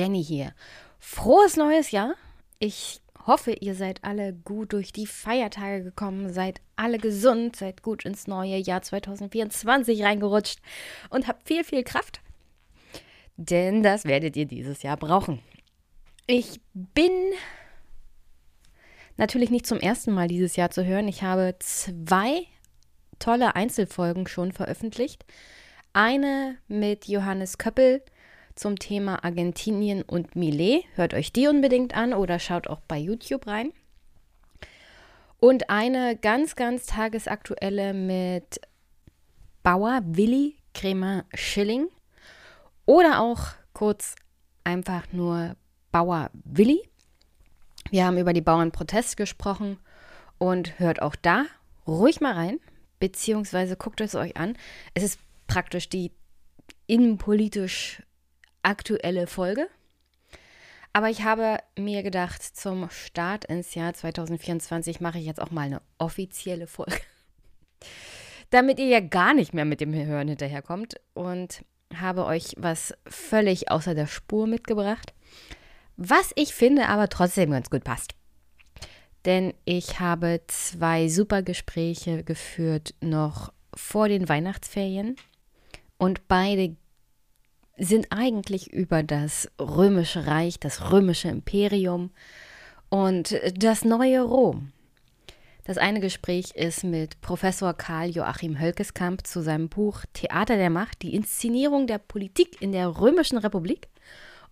Jenny hier. Frohes neues Jahr. Ich hoffe, ihr seid alle gut durch die Feiertage gekommen, seid alle gesund, seid gut ins neue Jahr 2024 reingerutscht und habt viel, viel Kraft. Denn das werdet ihr dieses Jahr brauchen. Ich bin natürlich nicht zum ersten Mal dieses Jahr zu hören. Ich habe zwei tolle Einzelfolgen schon veröffentlicht. Eine mit Johannes Köppel zum Thema Argentinien und Millet. Hört euch die unbedingt an oder schaut auch bei YouTube rein. Und eine ganz, ganz tagesaktuelle mit Bauer Willi Kremer Schilling oder auch kurz einfach nur Bauer Willi. Wir haben über die Bauernproteste gesprochen und hört auch da ruhig mal rein, beziehungsweise guckt es euch an. Es ist praktisch die innenpolitisch aktuelle Folge. Aber ich habe mir gedacht, zum Start ins Jahr 2024 mache ich jetzt auch mal eine offizielle Folge. Damit ihr ja gar nicht mehr mit dem Hören hinterherkommt und habe euch was völlig außer der Spur mitgebracht, was ich finde aber trotzdem ganz gut passt. Denn ich habe zwei super Gespräche geführt noch vor den Weihnachtsferien und beide sind eigentlich über das römische Reich, das römische Imperium und das neue Rom. Das eine Gespräch ist mit Professor Karl Joachim Hölkeskamp zu seinem Buch Theater der Macht, die Inszenierung der Politik in der römischen Republik.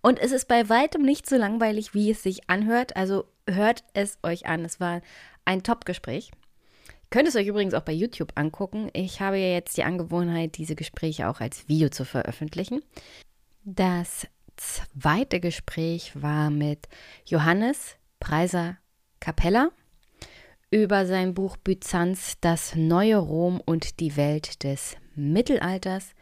Und es ist bei weitem nicht so langweilig, wie es sich anhört. Also hört es euch an. Es war ein Top-Gespräch. Könnt es euch übrigens auch bei YouTube angucken. Ich habe ja jetzt die Angewohnheit, diese Gespräche auch als Video zu veröffentlichen. Das zweite Gespräch war mit Johannes Preiser Capella über sein Buch Byzanz, das neue Rom und die Welt des Mittelalters.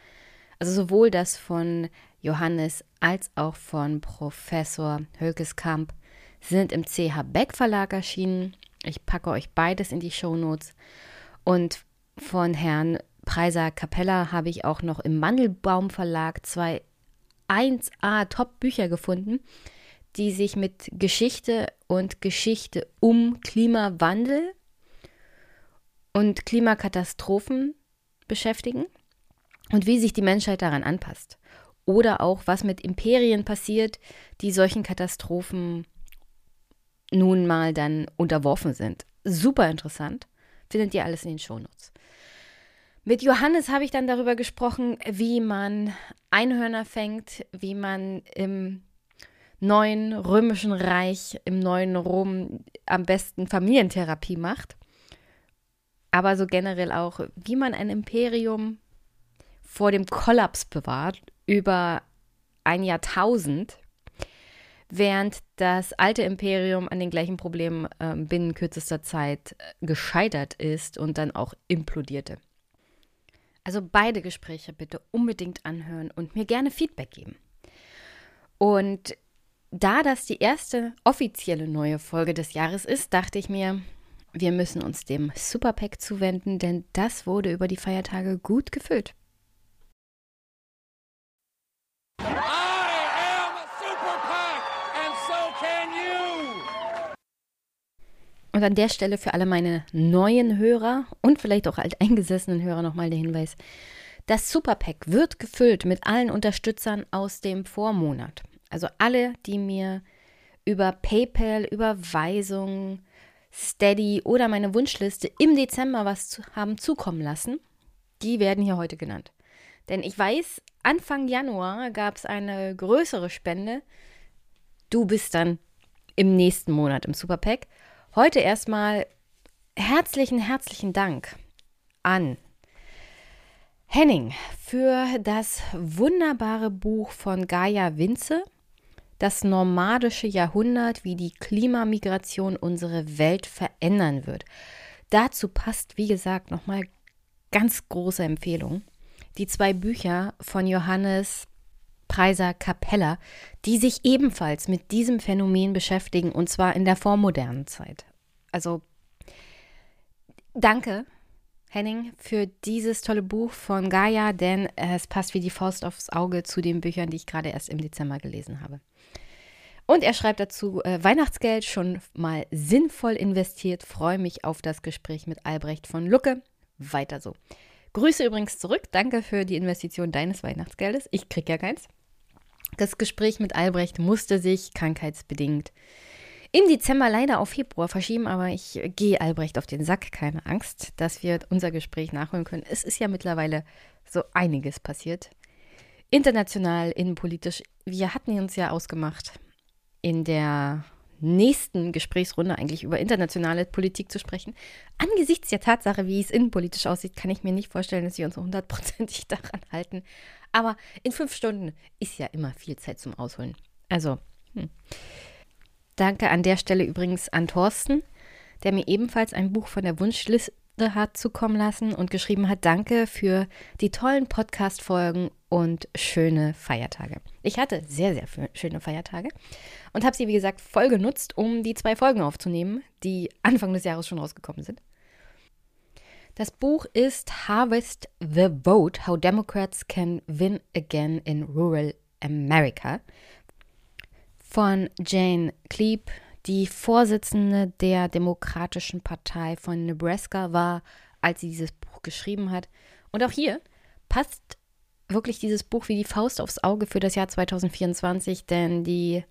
Also sowohl das von Johannes als auch von Professor Hölkeskamp sind im CH Beck Verlag erschienen. Ich packe euch beides in die Shownotes. Und von Herrn Preiser Capella habe ich auch noch im Mandelbaum Verlag zwei 1A Top-Bücher gefunden, die sich mit Geschichte und Geschichte um Klimawandel und Klimakatastrophen beschäftigen und wie sich die Menschheit daran anpasst. Oder auch, was mit Imperien passiert, die solchen Katastrophen nun mal dann unterworfen sind. Super interessant. Findet ihr alles in den Shownotes. Mit Johannes habe ich dann darüber gesprochen, wie man Einhörner fängt, wie man im neuen römischen Reich, im neuen Rom am besten Familientherapie macht. Aber so generell auch, wie man ein Imperium vor dem Kollaps bewahrt über ein Jahrtausend während das alte Imperium an den gleichen Problemen äh, binnen kürzester Zeit äh, gescheitert ist und dann auch implodierte. Also beide Gespräche bitte unbedingt anhören und mir gerne Feedback geben. Und da das die erste offizielle neue Folge des Jahres ist, dachte ich mir, wir müssen uns dem Superpack zuwenden, denn das wurde über die Feiertage gut gefüllt. Und an der Stelle für alle meine neuen Hörer und vielleicht auch alteingesessenen Hörer nochmal der Hinweis. Das Superpack wird gefüllt mit allen Unterstützern aus dem Vormonat. Also alle, die mir über PayPal, Überweisung, Steady oder meine Wunschliste im Dezember was zu, haben zukommen lassen, die werden hier heute genannt. Denn ich weiß, Anfang Januar gab es eine größere Spende. Du bist dann im nächsten Monat im Superpack. Heute erstmal herzlichen, herzlichen Dank an Henning für das wunderbare Buch von Gaia Winze, das nomadische Jahrhundert, wie die Klimamigration unsere Welt verändern wird. Dazu passt, wie gesagt, nochmal ganz große Empfehlung. Die zwei Bücher von Johannes Preiser Capella, die sich ebenfalls mit diesem Phänomen beschäftigen und zwar in der vormodernen Zeit. Also danke Henning, für dieses tolle Buch von Gaia, denn es passt wie die Faust aufs Auge zu den Büchern, die ich gerade erst im Dezember gelesen habe. Und er schreibt dazu, äh, Weihnachtsgeld schon mal sinnvoll investiert, freue mich auf das Gespräch mit Albrecht von Lucke. Weiter so. Grüße übrigens zurück, danke für die Investition deines Weihnachtsgeldes. Ich krieg ja keins. Das Gespräch mit Albrecht musste sich krankheitsbedingt im Dezember leider auf Februar verschieben, aber ich gehe Albrecht auf den Sack, keine Angst, dass wir unser Gespräch nachholen können. Es ist ja mittlerweile so einiges passiert. International, innenpolitisch. Wir hatten uns ja ausgemacht, in der nächsten Gesprächsrunde eigentlich über internationale Politik zu sprechen. Angesichts der Tatsache, wie es innenpolitisch aussieht, kann ich mir nicht vorstellen, dass wir uns hundertprozentig daran halten. Aber in fünf Stunden ist ja immer viel Zeit zum Ausholen. Also, hm. danke an der Stelle übrigens an Thorsten, der mir ebenfalls ein Buch von der Wunschliste hat zukommen lassen und geschrieben hat, danke für die tollen Podcast-Folgen und schöne Feiertage. Ich hatte sehr, sehr schöne Feiertage und habe sie, wie gesagt, voll genutzt, um die zwei Folgen aufzunehmen, die Anfang des Jahres schon rausgekommen sind. Das Buch ist Harvest the Vote: How Democrats Can Win Again in Rural America von Jane Kleeb, die Vorsitzende der Demokratischen Partei von Nebraska war, als sie dieses Buch geschrieben hat. Und auch hier passt wirklich dieses Buch wie die Faust aufs Auge für das Jahr 2024, denn die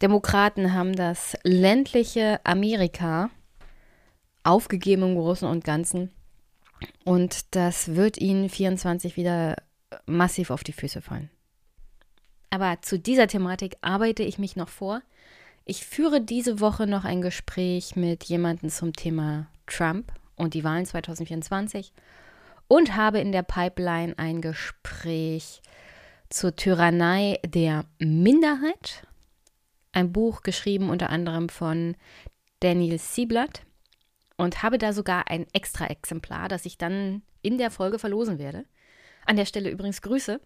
Demokraten haben das ländliche Amerika aufgegeben im Großen und Ganzen. Und das wird ihnen 24 wieder massiv auf die Füße fallen. Aber zu dieser Thematik arbeite ich mich noch vor. Ich führe diese Woche noch ein Gespräch mit jemandem zum Thema Trump und die Wahlen 2024 und habe in der Pipeline ein Gespräch zur Tyrannei der Minderheit. Ein Buch geschrieben unter anderem von Daniel Sieblatt und habe da sogar ein extra Exemplar, das ich dann in der Folge verlosen werde. An der Stelle übrigens Grüße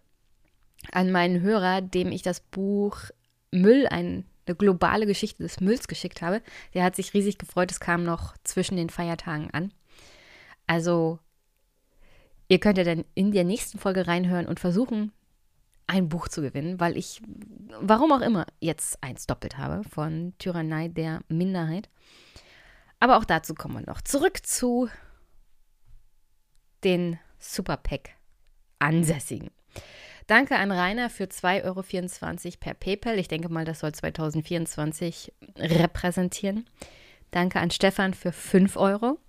an meinen Hörer, dem ich das Buch Müll, ein, eine globale Geschichte des Mülls geschickt habe. Der hat sich riesig gefreut, es kam noch zwischen den Feiertagen an. Also Ihr könnt ja dann in der nächsten Folge reinhören und versuchen, ein Buch zu gewinnen, weil ich, warum auch immer, jetzt eins doppelt habe von Tyrannei der Minderheit. Aber auch dazu kommen wir noch. Zurück zu den Superpack-Ansässigen. Danke an Rainer für 2,24 Euro per PayPal. Ich denke mal, das soll 2024 repräsentieren. Danke an Stefan für 5 Euro.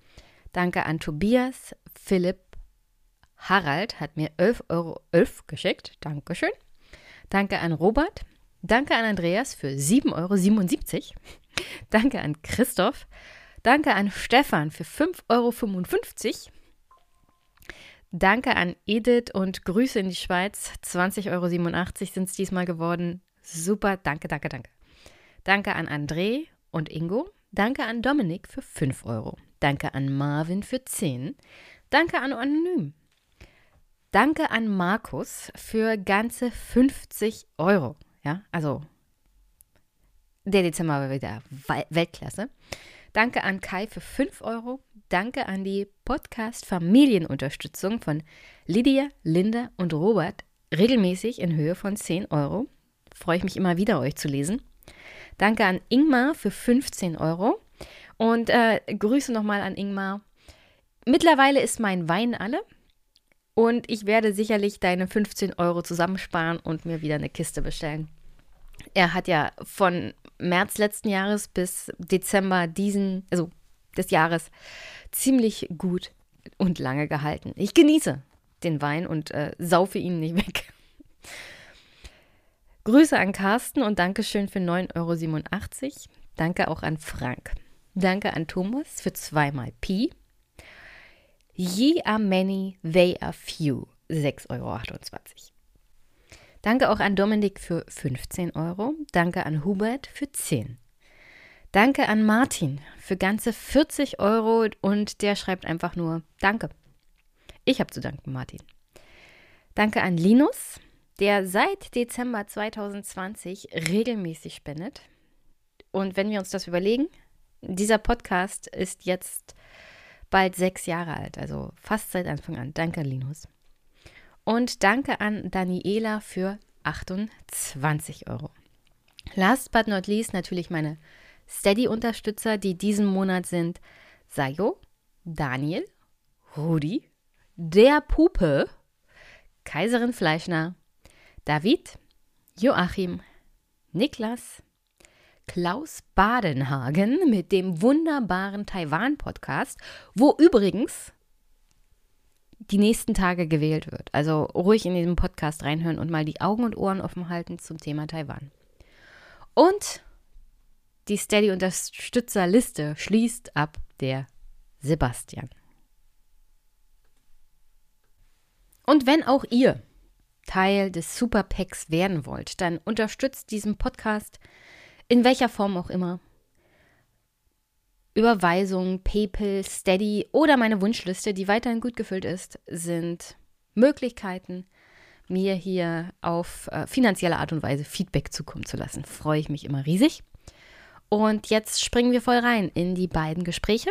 Danke an Tobias, Philipp, Harald hat mir 11,11 Euro 11 geschickt. Dankeschön. Danke an Robert. Danke an Andreas für 7,77 Euro. Danke an Christoph. Danke an Stefan für 5,55 Euro. Danke an Edith und Grüße in die Schweiz. 20,87 Euro sind es diesmal geworden. Super, danke, danke, danke. Danke an André und Ingo. Danke an Dominik für 5 Euro. Danke an Marvin für 10. Danke an Anonym. Danke an Markus für ganze 50 Euro. Ja, also der Dezember war wieder Weltklasse. Danke an Kai für 5 Euro. Danke an die Podcast-Familienunterstützung von Lydia, Linda und Robert, regelmäßig in Höhe von 10 Euro. Freue ich mich immer wieder, euch zu lesen. Danke an Ingmar für 15 Euro. Und äh, Grüße nochmal an Ingmar. Mittlerweile ist mein Wein alle. Und ich werde sicherlich deine 15 Euro zusammensparen und mir wieder eine Kiste bestellen. Er hat ja von März letzten Jahres bis Dezember diesen, also des Jahres, ziemlich gut und lange gehalten. Ich genieße den Wein und äh, saufe ihn nicht weg. Grüße an Carsten und Dankeschön für 9,87 Euro. Danke auch an Frank. Danke an Thomas für zweimal Pi. Ye are many, they are few. 6,28 Euro. Danke auch an Dominik für 15 Euro. Danke an Hubert für 10. Danke an Martin für ganze 40 Euro und der schreibt einfach nur Danke. Ich habe zu danken, Martin. Danke an Linus, der seit Dezember 2020 regelmäßig spendet. Und wenn wir uns das überlegen, dieser Podcast ist jetzt bald sechs Jahre alt, also fast seit Anfang an. Danke, Linus. Und danke an Daniela für 28 Euro. Last but not least natürlich meine Steady-Unterstützer, die diesen Monat sind Sayo, Daniel, Rudi, der Pupe, Kaiserin Fleischner, David, Joachim, Niklas, Klaus Badenhagen mit dem wunderbaren Taiwan-Podcast, wo übrigens die nächsten Tage gewählt wird. Also ruhig in diesem Podcast reinhören und mal die Augen und Ohren offen halten zum Thema Taiwan. Und die Steady-Unterstützerliste schließt ab der Sebastian. Und wenn auch ihr Teil des Super Packs werden wollt, dann unterstützt diesen Podcast in welcher Form auch immer. Überweisung, PayPal, Steady oder meine Wunschliste, die weiterhin gut gefüllt ist, sind Möglichkeiten, mir hier auf äh, finanzielle Art und Weise Feedback zukommen zu lassen. Freue ich mich immer riesig. Und jetzt springen wir voll rein in die beiden Gespräche.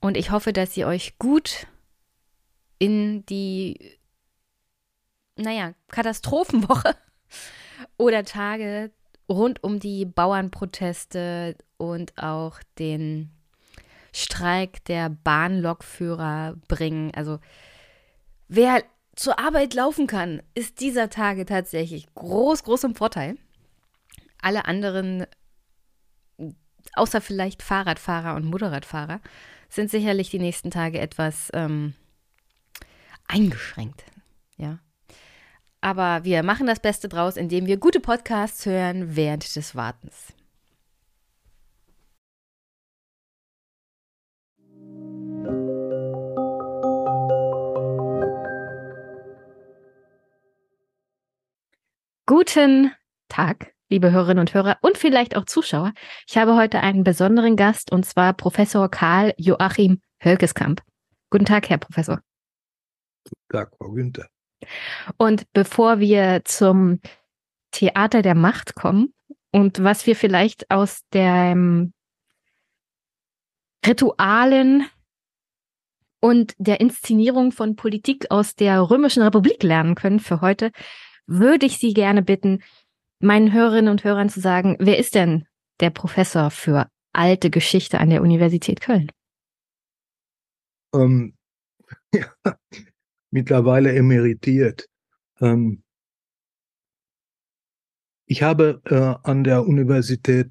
Und ich hoffe, dass ihr euch gut in die, naja, Katastrophenwoche oder Tage rund um die Bauernproteste und auch den Streik der Bahnlokführer bringen. Also wer zur Arbeit laufen kann, ist dieser Tage tatsächlich groß, groß im Vorteil. Alle anderen, außer vielleicht Fahrradfahrer und Motorradfahrer, sind sicherlich die nächsten Tage etwas ähm, eingeschränkt. Ja. Aber wir machen das Beste draus, indem wir gute Podcasts hören während des Wartens. Guten Tag, liebe Hörerinnen und Hörer und vielleicht auch Zuschauer. Ich habe heute einen besonderen Gast und zwar Professor Karl Joachim Hölkeskamp. Guten Tag, Herr Professor. Guten Tag, Frau Günther. Und bevor wir zum Theater der Macht kommen und was wir vielleicht aus den Ritualen und der Inszenierung von Politik aus der Römischen Republik lernen können für heute, würde ich Sie gerne bitten, meinen Hörerinnen und Hörern zu sagen, wer ist denn der Professor für alte Geschichte an der Universität Köln? Ähm, ja, mittlerweile emeritiert. Ähm, ich habe äh, an der Universität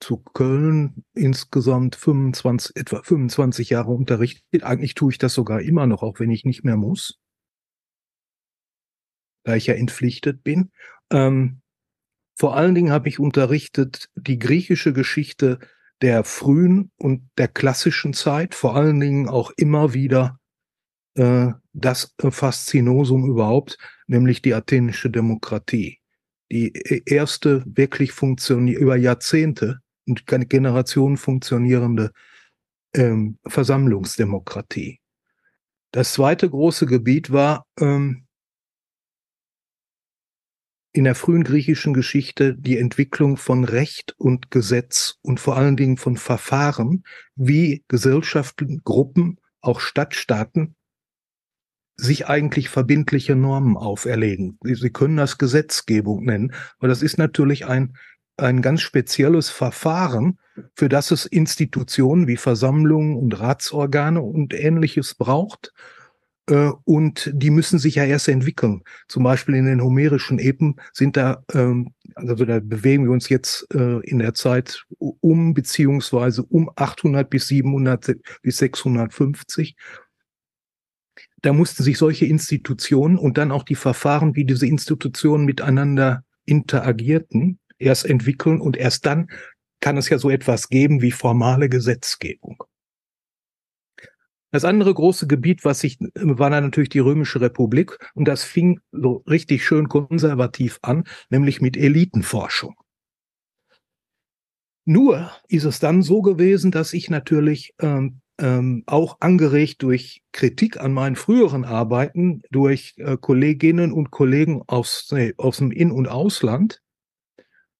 zu Köln insgesamt 25, etwa 25 Jahre unterrichtet. Eigentlich tue ich das sogar immer noch, auch wenn ich nicht mehr muss, da ich ja entpflichtet bin. Ähm, vor allen Dingen habe ich unterrichtet die griechische Geschichte der frühen und der klassischen Zeit, vor allen Dingen auch immer wieder äh, das Faszinosum überhaupt, nämlich die athenische Demokratie. Die e-, erste wirklich funktioniert über Jahrzehnte und Generationen funktionierende ähm, Versammlungsdemokratie. Das zweite große Gebiet war ähm, in der frühen griechischen Geschichte die Entwicklung von Recht und Gesetz und vor allen Dingen von Verfahren, wie Gesellschaften, Gruppen, auch Stadtstaaten sich eigentlich verbindliche Normen auferlegen. Sie können das Gesetzgebung nennen, aber das ist natürlich ein, ein ganz spezielles Verfahren, für das es Institutionen wie Versammlungen und Ratsorgane und ähnliches braucht. Äh, und die müssen sich ja erst entwickeln. Zum Beispiel in den homerischen Epen sind da, ähm, also da bewegen wir uns jetzt äh, in der Zeit um, beziehungsweise um 800 bis 700 bis 650 da mussten sich solche Institutionen und dann auch die Verfahren, wie diese Institutionen miteinander interagierten, erst entwickeln und erst dann kann es ja so etwas geben wie formale Gesetzgebung. Das andere große Gebiet, was ich, war dann natürlich die Römische Republik und das fing so richtig schön konservativ an, nämlich mit Elitenforschung. Nur ist es dann so gewesen, dass ich natürlich ähm, ähm, auch angeregt durch Kritik an meinen früheren Arbeiten, durch äh, Kolleginnen und Kollegen aus, nee, aus dem In- und Ausland,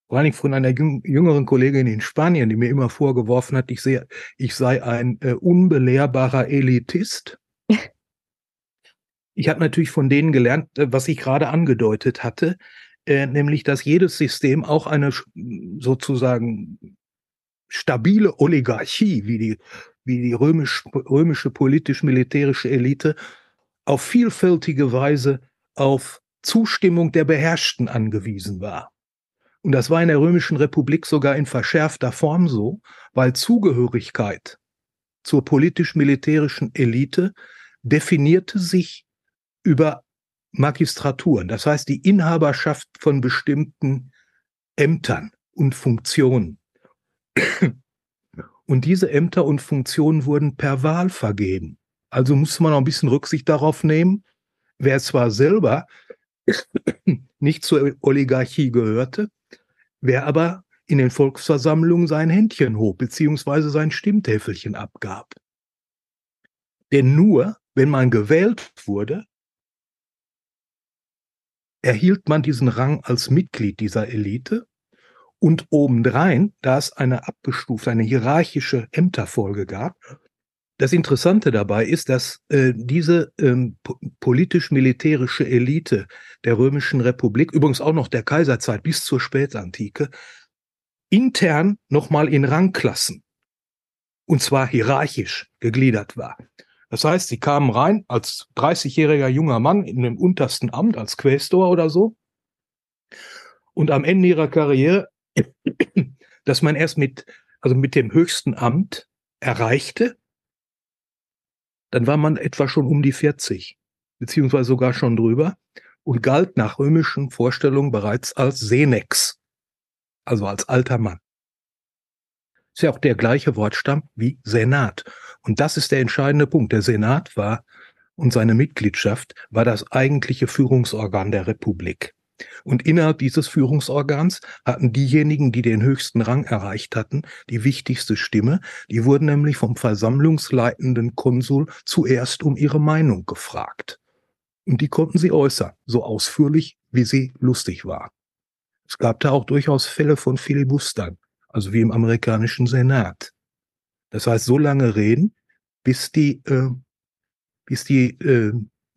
vor allem von einer jüngeren Kollegin in Spanien, die mir immer vorgeworfen hat, ich, sehe, ich sei ein äh, unbelehrbarer Elitist. ich habe natürlich von denen gelernt, äh, was ich gerade angedeutet hatte, äh, nämlich, dass jedes System auch eine sozusagen stabile Oligarchie, wie die, wie die römisch, römische politisch-militärische Elite, auf vielfältige Weise auf Zustimmung der Beherrschten angewiesen war. Und das war in der Römischen Republik sogar in verschärfter Form so, weil Zugehörigkeit zur politisch-militärischen Elite definierte sich über Magistraturen, das heißt die Inhaberschaft von bestimmten Ämtern und Funktionen. Und diese Ämter und Funktionen wurden per Wahl vergeben. Also muss man auch ein bisschen Rücksicht darauf nehmen, wer zwar selber nicht zur Oligarchie gehörte, wer aber in den Volksversammlungen sein Händchen hob, beziehungsweise sein Stimmtäfelchen abgab. Denn nur, wenn man gewählt wurde, erhielt man diesen Rang als Mitglied dieser Elite und obendrein, da es eine abgestufte, eine hierarchische Ämterfolge gab, das Interessante dabei ist, dass äh, diese ähm, politisch-militärische Elite der Römischen Republik, übrigens auch noch der Kaiserzeit bis zur Spätantike, intern nochmal in Rangklassen, und zwar hierarchisch gegliedert war. Das heißt, sie kamen rein als 30-jähriger junger Mann in dem untersten Amt, als Quästor oder so. Und am Ende ihrer Karriere, dass man erst mit, also mit dem höchsten Amt erreichte, dann war man etwa schon um die 40, beziehungsweise sogar schon drüber und galt nach römischen Vorstellungen bereits als Senex, also als alter Mann. Ist ja auch der gleiche Wortstamm wie Senat. Und das ist der entscheidende Punkt. Der Senat war und seine Mitgliedschaft war das eigentliche Führungsorgan der Republik. Und innerhalb dieses Führungsorgans hatten diejenigen, die den höchsten Rang erreicht hatten, die wichtigste Stimme. Die wurden nämlich vom versammlungsleitenden Konsul zuerst um ihre Meinung gefragt. Und die konnten sie äußern, so ausführlich, wie sie lustig war. Es gab da auch durchaus Fälle von Filibustern, also wie im amerikanischen Senat. Das heißt, so lange reden, bis die, äh, bis die äh,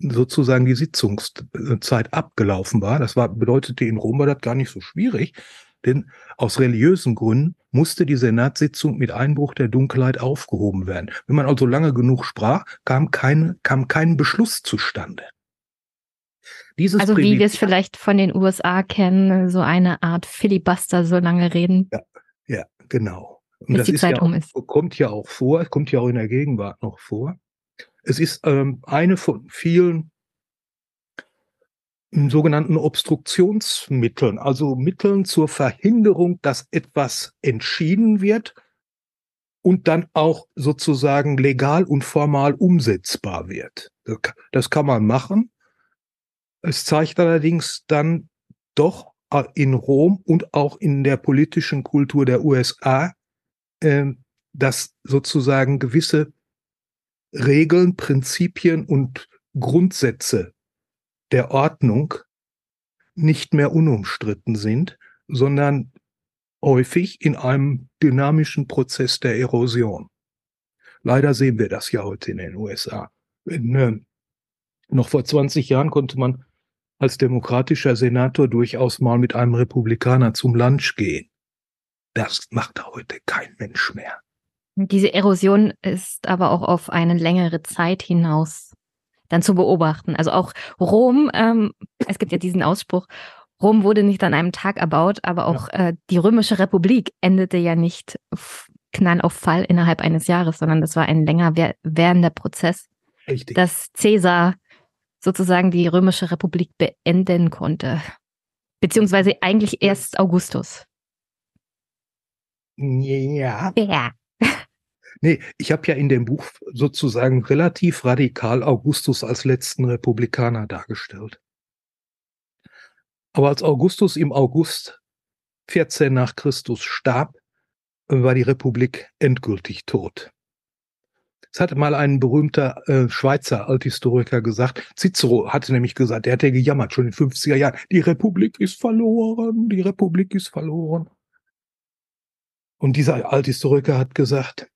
sozusagen die Sitzungszeit abgelaufen war. Das war, bedeutete in Rom war das gar nicht so schwierig, denn aus religiösen Gründen musste die Senatssitzung mit Einbruch der Dunkelheit aufgehoben werden. Wenn man also lange genug sprach, kam, keine, kam kein Beschluss zustande. Dieses also wie wir es vielleicht von den USA kennen, so eine Art Filibuster, so lange reden. Ja, ja genau. Und das die Zeit ja um ist. kommt ja auch vor, kommt ja auch in der Gegenwart noch vor. Es ist ähm, eine von vielen hm, sogenannten Obstruktionsmitteln, also Mitteln zur Verhinderung, dass etwas entschieden wird und dann auch sozusagen legal und formal umsetzbar wird. Das kann man machen. Es zeigt allerdings dann doch äh, in Rom und auch in der politischen Kultur der USA, äh, dass sozusagen gewisse Regeln, Prinzipien und Grundsätze der Ordnung nicht mehr unumstritten sind, sondern häufig in einem dynamischen Prozess der Erosion. Leider sehen wir das ja heute in den USA. In, äh, noch vor 20 Jahren konnte man als demokratischer Senator durchaus mal mit einem Republikaner zum Lunch gehen. Das macht heute kein Mensch mehr. Diese Erosion ist aber auch auf eine längere Zeit hinaus dann zu beobachten. Also auch Rom, ähm, es gibt ja diesen Ausspruch, Rom wurde nicht an einem Tag erbaut, aber auch ja. äh, die Römische Republik endete ja nicht knall auf Fall innerhalb eines Jahres, sondern das war ein länger währender Prozess, Richtig. dass Caesar sozusagen die Römische Republik beenden konnte. Beziehungsweise eigentlich erst Augustus. Ja. Ja. Nee, ich habe ja in dem Buch sozusagen relativ radikal Augustus als letzten Republikaner dargestellt. Aber als Augustus im August 14 nach Christus starb, war die Republik endgültig tot. Es hatte mal ein berühmter äh, Schweizer Althistoriker gesagt, Cicero hatte nämlich gesagt, er hatte gejammert schon in den 50er Jahren, die Republik ist verloren, die Republik ist verloren. Und dieser Althistoriker hat gesagt,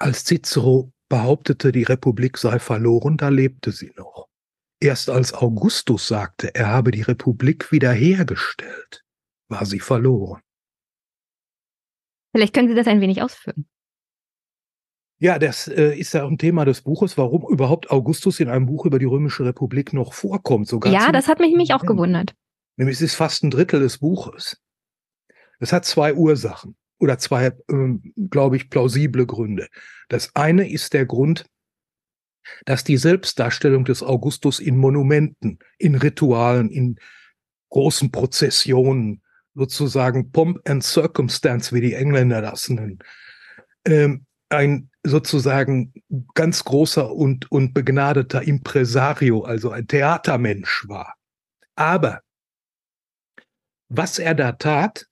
als Cicero behauptete, die Republik sei verloren, da lebte sie noch. Erst als Augustus sagte, er habe die Republik wiederhergestellt, war sie verloren. Vielleicht können Sie das ein wenig ausführen. Ja, das äh, ist ja auch ein Thema des Buches, warum überhaupt Augustus in einem Buch über die Römische Republik noch vorkommt. Sogar ja, das hat mich, mich auch gewundert. Nämlich es ist fast ein Drittel des Buches. Es hat zwei Ursachen oder zwei, ähm, glaube ich, plausible Gründe. Das eine ist der Grund, dass die Selbstdarstellung des Augustus in Monumenten, in Ritualen, in großen Prozessionen, sozusagen Pomp and Circumstance, wie die Engländer das nennen, ähm, ein sozusagen ganz großer und, und begnadeter Impresario, also ein Theatermensch war. Aber was er da tat,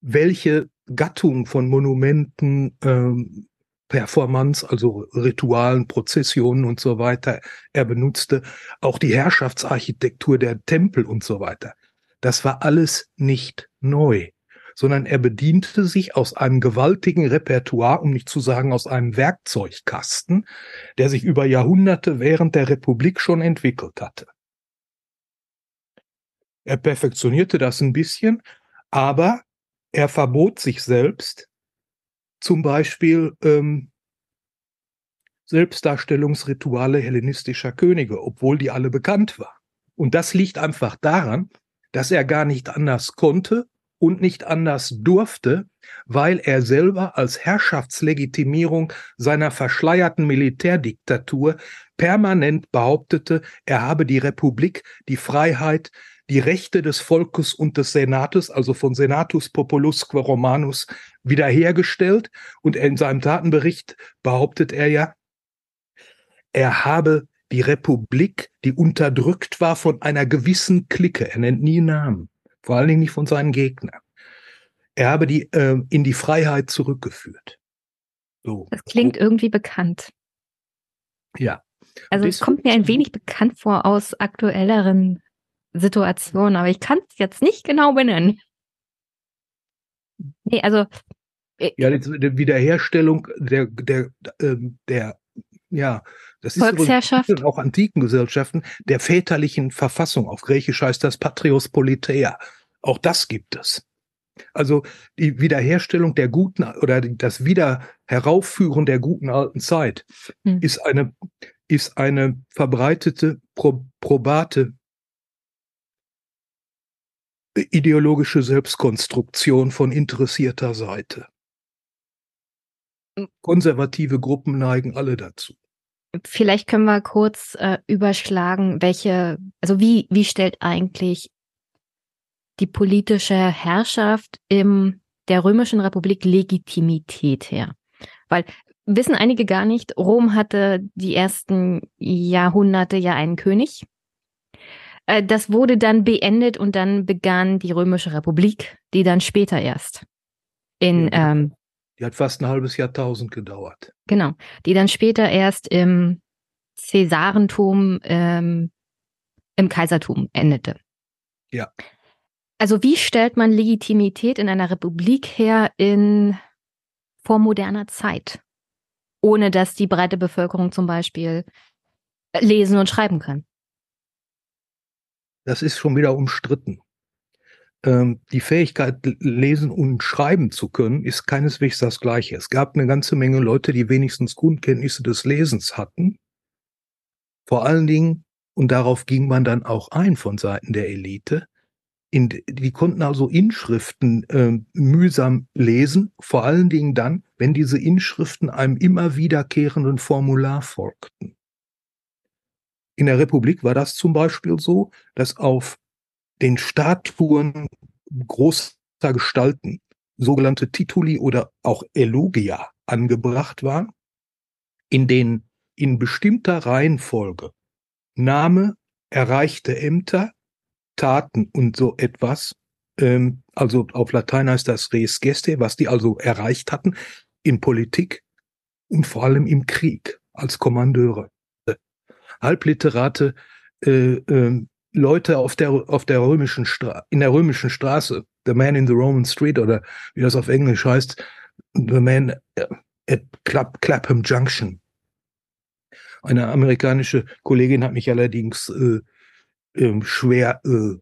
welche Gattung von Monumenten, ähm, Performance, also Ritualen, Prozessionen und so weiter er benutzte, auch die Herrschaftsarchitektur der Tempel und so weiter. Das war alles nicht neu sondern er bediente sich aus einem gewaltigen Repertoire, um nicht zu sagen aus einem Werkzeugkasten, der sich über Jahrhunderte während der Republik schon entwickelt hatte. Er perfektionierte das ein bisschen, aber er verbot sich selbst zum Beispiel ähm, Selbstdarstellungsrituale hellenistischer Könige, obwohl die alle bekannt waren. Und das liegt einfach daran, dass er gar nicht anders konnte und nicht anders durfte, weil er selber als Herrschaftslegitimierung seiner verschleierten Militärdiktatur permanent behauptete, er habe die Republik, die Freiheit, die Rechte des Volkes und des Senates, also von Senatus Populusque Romanus, wiederhergestellt. Und in seinem Tatenbericht behauptet er ja, er habe die Republik, die unterdrückt war von einer gewissen Clique, er nennt nie Namen, vor allen Dingen nicht von seinen Gegnern. Er habe die äh, in die Freiheit zurückgeführt. So. Das klingt irgendwie bekannt. Ja. Also es kommt mir ein wenig bekannt vor aus aktuelleren Situationen, aber ich kann es jetzt nicht genau benennen. Nee, also. Äh, ja, die Wiederherstellung der, der, der, der ja, das ist auch antiken Gesellschaften der väterlichen Verfassung. Auf Griechisch heißt das Patrios Politeia. Auch das gibt es. Also die Wiederherstellung der guten oder das Wiederheraufführen der guten alten Zeit hm. ist eine ist eine verbreitete pro, probate ideologische Selbstkonstruktion von interessierter Seite. Konservative Gruppen neigen alle dazu. Vielleicht können wir kurz äh, überschlagen, welche, also wie, wie stellt eigentlich die politische Herrschaft in der Römischen Republik Legitimität her? Weil wissen einige gar nicht, Rom hatte die ersten Jahrhunderte ja einen König. Äh, das wurde dann beendet und dann begann die Römische Republik, die dann später erst in ja, ähm, die hat fast ein halbes Jahrtausend gedauert. Genau. Die dann später erst im Cäsarentum, ähm, im Kaisertum endete. Ja. Also wie stellt man Legitimität in einer Republik her in vormoderner Zeit, ohne dass die breite Bevölkerung zum Beispiel lesen und schreiben kann? Das ist schon wieder umstritten ähm, die Fähigkeit, lesen und schreiben zu können, ist keineswegs das Gleiche. Es gab eine ganze Menge Leute, die wenigstens Grundkenntnisse des Lesens hatten. Vor allen Dingen, und darauf ging man dann auch ein von Seiten der Elite, in, die konnten also Inschriften äh, mühsam lesen, vor allen Dingen dann, wenn diese Inschriften einem immer wiederkehrenden Formular folgten. In der Republik war das zum Beispiel so, dass auf den Statuen großer Gestalten sogenannte Tituli oder auch Elogia angebracht waren, in denen in bestimmter Reihenfolge Name, erreichte Ämter, Taten und so etwas, ähm, also auf Latein heißt das res geste, was die also erreicht hatten in Politik, und vor allem im Krieg als Kommandeure. Halbliterate äh, äh, Leute auf der, auf der römischen Stra in der römischen Straße, The Man in the Roman Street oder wie das auf Englisch heißt, The Man at Clap Clapham Junction. Eine amerikanische Kollegin hat mich allerdings äh, äh, schwer äh,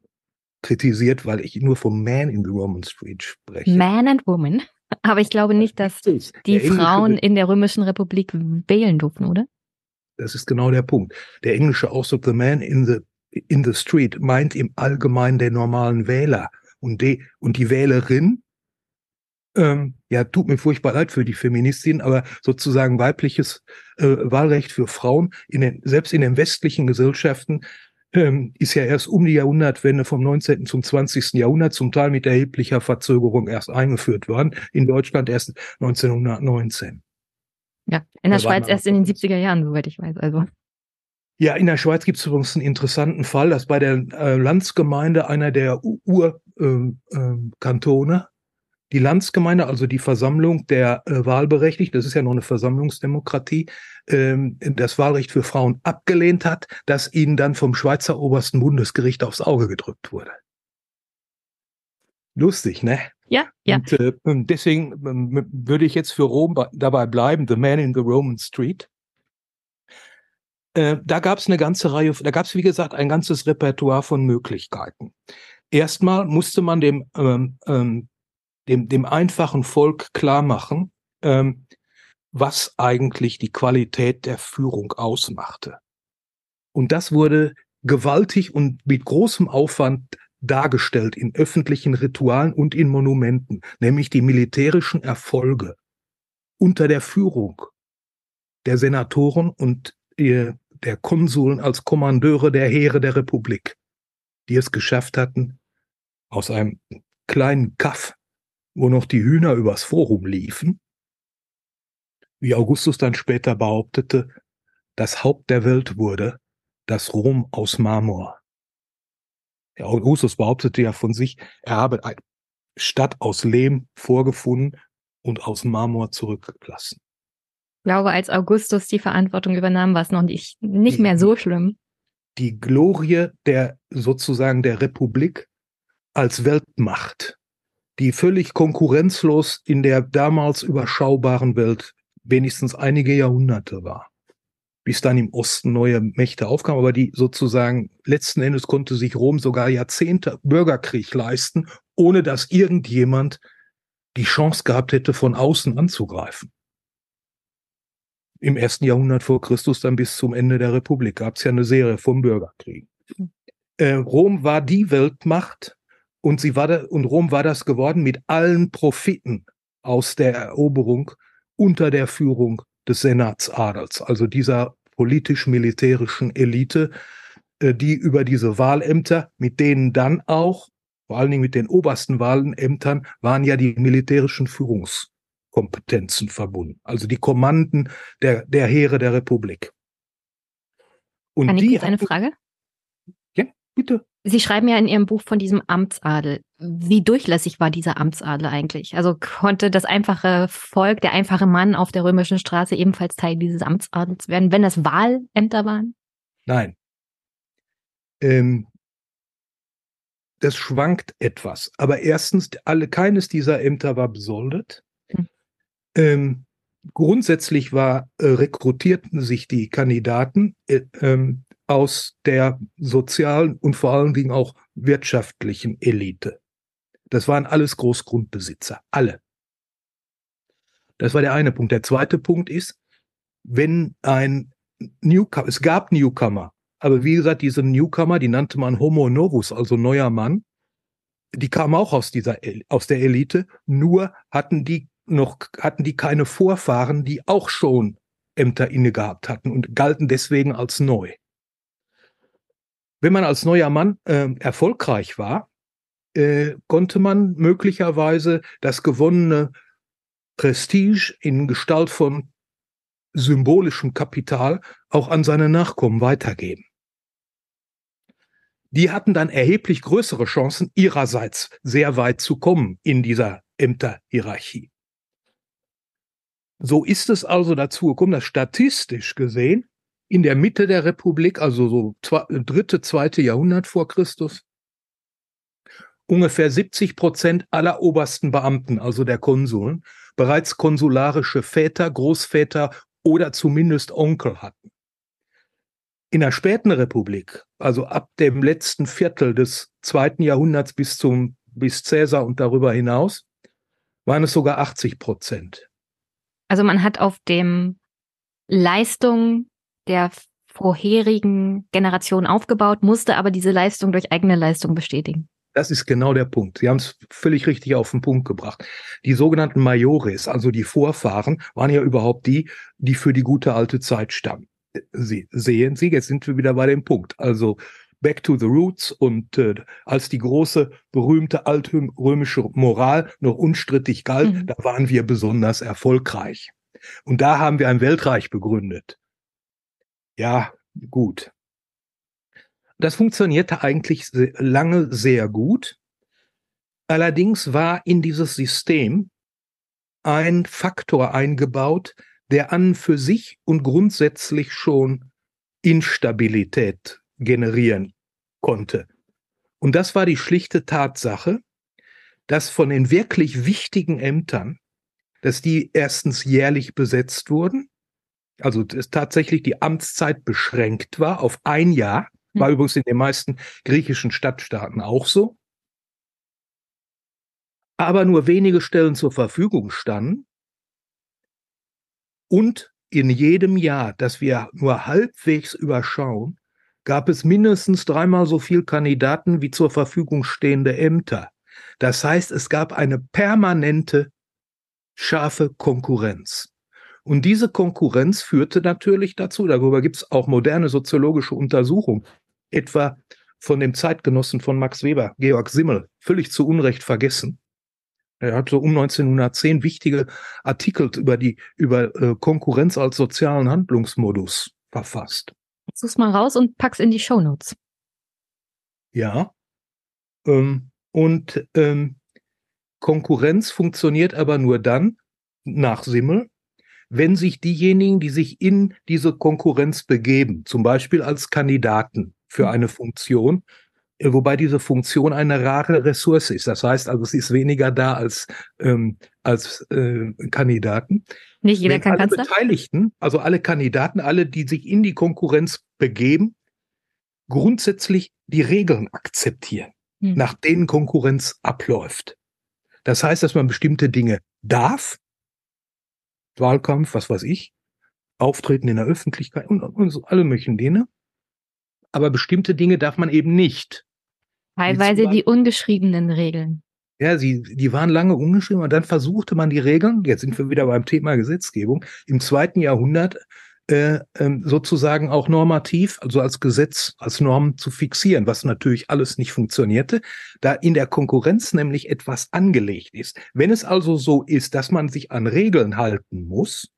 kritisiert, weil ich nur vom Man in the Roman Street spreche. Man and Woman. Aber ich glaube nicht, dass die Frauen in der Römischen Republik wählen durften, oder? Das ist genau der Punkt. Der englische Ausdruck The Man in the, in the Street meint im Allgemeinen den normalen Wähler. Und die, und die Wählerin, ähm, ja, tut mir furchtbar leid für die Feministin, aber sozusagen weibliches äh, Wahlrecht für Frauen, in den, selbst in den westlichen Gesellschaften, ähm, ist ja erst um die Jahrhundertwende vom 19. zum 20. Jahrhundert zum Teil mit erheblicher Verzögerung erst eingeführt worden. In Deutschland erst 1919. Ja, in der Schweiz erst in den 70er Jahren, soweit ich weiß. Also. Ja, in der Schweiz gibt es übrigens einen interessanten Fall, dass bei der äh, Landsgemeinde einer der Urkantone, äh, äh, die Landsgemeinde, also die Versammlung der äh, Wahlberechtigten, das ist ja noch eine Versammlungsdemokratie, ähm, das Wahlrecht für Frauen abgelehnt hat, das ihnen dann vom Schweizer obersten Bundesgericht aufs Auge gedrückt wurde. Lustig, ne? Ja, ja. Und äh, deswegen äh, würde ich jetzt für Rom dabei bleiben, The Man in the Roman Street. Äh, da gab es eine ganze Reihe, da gab es wie gesagt ein ganzes Repertoire von Möglichkeiten. Erstmal musste man dem, ähm, ähm, dem, dem einfachen Volk klar machen, ähm, was eigentlich die Qualität der Führung ausmachte. Und das wurde gewaltig und mit großem Aufwand dargestellt in öffentlichen Ritualen und in Monumenten, nämlich die militärischen Erfolge unter der Führung der Senatoren und der Konsuln als Kommandeure der Heere der Republik, die es geschafft hatten, aus einem kleinen Kaff, wo noch die Hühner übers Forum liefen, wie Augustus dann später behauptete, das Haupt der Welt wurde, das Rom aus Marmor. Augustus behauptete ja von sich, er habe eine Stadt aus Lehm vorgefunden und aus Marmor zurückgelassen. Ich glaube, als Augustus die Verantwortung übernahm, war es noch nicht, nicht mehr so schlimm. Die Glorie der sozusagen der Republik als Weltmacht, die völlig konkurrenzlos in der damals überschaubaren Welt wenigstens einige Jahrhunderte war bis dann im Osten neue Mächte aufkamen, aber die sozusagen letzten Endes konnte sich Rom sogar Jahrzehnte Bürgerkrieg leisten, ohne dass irgendjemand die Chance gehabt hätte, von außen anzugreifen. Im ersten Jahrhundert vor Christus dann bis zum Ende der Republik gab es ja eine Serie von Bürgerkriegen. Äh, Rom war die Weltmacht und sie war da, und Rom war das geworden mit allen Profiten aus der Eroberung unter der Führung des Senatsadels, also dieser politisch-militärischen Elite, äh, die über diese Wahlämter, mit denen dann auch, vor allen Dingen mit den obersten Wahlämtern, waren ja die militärischen Führungskompetenzen verbunden, also die Kommanden der, der Heere der Republik. Und Kann ich die eine Frage? Ja, bitte. Sie schreiben ja in Ihrem Buch von diesem Amtsadel. Wie durchlässig war dieser Amtsadel eigentlich? Also konnte das einfache Volk, der einfache Mann auf der römischen Straße ebenfalls Teil dieses Amtsadels werden, wenn das Wahlämter waren? Nein. Ähm, das schwankt etwas. Aber erstens, alle, keines dieser Ämter war besoldet. Hm. Ähm, grundsätzlich war, äh, rekrutierten sich die Kandidaten äh, ähm, aus der sozialen und vor allen Dingen auch wirtschaftlichen Elite. Das waren alles Großgrundbesitzer, alle. Das war der eine Punkt. Der zweite Punkt ist, wenn ein Newcomer, es gab Newcomer, aber wie gesagt, diese Newcomer, die nannte man Homo novus, also neuer Mann, die kamen auch aus dieser, aus der Elite, nur hatten die noch, hatten die keine Vorfahren, die auch schon Ämter inne gehabt hatten und galten deswegen als neu. Wenn man als neuer Mann äh, erfolgreich war, äh, konnte man möglicherweise das gewonnene Prestige in Gestalt von symbolischem Kapital auch an seine Nachkommen weitergeben. Die hatten dann erheblich größere Chancen, ihrerseits sehr weit zu kommen in dieser Ämterhierarchie. So ist es also dazu gekommen, dass statistisch gesehen in der Mitte der Republik, also so zwei, dritte, zweite Jahrhundert vor Christus, ungefähr 70 Prozent aller obersten Beamten, also der Konsuln, bereits konsularische Väter, Großväter oder zumindest Onkel hatten. In der späten Republik, also ab dem letzten Viertel des zweiten Jahrhunderts bis zum bis Cäsar und darüber hinaus, waren es sogar 80 Prozent. Also man hat auf dem Leistung der vorherigen Generation aufgebaut, musste aber diese Leistung durch eigene Leistung bestätigen. Das ist genau der Punkt. Sie haben es völlig richtig auf den Punkt gebracht. Die sogenannten Majores, also die Vorfahren, waren ja überhaupt die, die für die gute alte Zeit stammen. Sie sehen Sie, jetzt sind wir wieder bei dem Punkt. Also Back to the Roots und äh, als die große, berühmte altrömische Moral noch unstrittig galt, mhm. da waren wir besonders erfolgreich. Und da haben wir ein Weltreich begründet. Ja, gut. Das funktionierte eigentlich lange sehr gut. Allerdings war in dieses System ein Faktor eingebaut, der an für sich und grundsätzlich schon Instabilität generieren konnte. Und das war die schlichte Tatsache, dass von den wirklich wichtigen Ämtern, dass die erstens jährlich besetzt wurden, also dass tatsächlich die Amtszeit beschränkt war auf ein Jahr, war hm. übrigens in den meisten griechischen Stadtstaaten auch so. Aber nur wenige Stellen zur Verfügung standen. Und in jedem Jahr, das wir nur halbwegs überschauen, gab es mindestens dreimal so viel Kandidaten wie zur Verfügung stehende Ämter. Das heißt, es gab eine permanente scharfe Konkurrenz. Und diese Konkurrenz führte natürlich dazu, darüber gibt es auch moderne soziologische Untersuchungen, etwa von dem Zeitgenossen von Max Weber, Georg Simmel, völlig zu Unrecht vergessen. Er hat so um 1910 wichtige Artikel über die über äh, Konkurrenz als sozialen Handlungsmodus verfasst. Such's mal raus und pack's in die Shownotes. Ja. Ähm, und ähm, Konkurrenz funktioniert aber nur dann, nach Simmel, wenn sich diejenigen, die sich in diese Konkurrenz begeben, zum Beispiel als Kandidaten, für eine Funktion, äh, wobei diese Funktion eine rare Ressource ist. Das heißt also, es ist weniger da als, ähm, als äh, Kandidaten. Nicht jeder Wenn kann alle Kanzler? Beteiligten, also alle Kandidaten, alle, die sich in die Konkurrenz begeben, grundsätzlich die Regeln akzeptieren, hm. nach denen Konkurrenz abläuft. Das heißt, dass man bestimmte Dinge darf, Wahlkampf, was weiß ich, Auftreten in der Öffentlichkeit und, und so alle möglichen Dinge aber bestimmte Dinge darf man eben nicht. Teilweise die ungeschriebenen Regeln. Ja, sie, die waren lange ungeschrieben und dann versuchte man die Regeln, jetzt sind wir wieder beim Thema Gesetzgebung, im zweiten Jahrhundert äh, äh, sozusagen auch normativ, also als Gesetz, als Norm zu fixieren, was natürlich alles nicht funktionierte, da in der Konkurrenz nämlich etwas angelegt ist. Wenn es also so ist, dass man sich an Regeln halten muss,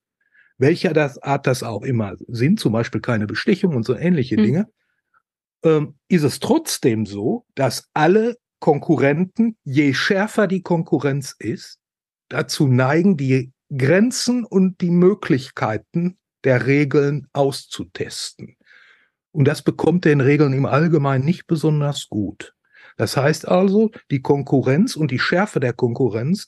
welcher das Art das auch immer sind, zum Beispiel keine Bestechung und so ähnliche hm. Dinge, ähm, ist es trotzdem so, dass alle Konkurrenten, je schärfer die Konkurrenz ist, dazu neigen, die Grenzen und die Möglichkeiten der Regeln auszutesten. Und das bekommt den Regeln im Allgemeinen nicht besonders gut. Das heißt also, die Konkurrenz und die Schärfe der Konkurrenz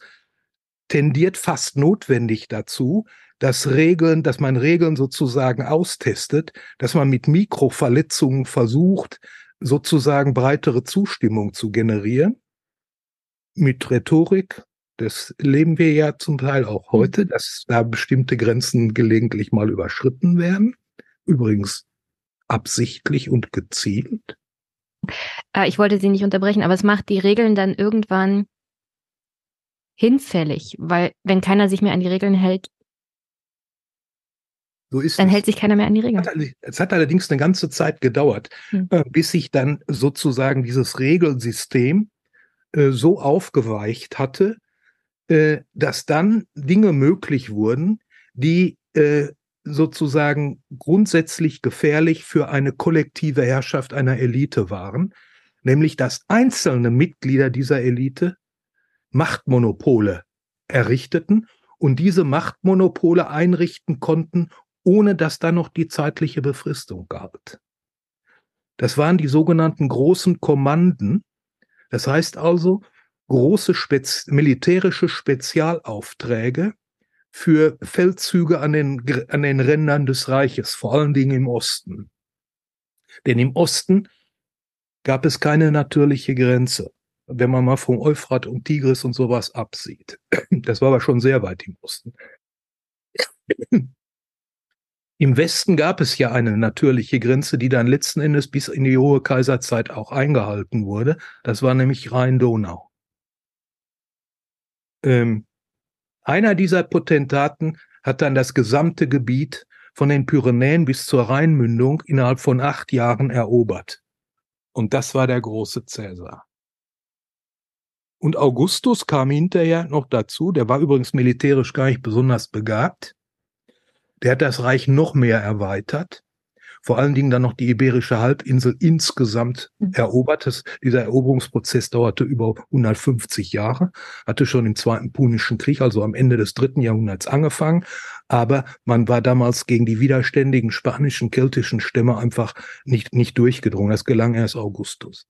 tendiert fast notwendig dazu, dass Regeln, dass man Regeln sozusagen austestet, dass man mit Mikroverletzungen versucht, sozusagen breitere Zustimmung zu generieren. Mit Rhetorik, das leben wir ja zum Teil auch hm. heute, dass da bestimmte Grenzen gelegentlich mal überschritten werden. Übrigens absichtlich und gezielt. Äh, ich wollte Sie nicht unterbrechen, aber es macht die Regeln dann irgendwann hinfällig, weil wenn keiner sich mehr an die Regeln hält, so dann es. hält sich keiner mehr an die Regeln. Es hat allerdings eine ganze Zeit gedauert, hm. Äh, bis sich dann sozusagen dieses Regelsystem äh, so aufgeweicht hatte, äh, dass dann Dinge möglich wurden, die äh, sozusagen grundsätzlich gefährlich für eine kollektive Herrschaft einer Elite waren, nämlich dass einzelne Mitglieder dieser Elite Machtmonopole errichteten und diese Machtmonopole einrichten konnten, ohne dass da noch die zeitliche Befristung galt. Das waren die sogenannten großen Kommanden. Das heißt also große Spez militärische Spezialaufträge für Feldzüge an den, an den Rändern des Reiches, vor allen Dingen im Osten. Denn im Osten gab es keine natürliche Grenze, wenn man mal vom Euphrat und Tigris und sowas absieht. Das war aber schon sehr weit im Osten. Im Westen gab es ja eine natürliche Grenze, die dann letzten Endes bis in die hohe Kaiserzeit auch eingehalten wurde. Das war nämlich Rhein-Donau. Ähm, einer dieser Potentaten hat dann das gesamte Gebiet von den Pyrenäen bis zur Rheinmündung innerhalb von acht Jahren erobert. Und das war der große Cäsar. Und Augustus kam hinterher noch dazu, der war übrigens militärisch gar nicht besonders begabt. Der hat das Reich noch mehr erweitert. Vor allen Dingen dann noch die Iberische Halbinsel insgesamt mhm. erobert. Das, dieser Eroberungsprozess dauerte über 150 Jahre, hatte schon im Zweiten Punischen Krieg, also am Ende des dritten Jahrhunderts angefangen. Aber man war damals gegen die widerständigen spanischen, keltischen Stämme einfach nicht, nicht durchgedrungen. Das gelang erst Augustus.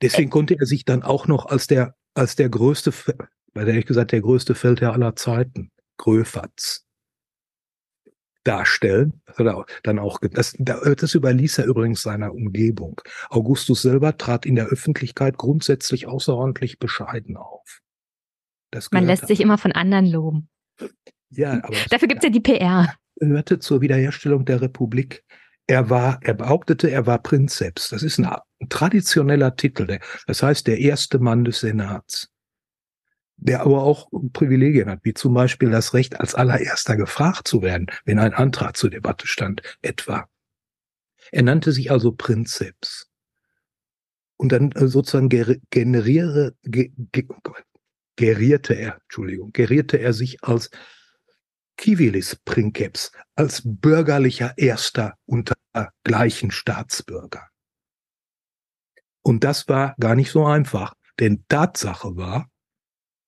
Deswegen konnte er sich dann auch noch als der, als der größte, bei der ich gesagt, der größte Feldherr aller Zeiten, Gröfatz, darstellen. dann auch, das, das überließ er übrigens seiner Umgebung. Augustus selber trat in der Öffentlichkeit grundsätzlich außerordentlich bescheiden auf. Man lässt sich immer von anderen loben. Ja, aber dafür gibt es ja die PR. Gehörte zur Wiederherstellung der Republik. Er war, er behauptete, er war Prinzeps. Das ist ein, ein traditioneller Titel. Das heißt, der erste Mann des Senats der aber auch Privilegien hat, wie zum Beispiel das Recht, als allererster gefragt zu werden, wenn ein Antrag zur Debatte stand, etwa. Er nannte sich also Prinzeps. Und dann äh, sozusagen generiere, ge, ge, gerierte er, Entschuldigung, gerierte er sich als Civilis Princeps, als bürgerlicher Erster unter gleichen Staatsbürger. Und das war gar nicht so einfach, denn Tatsache war,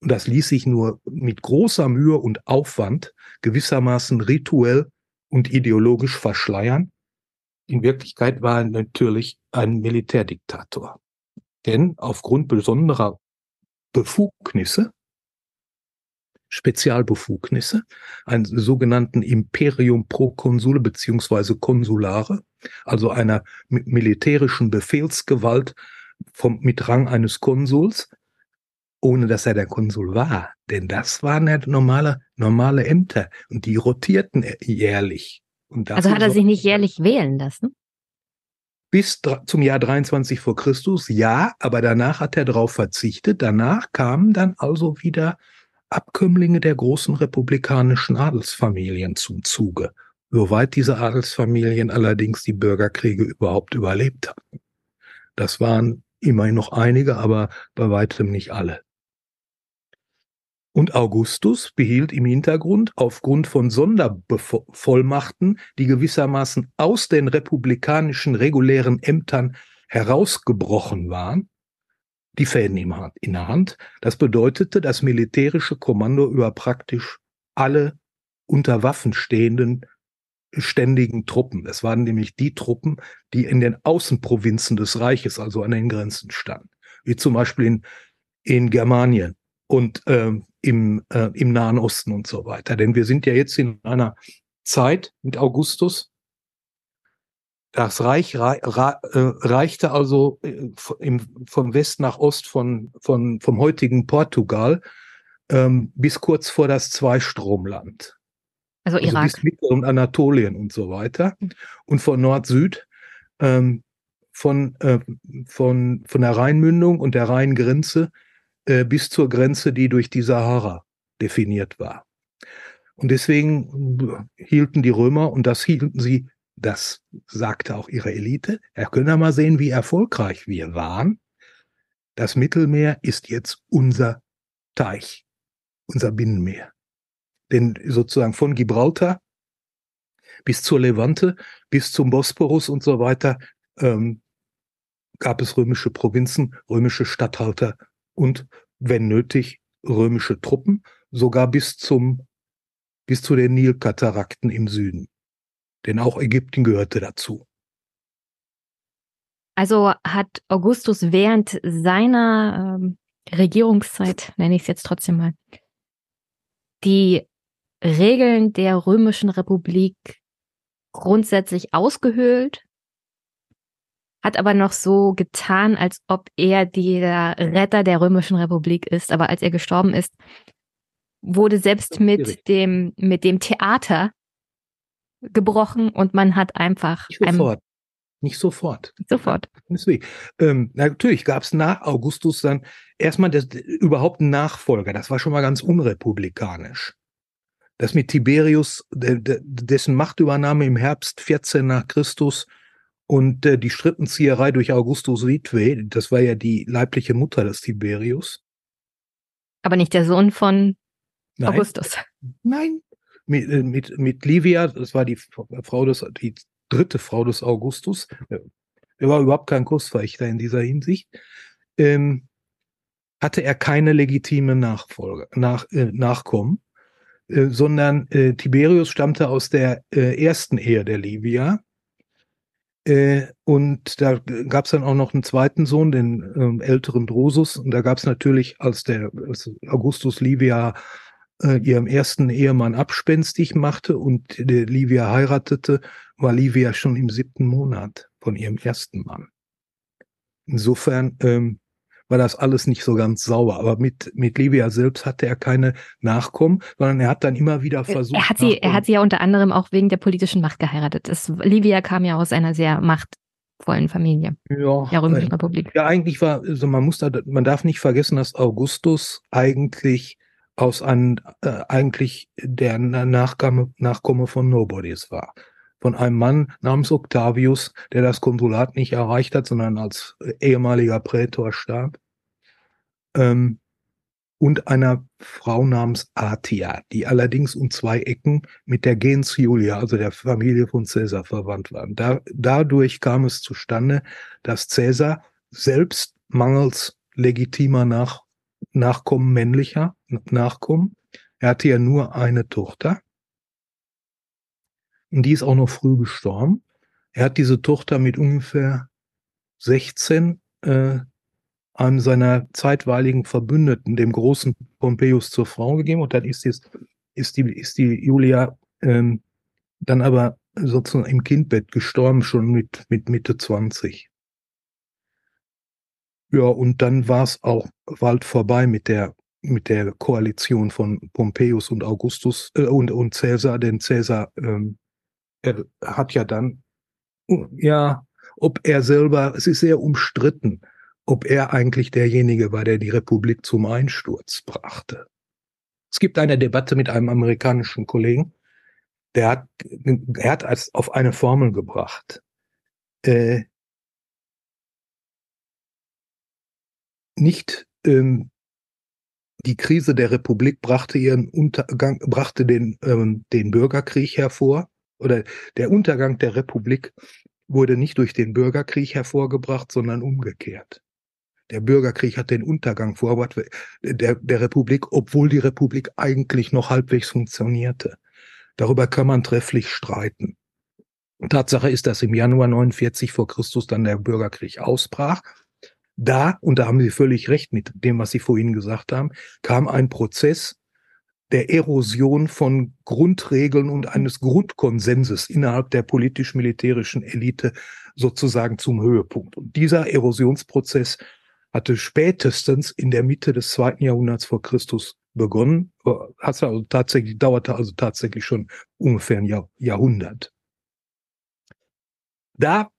und das ließ sich nur mit großer Mühe und Aufwand gewissermaßen rituell und ideologisch verschleiern. In Wirklichkeit war er natürlich ein Militärdiktator. Denn aufgrund besonderer Befugnisse, Spezialbefugnisse, einen sogenannten Imperium pro Consule beziehungsweise Konsulare, also einer militärischen Befehlsgewalt vom, mit Rang eines Konsuls, ohne dass er der Konsul war. Denn das waren ja normale, normale Ämter und die rotierten jährlich. also hat er sich nicht jährlich wählen lassen? Bis zum Jahr 23 vor Christus, ja, aber danach hat er darauf verzichtet. Danach kamen dann also wieder Abkömmlinge der großen republikanischen Adelsfamilien zum Zuge. Soweit diese Adelsfamilien allerdings die Bürgerkriege überhaupt überlebt hatten. Das waren immerhin noch einige, aber bei weitem nicht alle. Und Augustus behielt im Hintergrund aufgrund von Sondervollmachten, die gewissermaßen aus den republikanischen regulären Ämtern herausgebrochen waren, die Fäden in der Hand. Das bedeutete das militärische Kommando über praktisch alle unter Waffen stehenden ständigen Truppen. Es waren nämlich die Truppen, die in den Außenprovinzen des Reiches, also an den Grenzen standen, wie zum Beispiel in, in Germanien und ähm, im, äh, im Nahen Osten und so weiter. Denn wir sind ja jetzt in einer Zeit mit Augustus. Das Reich rei rei äh, reichte also äh, im, von West nach Ost von, von, vom heutigen Portugal ähm, bis kurz vor das Zweistromland. Also, also Irak. bis Mittel- und Anatolien und so weiter. Und von Nord-Süd ähm, von, äh, von, von der Rheinmündung und der Rheingrenze äh, bis zur Grenze, die durch die Sahara definiert war. Und deswegen hielten die Römer, und das hielten sie, das sagte auch ihre Elite, er könne mal sehen, wie erfolgreich wir waren. Das Mittelmeer ist jetzt unser Teich, unser Binnenmeer. Denn sozusagen von Gibraltar bis zur Levante, bis zum Bosporus und so weiter ähm, gab es römische Provinzen, römische Statthalter und, wenn nötig, römische Truppen. sogar bis zum bis zu den Nilkatarakten im Süden. Denn auch Ägypten gehörte dazu. Also hat Augustus während seiner ähm, Regierungszeit, nenne ich es jetzt trotzdem mal, die Regeln der römischen Republik grundsätzlich ausgehöhlt, hat aber noch so getan, als ob er der Retter der römischen Republik ist. Aber als er gestorben ist, wurde selbst mit dem, mit dem Theater gebrochen und man hat einfach. Nicht sofort. Nicht sofort. Sofort. Ähm, natürlich gab es nach Augustus dann erstmal das, überhaupt einen Nachfolger. Das war schon mal ganz unrepublikanisch. Das mit Tiberius, dessen Machtübernahme im Herbst 14 nach Christus und äh, die Strippenzieherei durch Augustus Witwe, das war ja die leibliche Mutter des Tiberius. Aber nicht der Sohn von Nein. Augustus. Nein. Mit, äh, mit, mit Livia, das war die Frau des, die dritte Frau des Augustus. Er war überhaupt kein Kursverächter in dieser Hinsicht. Ähm, hatte er keine legitime Nachfolge, nach, äh, Nachkommen, äh, sondern äh, Tiberius stammte aus der äh, ersten Ehe der Livia. Äh, und da gab es dann auch noch einen zweiten Sohn, den ähm, älteren Drusus. Und da gab es natürlich, als der als Augustus Livia äh, ihrem ersten Ehemann abspenstig machte und der Livia heiratete, war Livia schon im siebten Monat von ihrem ersten Mann. Insofern ähm, war das alles nicht so ganz sauber. Aber mit, mit Livia selbst hatte er keine Nachkommen, sondern er hat dann immer wieder versucht. Er hat sie, er hat sie ja unter anderem auch wegen der politischen Macht geheiratet. Das, Livia kam ja aus einer sehr machtvollen Familie ja, der Römischen äh, Republik. Ja, eigentlich war, also man muss da, man darf nicht vergessen, dass Augustus eigentlich aus einem, äh, eigentlich der Nachkomme, Nachkomme von Nobodies war. Von einem Mann namens Octavius, der das Konsulat nicht erreicht hat, sondern als ehemaliger Prätor starb. Ähm, und einer Frau namens Atia, die allerdings um zwei Ecken mit der Gens Julia, also der Familie von Caesar, verwandt waren. Da, dadurch kam es zustande, dass Caesar selbst mangels legitimer Nach Nachkommen männlicher Nachkommen. Er hatte ja nur eine Tochter. Und die ist auch noch früh gestorben. Er hat diese Tochter mit ungefähr 16 äh, einem seiner zeitweiligen Verbündeten, dem großen Pompeius, zur Frau gegeben. Und dann ist, die, ist, die, ist die Julia ähm, dann aber sozusagen im Kindbett gestorben, schon mit, mit Mitte 20. Ja, und dann war es auch bald vorbei mit der mit der Koalition von Pompeius und Augustus äh, und und Caesar, denn Caesar ähm, er hat ja dann ja, ob er selber, es ist sehr umstritten, ob er eigentlich derjenige war, der die Republik zum Einsturz brachte. Es gibt eine Debatte mit einem amerikanischen Kollegen, der hat, er hat als auf eine Formel gebracht. Äh, nicht ähm, die Krise der Republik brachte ihren Untergang, brachte den, ähm, den Bürgerkrieg hervor, oder der Untergang der Republik wurde nicht durch den Bürgerkrieg hervorgebracht, sondern umgekehrt. Der Bürgerkrieg hat den Untergang vorgebracht der, der Republik, obwohl die Republik eigentlich noch halbwegs funktionierte. Darüber kann man trefflich streiten. Tatsache ist, dass im Januar 49 vor Christus dann der Bürgerkrieg ausbrach da, und da haben Sie völlig recht mit dem, was Sie vorhin gesagt haben, kam ein Prozess der Erosion von Grundregeln und eines Grundkonsenses innerhalb der politisch-militärischen Elite sozusagen zum Höhepunkt. Und dieser Erosionsprozess hatte spätestens in der Mitte des zweiten Jahrhunderts vor Christus begonnen, hat also tatsächlich, dauerte also tatsächlich schon ungefähr ein Jahr, Jahrhundert. Da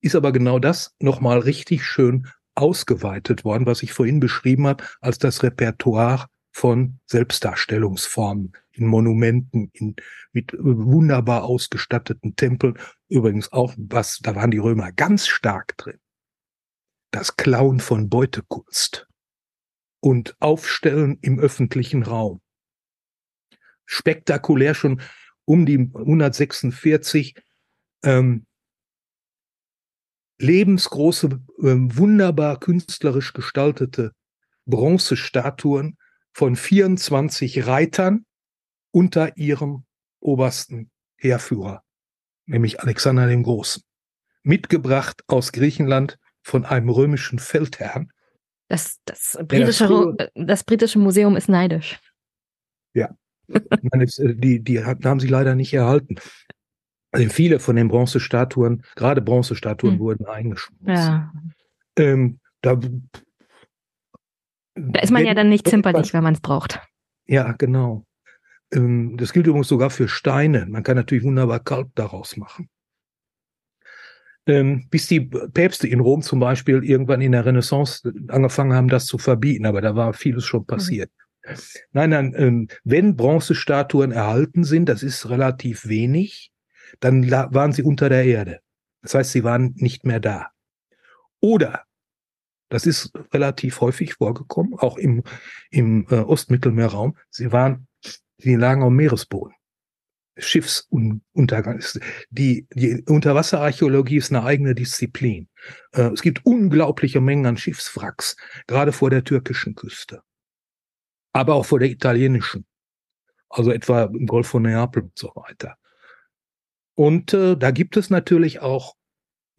ist aber genau das nochmal richtig schön ausgeweitet worden, was ich vorhin beschrieben habe, als das Repertoire von Selbstdarstellungsformen in Monumenten, in, mit wunderbar ausgestatteten Tempeln. Übrigens auch, was, da waren die Römer ganz stark drin. Das Klauen von Beutekunst und Aufstellen im öffentlichen Raum. Spektakulär schon um die 146 ähm, lebensgroße, ähm, wunderbar künstlerisch gestaltete Bronzestatuen von 24 Reitern unter ihrem obersten Heerführer, nämlich Alexander dem Großen, mitgebracht aus Griechenland von einem römischen Feldherrn. Das, das, britische, das, das britische Museum ist neidisch. Ja, äh, die, die haben sie leider nicht erhalten. Also viele von den Bronzestatuen, gerade Bronzestatuen, hm. wurden eingeschmolzen. Ja. Ähm, da, da ist man ja dann nicht zimperlich, wenn man es braucht. Ja, genau. Ähm, das gilt übrigens sogar für Steine. Man kann natürlich wunderbar Kalk daraus machen. Ähm, bis die Päpste in Rom zum Beispiel irgendwann in der Renaissance angefangen haben, das zu verbieten, aber da war vieles schon mhm. passiert. Mhm. Nein, nein, ähm, wenn Bronzestatuen erhalten sind, das ist relativ wenig, dann waren sie unter der Erde. Das heißt, sie waren nicht mehr da. Oder, das ist relativ häufig vorgekommen, auch im, im äh, Ostmittelmeerraum, sie waren, sie lagen am Meeresboden. Schiffsuntergang. Die, die Unterwasserarchäologie ist eine eigene Disziplin. Äh, es gibt unglaubliche Mengen an Schiffswracks, gerade vor der türkischen Küste. Aber auch vor der italienischen. Also etwa im Golf von Neapel und so weiter. Und äh, da gibt es natürlich auch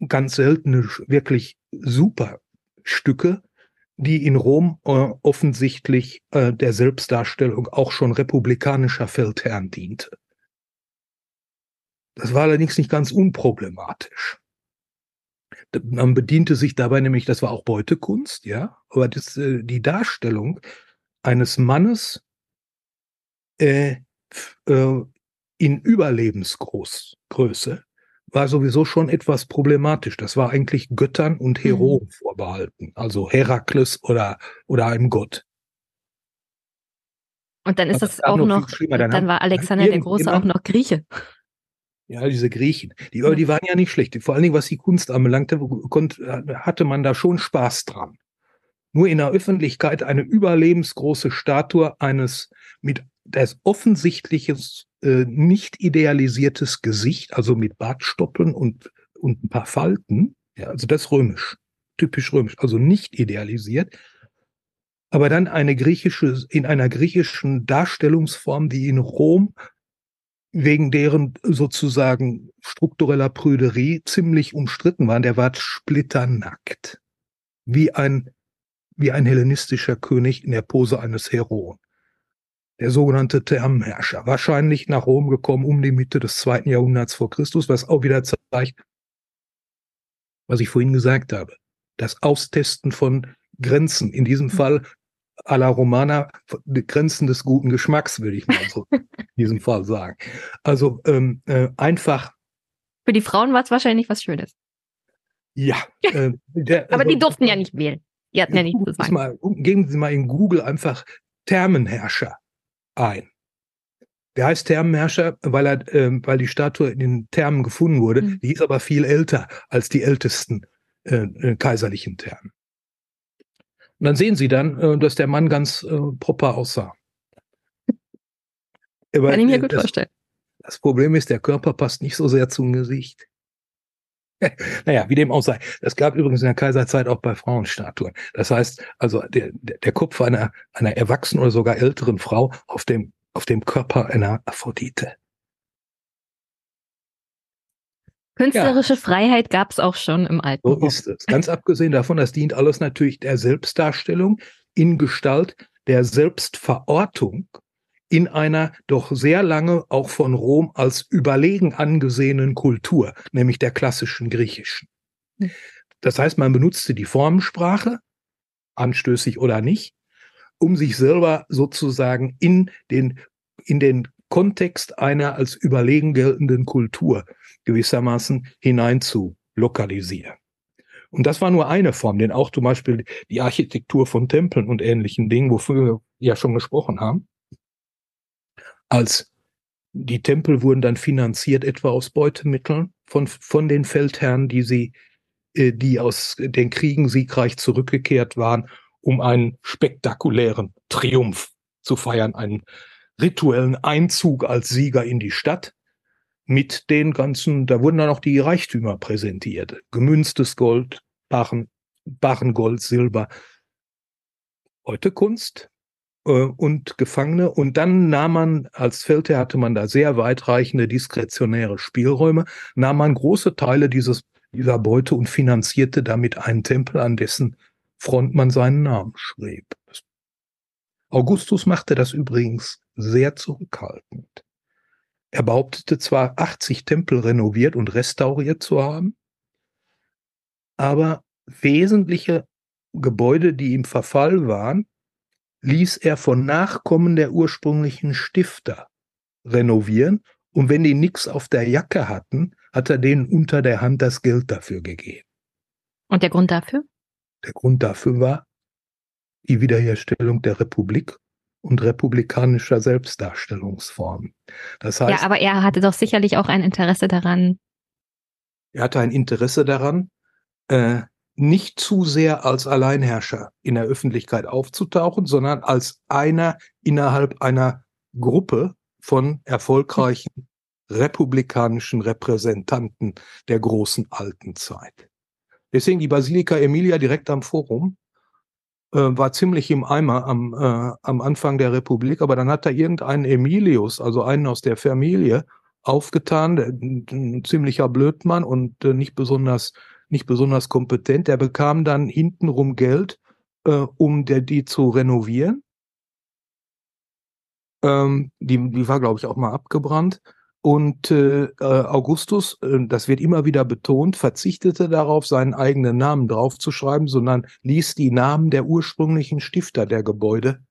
ganz seltene, wirklich super Stücke, die in Rom äh, offensichtlich äh, der Selbstdarstellung auch schon republikanischer Feldherren diente. Das war allerdings nicht ganz unproblematisch. Man bediente sich dabei nämlich, das war auch Beutekunst, ja, aber das, äh, die Darstellung eines Mannes äh, äh, in Überlebensgröße war sowieso schon etwas problematisch. Das war eigentlich Göttern und mhm. Heroen mhm. vorbehalten, also Herakles oder, oder einem Gott. Und dann ist das, das auch noch, dann, dann war Alexander der Große auch noch Grieche. Ja, diese Griechen. Die, ja. die waren ja nicht schlecht. Vor allen Dingen, was die Kunst anbelangte, hatte man da schon Spaß dran. Nur in der Öffentlichkeit eine überlebensgroße Statue eines mit das offensichtliches äh, nicht idealisiertes Gesicht, also mit Bartstoppeln und, und ein paar Falten. Ja, also das römisch, typisch römisch, also nicht idealisiert. Aber dann eine griechische, in einer griechischen Darstellungsform, die in Rom wegen deren sozusagen struktureller Prüderie ziemlich umstritten war. Der war splitternackt. Wie ein, wie ein hellenistischer König in der Pose eines Heroen der sogenannte Thermenherrscher, wahrscheinlich nach Rom gekommen um die Mitte des zweiten Jahrhunderts vor Christus, was auch wieder zeigt, was ich vorhin gesagt habe. Das Austesten von Grenzen, in diesem hm. Fall à la Romana, Grenzen des guten Geschmacks, würde ich mal so in diesem Fall sagen. Also ähm, äh, einfach. Für die Frauen war es wahrscheinlich was Schönes. Ja. Äh, der, Aber also, die durften ja nicht wählen. Die hatten ja nichts zu sagen. Mal, geben Sie mal in Google einfach Thermenherrscher ein. Der heißt Thermenherrscher, weil er, äh, weil die Statue in den Thermen gefunden wurde. Mhm. Die ist aber viel älter als die ältesten äh, äh, kaiserlichen Thermen. Und dann sehen Sie dann, äh, dass der Mann ganz äh, proper aussah. Kann ich mir gut das, vorstellen. Das Problem ist, der Körper passt nicht so sehr zum Gesicht. naja, wie dem auch sei. Das gab übrigens in der Kaiserzeit auch bei Frauenstatuen. Das heißt, also der, der Kopf einer, einer erwachsenen oder sogar älteren Frau auf dem, auf dem Körper einer Aphrodite. Künstlerische ja. Freiheit gab es auch schon im alten So ist es. Ganz abgesehen davon, das dient alles natürlich der Selbstdarstellung in Gestalt der Selbstverortung in einer doch sehr lange auch von Rom als überlegen angesehenen Kultur, nämlich der klassischen griechischen. Hm. Das heißt, man benutzte die Formensprache, anstößig oder nicht, um sich selber sozusagen in den, in den Kontext einer als überlegen geltenden Kultur gewissermaßen hinein zu lokalisieren. Und das war nur eine Form, denn auch zum Beispiel die Architektur von Tempeln und ähnlichen Dingen, wofür wir ja schon gesprochen haben, als die Tempel wurden dann finanziert etwa aus Beutemitteln von, von den Feldherren, die sie, äh, die aus den Kriegen siegreich zurückgekehrt waren, um einen spektakulären Triumph zu feiern, einen rituellen Einzug als Sieger in die Stadt mit den ganzen, da wurden dann auch die Reichtümer präsentiert. Gemünztes Gold, Barren, Barrengold, Silber. Heute Kunst, und Gefangene. Und dann nahm man, als Feldherr hatte man da sehr weitreichende diskretionäre Spielräume, nahm man große Teile dieses, dieser Beute und finanzierte damit einen Tempel, an dessen Front man seinen Namen schrieb. Augustus machte das übrigens sehr zurückhaltend. Er behauptete zwar 80 Tempel renoviert und restauriert zu haben, aber wesentliche Gebäude, die im Verfall waren, ließ er von Nachkommen der ursprünglichen Stifter renovieren. Und wenn die nichts auf der Jacke hatten, hat er denen unter der Hand das Geld dafür gegeben. Und der Grund dafür? Der Grund dafür war die Wiederherstellung der Republik und republikanischer Selbstdarstellungsformen. Das heißt, ja, aber er hatte doch sicherlich auch ein Interesse daran. Er hatte ein Interesse daran, äh, nicht zu sehr als Alleinherrscher in der Öffentlichkeit aufzutauchen, sondern als einer innerhalb einer Gruppe von erfolgreichen republikanischen Repräsentanten der großen alten Zeit. Deswegen die Basilika Emilia direkt am Forum äh, war ziemlich im Eimer am, äh, am Anfang der Republik, aber dann hat da irgendein Emilius, also einen aus der Familie, aufgetan, ein, ziemlicher Blödmann und äh, nicht besonders nicht besonders kompetent. Der bekam dann hintenrum Geld, äh, um der, die zu renovieren. Ähm, die, die war, glaube ich, auch mal abgebrannt. Und äh, äh, Augustus, äh, das wird immer wieder betont, verzichtete darauf, seinen eigenen Namen draufzuschreiben, sondern ließ die Namen der ursprünglichen Stifter der Gebäude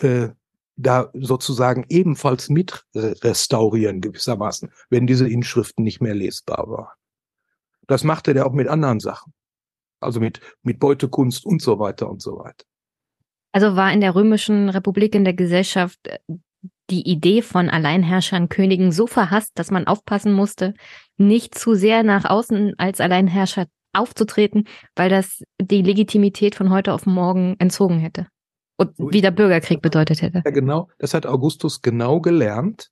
äh, da sozusagen ebenfalls mit restaurieren gewissermaßen, wenn diese Inschriften nicht mehr lesbar waren. Das machte der auch mit anderen Sachen. Also mit, mit Beutekunst und so weiter und so weiter. Also war in der Römischen Republik in der Gesellschaft äh, die Idee von Alleinherrschern, Königen so verhasst, dass man aufpassen musste, nicht zu sehr nach außen als Alleinherrscher aufzutreten, weil das die Legitimität von heute auf morgen entzogen hätte. Und wieder Bürgerkrieg bedeutet hätte. Ja, genau. Das hat Augustus genau gelernt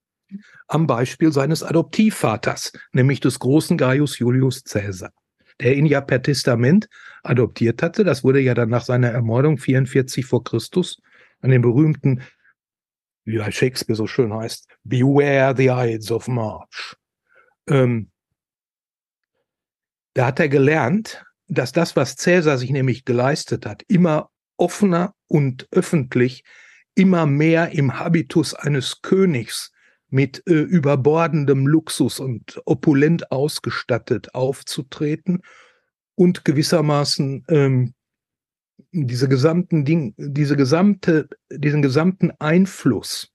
am Beispiel seines Adoptivvaters, nämlich des großen Gaius Julius Caesar, der ihn ja per Testament adoptiert hatte. Das wurde ja dann nach seiner Ermordung 44 vor Christus an den berühmten, wie bei Shakespeare so schön heißt, Beware the Ides of March. Ähm, da hat er gelernt, dass das, was Caesar sich nämlich geleistet hat, immer offener und öffentlich, immer mehr im Habitus eines Königs mit äh, überbordendem Luxus und opulent ausgestattet aufzutreten und gewissermaßen ähm, diese gesamten Ding, diese gesamte, diesen gesamten Einfluss,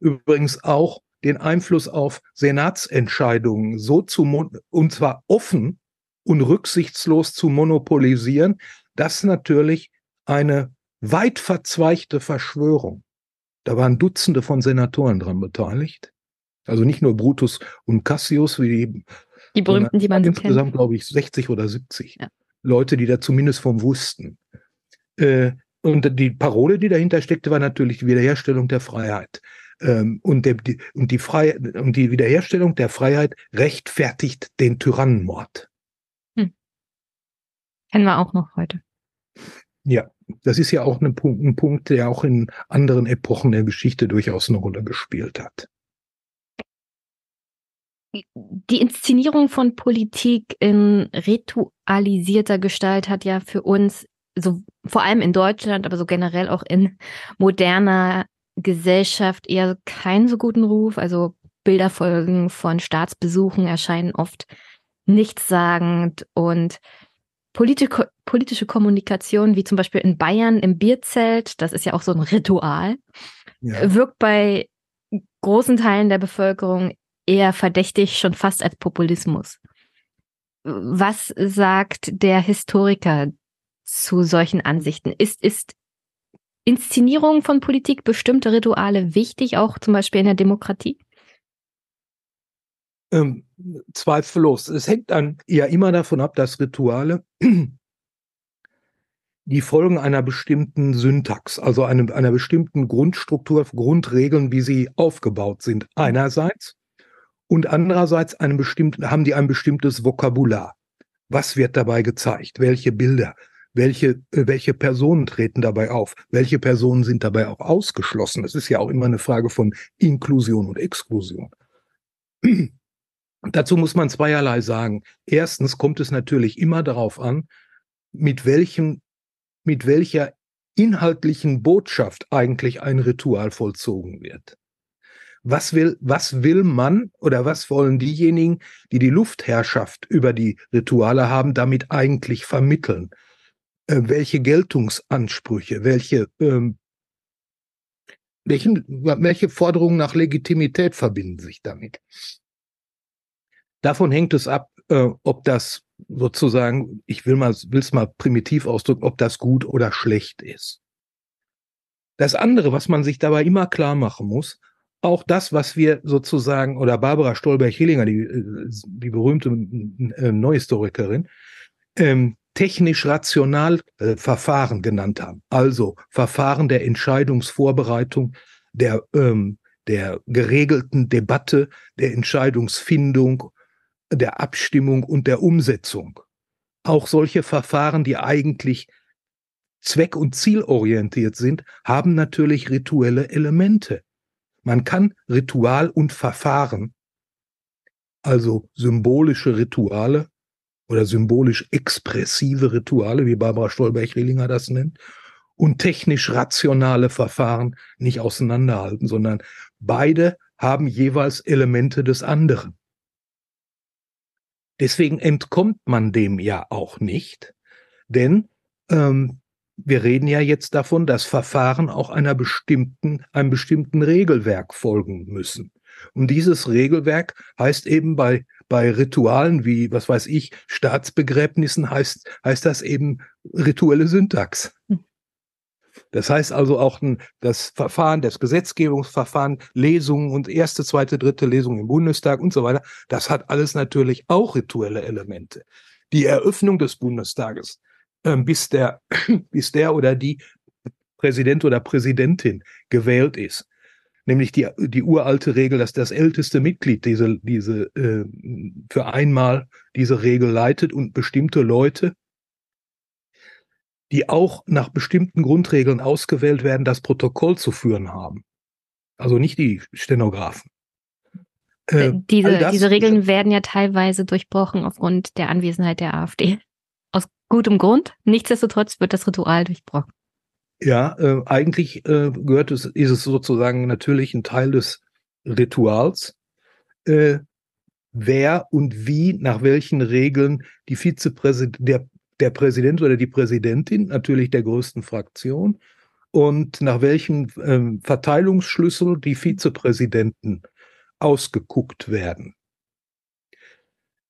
übrigens auch den Einfluss auf Senatsentscheidungen so zu und zwar offen und rücksichtslos zu monopolisieren, dass natürlich eine weit verzweigte Verschwörung. Da waren Dutzende von Senatoren dran beteiligt. Also nicht nur Brutus und Cassius, wie die, die berühmten, die man so insgesamt, glaube ich, 60 oder 70 ja. Leute, die da zumindest vom wussten. Äh, und die Parole, die dahinter steckte, war natürlich die Wiederherstellung der Freiheit. Ähm, und, der, die, und, die Frei und die Wiederherstellung der Freiheit rechtfertigt den Tyrannenmord. Hm. Kennen wir auch noch heute. Ja, das ist ja auch ein Punkt, ein Punkt, der auch in anderen Epochen der Geschichte durchaus eine Rolle gespielt hat die Inszenierung von Politik in ritualisierter Gestalt hat ja für uns, so vor allem in Deutschland, aber so generell auch in moderner Gesellschaft eher keinen so guten Ruf. Also Bilderfolgen von Staatsbesuchen erscheinen oft nichtssagend und politische, politische Kommunikation, wie zum Beispiel in Bayern im Bierzelt, das ist ja auch so ein Ritual, ja. wirkt bei großen Teilen der Bevölkerung eher verdächtig, schon fast als Populismus. Was sagt der Historiker zu solchen Ansichten? Ist, ist Inszenierung von Politik, bestimmte Rituale wichtig, auch zum Beispiel in der Demokratie? Ähm, zweifellos. Es hängt dann ja immer davon ab, dass Rituale die Folgen einer bestimmten Syntax, also einem, einer bestimmten Grundstruktur, Grundregeln, wie sie aufgebaut sind, einerseits und andererseits einem bestimmten, haben die ein bestimmtes Vokabular. Was wird dabei gezeigt? Welche Bilder welche, äh, welche Personen treten dabei auf? Welche Personen sind dabei auch ausgeschlossen? Das ist ja auch immer eine Frage von Inklusion und Exklusion. Dazu muss man zweierlei sagen. Erstens kommt es natürlich immer darauf an, mit welchem, mit welcher inhaltlichen Botschaft eigentlich ein Ritual vollzogen wird. Was will, was will man oder was wollen diejenigen, die die Luftherrschaft über die Rituale haben, damit eigentlich vermitteln? Äh, welche Geltungsansprüche, welche, ähm, welchen, welche Forderungen nach Legitimität verbinden sich damit? Davon hängt es ab, äh, ob das sozusagen, ich will mal, will es mal primitiv ausdrücken, ob das gut oder schlecht ist. Das andere, was man sich dabei immer klar machen muss, auch das, was wir sozusagen, oder Barbara Stolberg-Hillinger, die, äh, die berühmte äh, Neuhistorikerin, ähm, technisch-rational äh, Verfahren genannt haben. Also Verfahren der Entscheidungsvorbereitung, der, ähm, der geregelten Debatte, der Entscheidungsfindung, der Abstimmung und der Umsetzung. Auch solche Verfahren, die eigentlich zweck- und zielorientiert sind, haben natürlich rituelle Elemente. Man kann Ritual und Verfahren, also symbolische Rituale, oder symbolisch expressive Rituale, wie Barbara Stolberg-Rehlinger das nennt, und technisch rationale Verfahren nicht auseinanderhalten, sondern beide haben jeweils Elemente des anderen. Deswegen entkommt man dem ja auch nicht, denn ähm, wir reden ja jetzt davon, dass Verfahren auch einer bestimmten, einem bestimmten Regelwerk folgen müssen. Und dieses Regelwerk heißt eben bei bei Ritualen wie, was weiß ich, Staatsbegräbnissen heißt, heißt das eben rituelle Syntax. Hm. Das heißt also auch das Verfahren, das Gesetzgebungsverfahren, Lesungen und erste, zweite, dritte Lesung im Bundestag und so weiter, das hat alles natürlich auch rituelle Elemente. Die Eröffnung des Bundestages, bis der, bis der oder die Präsident oder Präsidentin gewählt ist, nämlich die, die uralte Regel, dass das älteste Mitglied diese, diese äh, für einmal diese Regel leitet und bestimmte Leute, die auch nach bestimmten Grundregeln ausgewählt werden, das Protokoll zu führen haben. Also nicht die Stenografen. Äh, äh diese, das, diese Regeln werden ja teilweise durchbrochen aufgrund der Anwesenheit der AfD. Gutem Grund. Nichtsdestotrotz wird das Ritual durchbrochen. Ja, äh, eigentlich äh, gehört es, ist es sozusagen natürlich ein Teil des Rituals, äh, wer und wie, nach welchen Regeln die Vizepräsident, der, der Präsident oder die Präsidentin, natürlich der größten Fraktion, und nach welchen ähm, Verteilungsschlüssel die Vizepräsidenten ausgeguckt werden.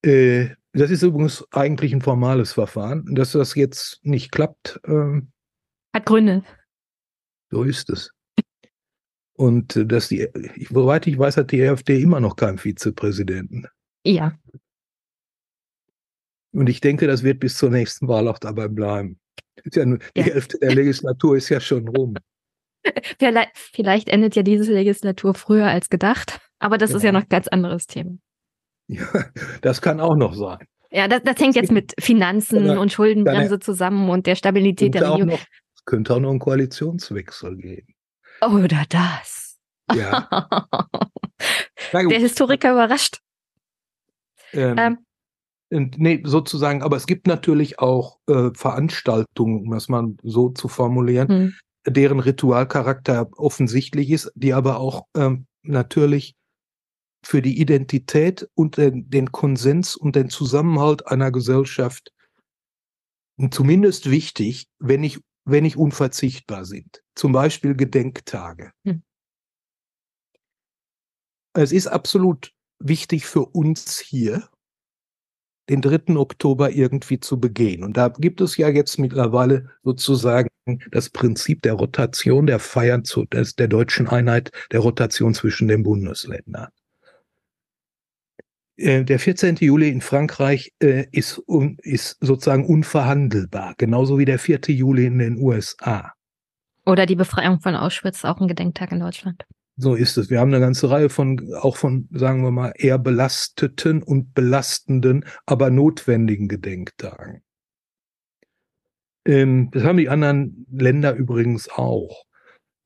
Äh, das ist übrigens eigentlich ein formales Verfahren. Dass das jetzt nicht klappt, ähm, hat Gründe. So ist es. Und äh, dass die, soweit ich weiß, hat die AfD immer noch keinen Vizepräsidenten. Ja. Und ich denke, das wird bis zur nächsten Wahl auch dabei bleiben. Ja nur, die Hälfte der Legislatur ist ja schon rum. Vielleicht, vielleicht, endet ja diese Legislatur früher als gedacht, aber das ja. ist ja noch ein ganz anderes Thema. Ja, das kann auch noch sein. Ja, das, das hängt jetzt mit Finanzen und Schuldenbremse zusammen und der Stabilität der Regierung. Noch, könnte auch noch einen Koalitionswechsel geben. Oder das. Ja. Der Historiker überrascht. Ähm, ähm. Nee, sozusagen, aber es gibt natürlich auch äh, Veranstaltungen, um das mal so zu formulieren, hm. deren Ritualcharakter offensichtlich ist, die aber auch ähm, natürlich für die Identität und den, den Konsens und den Zusammenhalt einer Gesellschaft zumindest wichtig, wenn nicht wenn nicht unverzichtbar sind. Zum Beispiel Gedenktage. Hm. Es ist absolut wichtig für uns hier, den 3. Oktober irgendwie zu begehen. Und da gibt es ja jetzt mittlerweile sozusagen das Prinzip der Rotation der Feiern zu, des, der deutschen Einheit, der Rotation zwischen den Bundesländern. Äh, der 14. Juli in Frankreich äh, ist, un, ist sozusagen unverhandelbar, genauso wie der 4. Juli in den USA. Oder die Befreiung von Auschwitz, auch ein Gedenktag in Deutschland. So ist es. Wir haben eine ganze Reihe von, auch von, sagen wir mal, eher belasteten und belastenden, aber notwendigen Gedenktagen. Ähm, das haben die anderen Länder übrigens auch,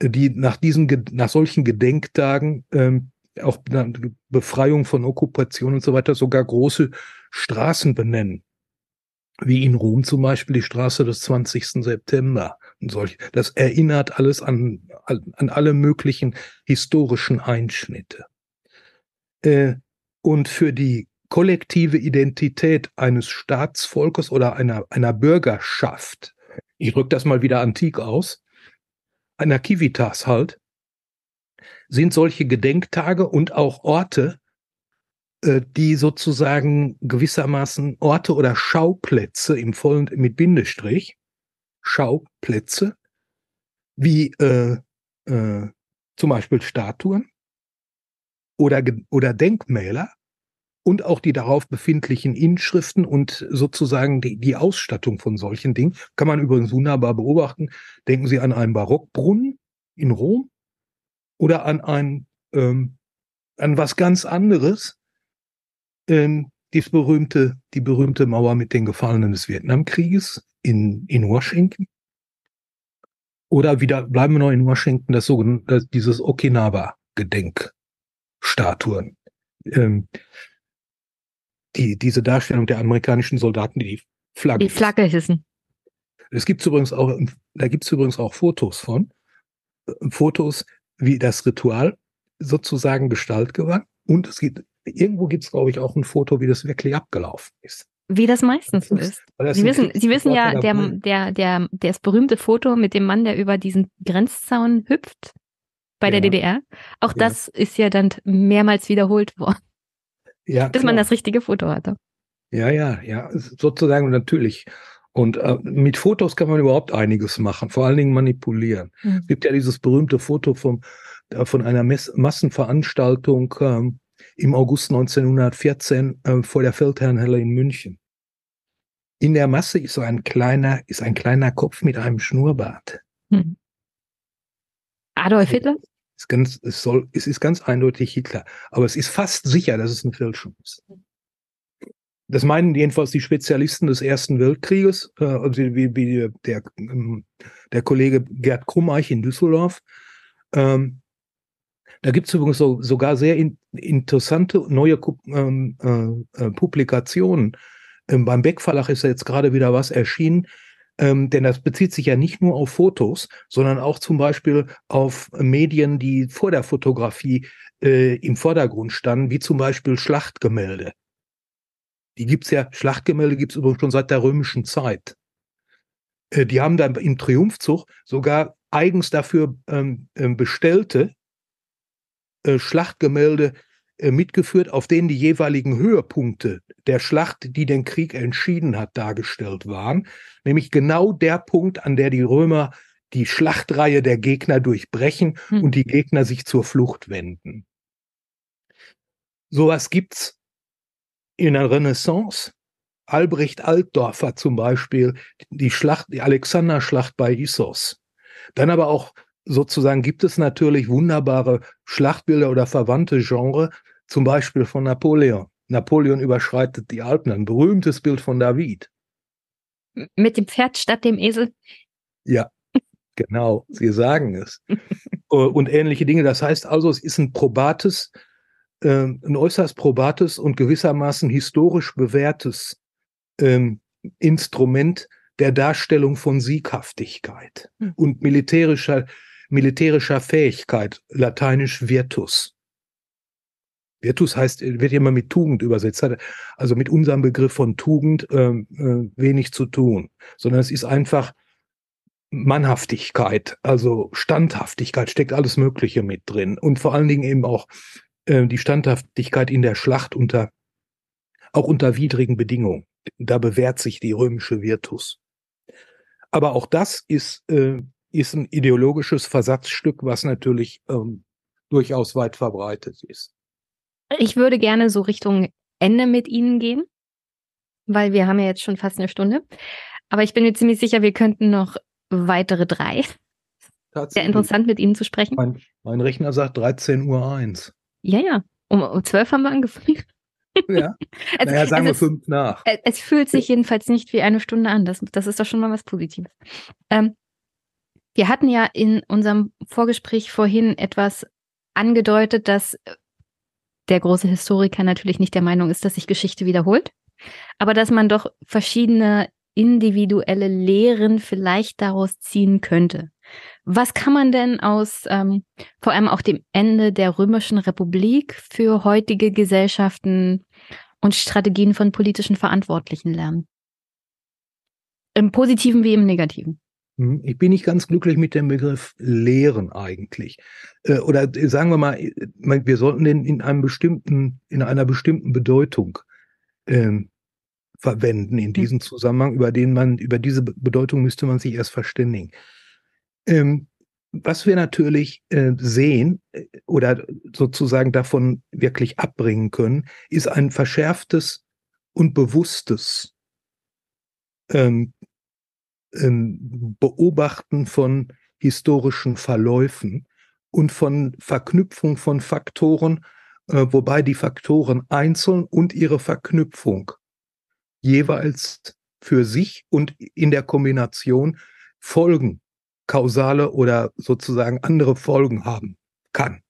die nach diesen, nach solchen Gedenktagen ähm, auch Befreiung von Okkupation und so weiter sogar große Straßen benennen. Wie in Rom zum Beispiel die Straße des 20. September und solch. Das erinnert alles an, an alle möglichen historischen Einschnitte. Äh, und für die kollektive Identität eines Staatsvolkes oder einer, einer Bürgerschaft, ich drücke das mal wieder antik aus, einer Civitas halt, sind solche Gedenktage und auch Orte, äh, die sozusagen gewissermaßen Orte oder Schauplätze im vollen mit Bindestrich, Schauplätze, wie äh, äh, zum Beispiel Statuen oder, oder Denkmäler und auch die darauf befindlichen Inschriften und sozusagen die, die Ausstattung von solchen Dingen kann man übrigens wunderbar beobachten. Denken Sie an einen Barockbrunnen in Rom oder an ein ähm, an was ganz anderes. Ähm, die berühmte, die berühmte Mauer mit den Gefallenen des Vietnamkrieges in, in Washington. Oder wieder, bleiben wir noch in Washington, das sogenannte, dieses Okinawa-Gedenkstatuen. Ähm, die, diese Darstellung der amerikanischen Soldaten, die die Flagge, die Flagge hissen. Es gibt übrigens auch, da gibt es übrigens auch Fotos von, äh, Fotos, wie das Ritual sozusagen Gestalt gewann. Und es gibt, irgendwo gibt es, glaube ich, auch ein Foto, wie das wirklich abgelaufen ist. Wie das meistens so ist. Sie wissen, Sie wissen ja, der, der, der, das berühmte Foto mit dem Mann, der über diesen Grenzzaun hüpft bei ja. der DDR. Auch ja. das ist ja dann mehrmals wiederholt worden. Ja, bis klar. man das richtige Foto hatte. Ja, ja, ja, sozusagen natürlich. Und äh, mit Fotos kann man überhaupt einiges machen, vor allen Dingen manipulieren. Mhm. Es gibt ja dieses berühmte Foto vom, äh, von einer Mess Massenveranstaltung ähm, im August 1914 äh, vor der Feldherrnhalle in München. In der Masse ist so ein kleiner, ist ein kleiner Kopf mit einem Schnurrbart. Mhm. Adolf Hitler? Es, ganz, es, soll, es ist ganz eindeutig Hitler. Aber es ist fast sicher, dass es eine Fälschung ist. Das meinen jedenfalls die Spezialisten des Ersten Weltkrieges, äh, wie, wie der, ähm, der Kollege Gerd Krummeich in Düsseldorf. Ähm, da gibt es übrigens so, sogar sehr in, interessante neue ähm, äh, äh, Publikationen. Ähm, beim Beck Verlag ist ja jetzt gerade wieder was erschienen, ähm, denn das bezieht sich ja nicht nur auf Fotos, sondern auch zum Beispiel auf Medien, die vor der Fotografie äh, im Vordergrund standen, wie zum Beispiel Schlachtgemälde. Die gibt's ja, Schlachtgemälde gibt's übrigens schon seit der römischen Zeit. Äh, die haben dann im Triumphzug sogar eigens dafür ähm, ähm bestellte äh, Schlachtgemälde äh, mitgeführt, auf denen die jeweiligen Höhepunkte der Schlacht, die den Krieg entschieden hat, dargestellt waren. Nämlich genau der Punkt, an der die Römer die Schlachtreihe der Gegner durchbrechen hm. und die Gegner sich zur Flucht wenden. Sowas gibt's in der Renaissance, Albrecht Altdorfer zum Beispiel, die Schlacht, die Alexanderschlacht bei Issos. Dann aber auch sozusagen gibt es natürlich wunderbare Schlachtbilder oder verwandte Genre, zum Beispiel von Napoleon. Napoleon überschreitet die Alpen, ein berühmtes Bild von David. Mit dem Pferd statt dem Esel? Ja, genau, Sie sagen es. Und ähnliche Dinge. Das heißt also, es ist ein probates ähm, ein äußerst probates und gewissermaßen historisch bewährtes ähm, Instrument der Darstellung von Sieghaftigkeit mhm. und militärischer, militärischer Fähigkeit, lateinisch Virtus. Virtus heißt, wird immer mit Tugend übersetzt, also mit unserem Begriff von Tugend äh, äh, wenig zu tun, sondern es ist einfach Mannhaftigkeit, also Standhaftigkeit, steckt alles Mögliche mit drin und vor allen Dingen eben auch äh, die Standhaftigkeit in der Schlacht unter, auch unter widrigen Bedingungen. Da bewährt sich die römische Virtus. Aber auch das ist, äh, ist ein ideologisches Versatzstück, was natürlich ähm, durchaus weit verbreitet ist. Ich würde gerne so Richtung Ende mit Ihnen gehen, weil wir haben ja jetzt schon fast eine Stunde. Aber ich bin mir ziemlich sicher, wir könnten noch weitere drei. Sehr interessant mit Ihnen zu sprechen. Mein, mein Rechner sagt 13.01 Uhr. Ja, ja. Um, um 12 haben wir angefangen. Ja. es, naja, sagen wir fünf nach. Es fühlt sich jedenfalls nicht wie eine Stunde an. Das, das ist doch schon mal was Positives. Ähm, wir hatten ja in unserem Vorgespräch vorhin etwas angedeutet, dass der große Historiker natürlich nicht der Meinung ist, dass sich Geschichte wiederholt, aber dass man doch verschiedene individuelle Lehren vielleicht daraus ziehen könnte. Was kann man denn aus ähm, vor allem auch dem Ende der Römischen Republik für heutige Gesellschaften und Strategien von politischen Verantwortlichen lernen? Im positiven wie im negativen. Hm, ich bin nicht ganz glücklich mit dem Begriff Lehren eigentlich. Äh, oder sagen wir mal, wir sollten den in einem bestimmten, in einer bestimmten Bedeutung ähm, verwenden in diesem Zusammenhang, über den man, über diese Bedeutung müsste man sich erst verständigen. Ähm, was wir natürlich äh, sehen äh, oder sozusagen davon wirklich abbringen können, ist ein verschärftes und bewusstes ähm, ähm, Beobachten von historischen Verläufen und von Verknüpfung von Faktoren, äh, wobei die Faktoren einzeln und ihre Verknüpfung jeweils für sich und in der Kombination Folgen kausale oder sozusagen andere Folgen haben kann,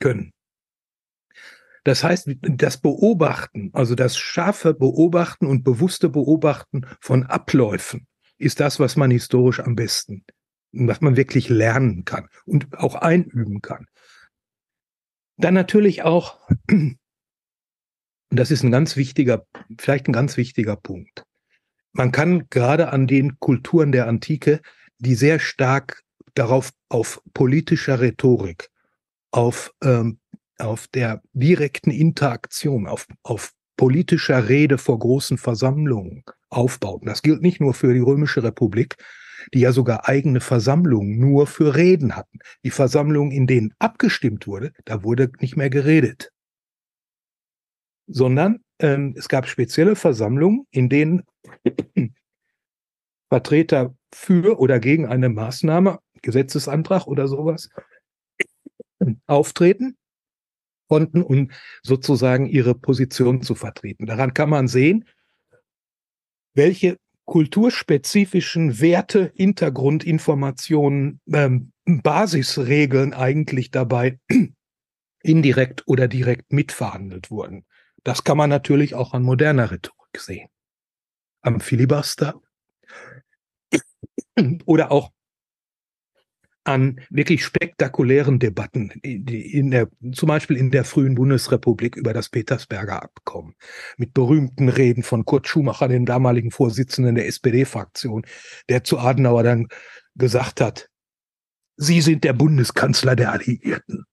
können. Das heißt, das Beobachten, also das scharfe Beobachten und bewusste Beobachten von Abläufen ist das, was man historisch am besten, was man wirklich lernen kann und auch einüben kann. Dann natürlich auch, und das ist ein ganz wichtiger, vielleicht ein ganz wichtiger Punkt. Man kann gerade an den Kulturen der Antike die sehr stark darauf auf politischer Rhetorik, auf, ähm, auf der direkten Interaktion, auf, auf politischer Rede vor großen Versammlungen aufbauten. Das gilt nicht nur für die Römische Republik, die ja sogar eigene Versammlungen nur für Reden hatten. Die Versammlungen, in denen abgestimmt wurde, da wurde nicht mehr geredet. Sondern ähm, es gab spezielle Versammlungen, in denen Vertreter für oder gegen eine Maßnahme, Gesetzesantrag oder sowas, auftreten konnten, um sozusagen ihre Position zu vertreten. Daran kann man sehen, welche kulturspezifischen Werte, Hintergrundinformationen, ähm, Basisregeln eigentlich dabei indirekt oder direkt mitverhandelt wurden. Das kann man natürlich auch an moderner Rhetorik sehen. Am Filibuster, oder auch an wirklich spektakulären Debatten, in der, zum Beispiel in der frühen Bundesrepublik über das Petersberger Abkommen, mit berühmten Reden von Kurt Schumacher, dem damaligen Vorsitzenden der SPD-Fraktion, der zu Adenauer dann gesagt hat, Sie sind der Bundeskanzler der Alliierten.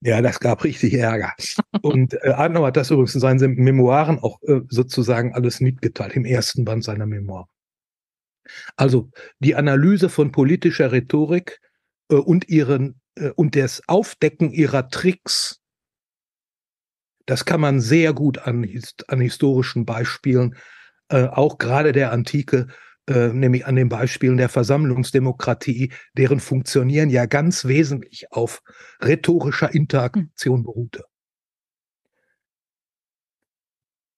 Ja, das gab richtig Ärger. Und äh, Adenauer hat das übrigens in seinen Memoiren auch äh, sozusagen alles mitgeteilt, im ersten Band seiner Memoiren. Also die Analyse von politischer Rhetorik äh, und ihren äh, und das Aufdecken ihrer Tricks, das kann man sehr gut an, an historischen Beispielen, äh, auch gerade der Antike, äh, nämlich an den Beispielen der Versammlungsdemokratie, deren Funktionieren ja ganz wesentlich auf rhetorischer Interaktion beruhte.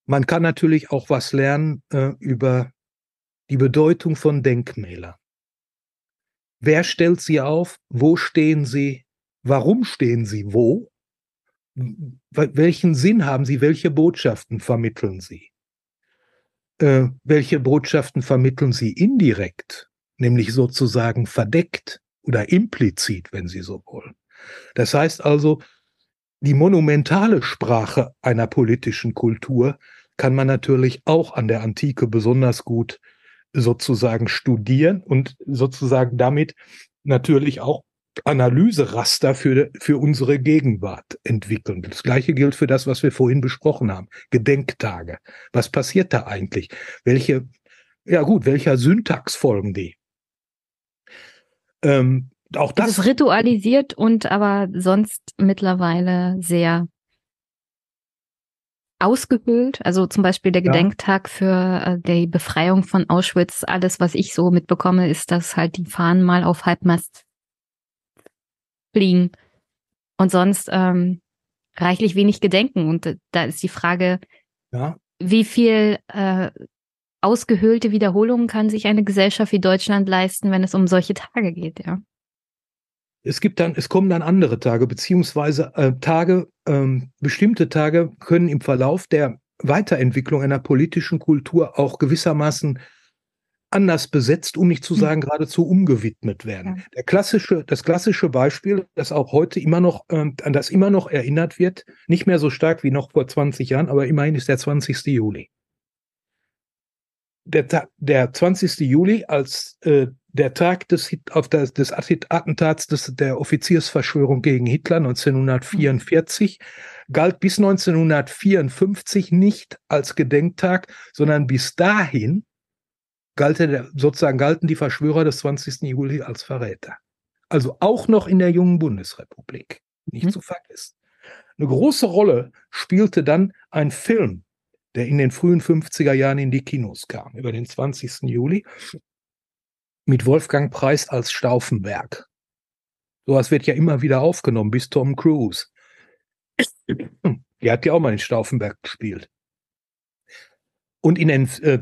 Man kann natürlich auch was lernen äh, über die Bedeutung von Denkmälern. Wer stellt sie auf? Wo stehen sie? Warum stehen sie wo? Welchen Sinn haben sie? Welche Botschaften vermitteln sie? Äh, welche Botschaften vermitteln sie indirekt, nämlich sozusagen verdeckt oder implizit, wenn Sie so wollen? Das heißt also, die monumentale Sprache einer politischen Kultur kann man natürlich auch an der Antike besonders gut sozusagen studieren und sozusagen damit natürlich auch Analyseraster für, für unsere Gegenwart entwickeln. Das gleiche gilt für das, was wir vorhin besprochen haben. Gedenktage. Was passiert da eigentlich? Welche, ja gut, welcher Syntax folgen die? Ähm, auch das, das ist ritualisiert und aber sonst mittlerweile sehr ausgehöhlt. Also zum Beispiel der Gedenktag für äh, die Befreiung von Auschwitz. Alles, was ich so mitbekomme, ist, dass halt die Fahnen mal auf Halbmast fliegen. Und sonst ähm, reichlich wenig Gedenken. Und äh, da ist die Frage, ja. wie viel äh, ausgehöhlte Wiederholungen kann sich eine Gesellschaft wie Deutschland leisten, wenn es um solche Tage geht, ja. Es gibt dann, es kommen dann andere Tage, beziehungsweise äh, Tage, ähm, bestimmte Tage können im Verlauf der Weiterentwicklung einer politischen Kultur auch gewissermaßen anders besetzt, um nicht zu hm. sagen geradezu umgewidmet werden. Der klassische, das klassische Beispiel, das auch heute immer noch, äh, an das immer noch erinnert wird, nicht mehr so stark wie noch vor 20 Jahren, aber immerhin ist der 20. Juli. Der, der 20. Juli als äh, der Tag des, auf das, des Attentats des, der Offiziersverschwörung gegen Hitler 1944 galt bis 1954 nicht als Gedenktag, sondern bis dahin galte sozusagen galten die Verschwörer des 20. Juli als Verräter. Also auch noch in der jungen Bundesrepublik, nicht mhm. zu vergessen. Eine große Rolle spielte dann ein Film, der in den frühen 50er Jahren in die Kinos kam, über den 20. Juli, mit Wolfgang Preis als Stauffenberg. Sowas wird ja immer wieder aufgenommen, bis Tom Cruise. Der hat ja auch mal in Stauffenberg gespielt. Und in den äh,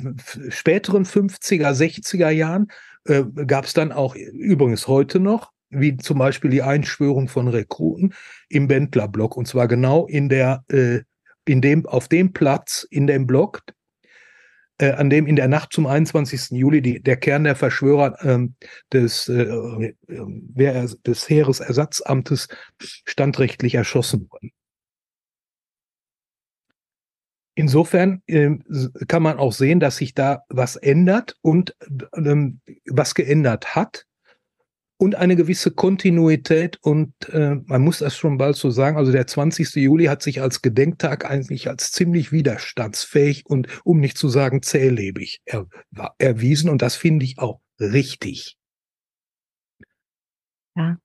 späteren 50er, 60er Jahren äh, gab es dann auch, übrigens heute noch, wie zum Beispiel die Einschwörung von Rekruten im Bendlerblock. Und zwar genau in der, äh, in dem, auf dem Platz in dem Block, äh, an dem in der Nacht zum 21. Juli die, der Kern der Verschwörer ähm, des, äh, äh, des Heeresersatzamtes standrechtlich erschossen wurden. Insofern äh, kann man auch sehen, dass sich da was ändert und ähm, was geändert hat und eine gewisse Kontinuität und äh, man muss das schon bald so sagen, also der 20. Juli hat sich als Gedenktag eigentlich als ziemlich widerstandsfähig und um nicht zu sagen zählebig er, erwiesen und das finde ich auch richtig. Ja.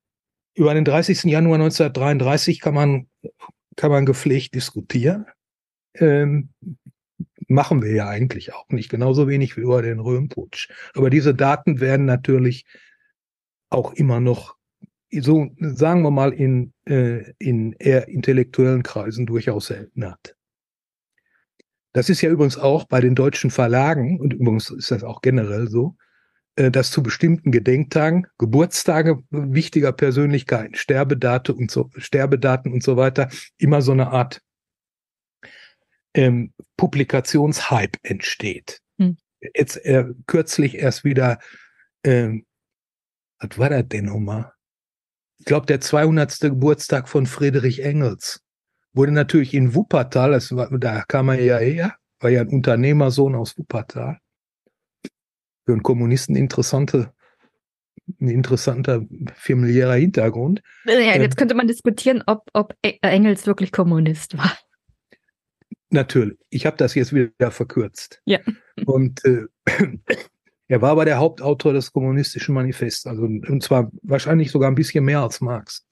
Über den 30. Januar 1933 kann man, kann man gepflegt diskutieren. Ähm, machen wir ja eigentlich auch nicht, genauso wenig wie über den Röhmputsch. Aber diese Daten werden natürlich auch immer noch, so sagen wir mal, in, äh, in eher intellektuellen Kreisen durchaus erinnert. Das ist ja übrigens auch bei den deutschen Verlagen, und übrigens ist das auch generell so, äh, dass zu bestimmten Gedenktagen, Geburtstage wichtiger Persönlichkeiten, Sterbedaten und so, Sterbedaten und so weiter, immer so eine Art ähm, Publikationshype entsteht. Hm. Jetzt äh, kürzlich erst wieder, ähm, was war das denn nochmal? Ich glaube, der 200. Geburtstag von Friedrich Engels wurde natürlich in Wuppertal, das war, da kam er ja her, war ja ein Unternehmersohn aus Wuppertal. Für einen Kommunisten interessante ein interessanter familiärer Hintergrund. Ja, jetzt ähm, könnte man diskutieren, ob, ob Engels wirklich Kommunist war. Natürlich. Ich habe das jetzt wieder verkürzt. Ja. Und äh, er war aber der Hauptautor des kommunistischen Manifests, also und zwar wahrscheinlich sogar ein bisschen mehr als Marx.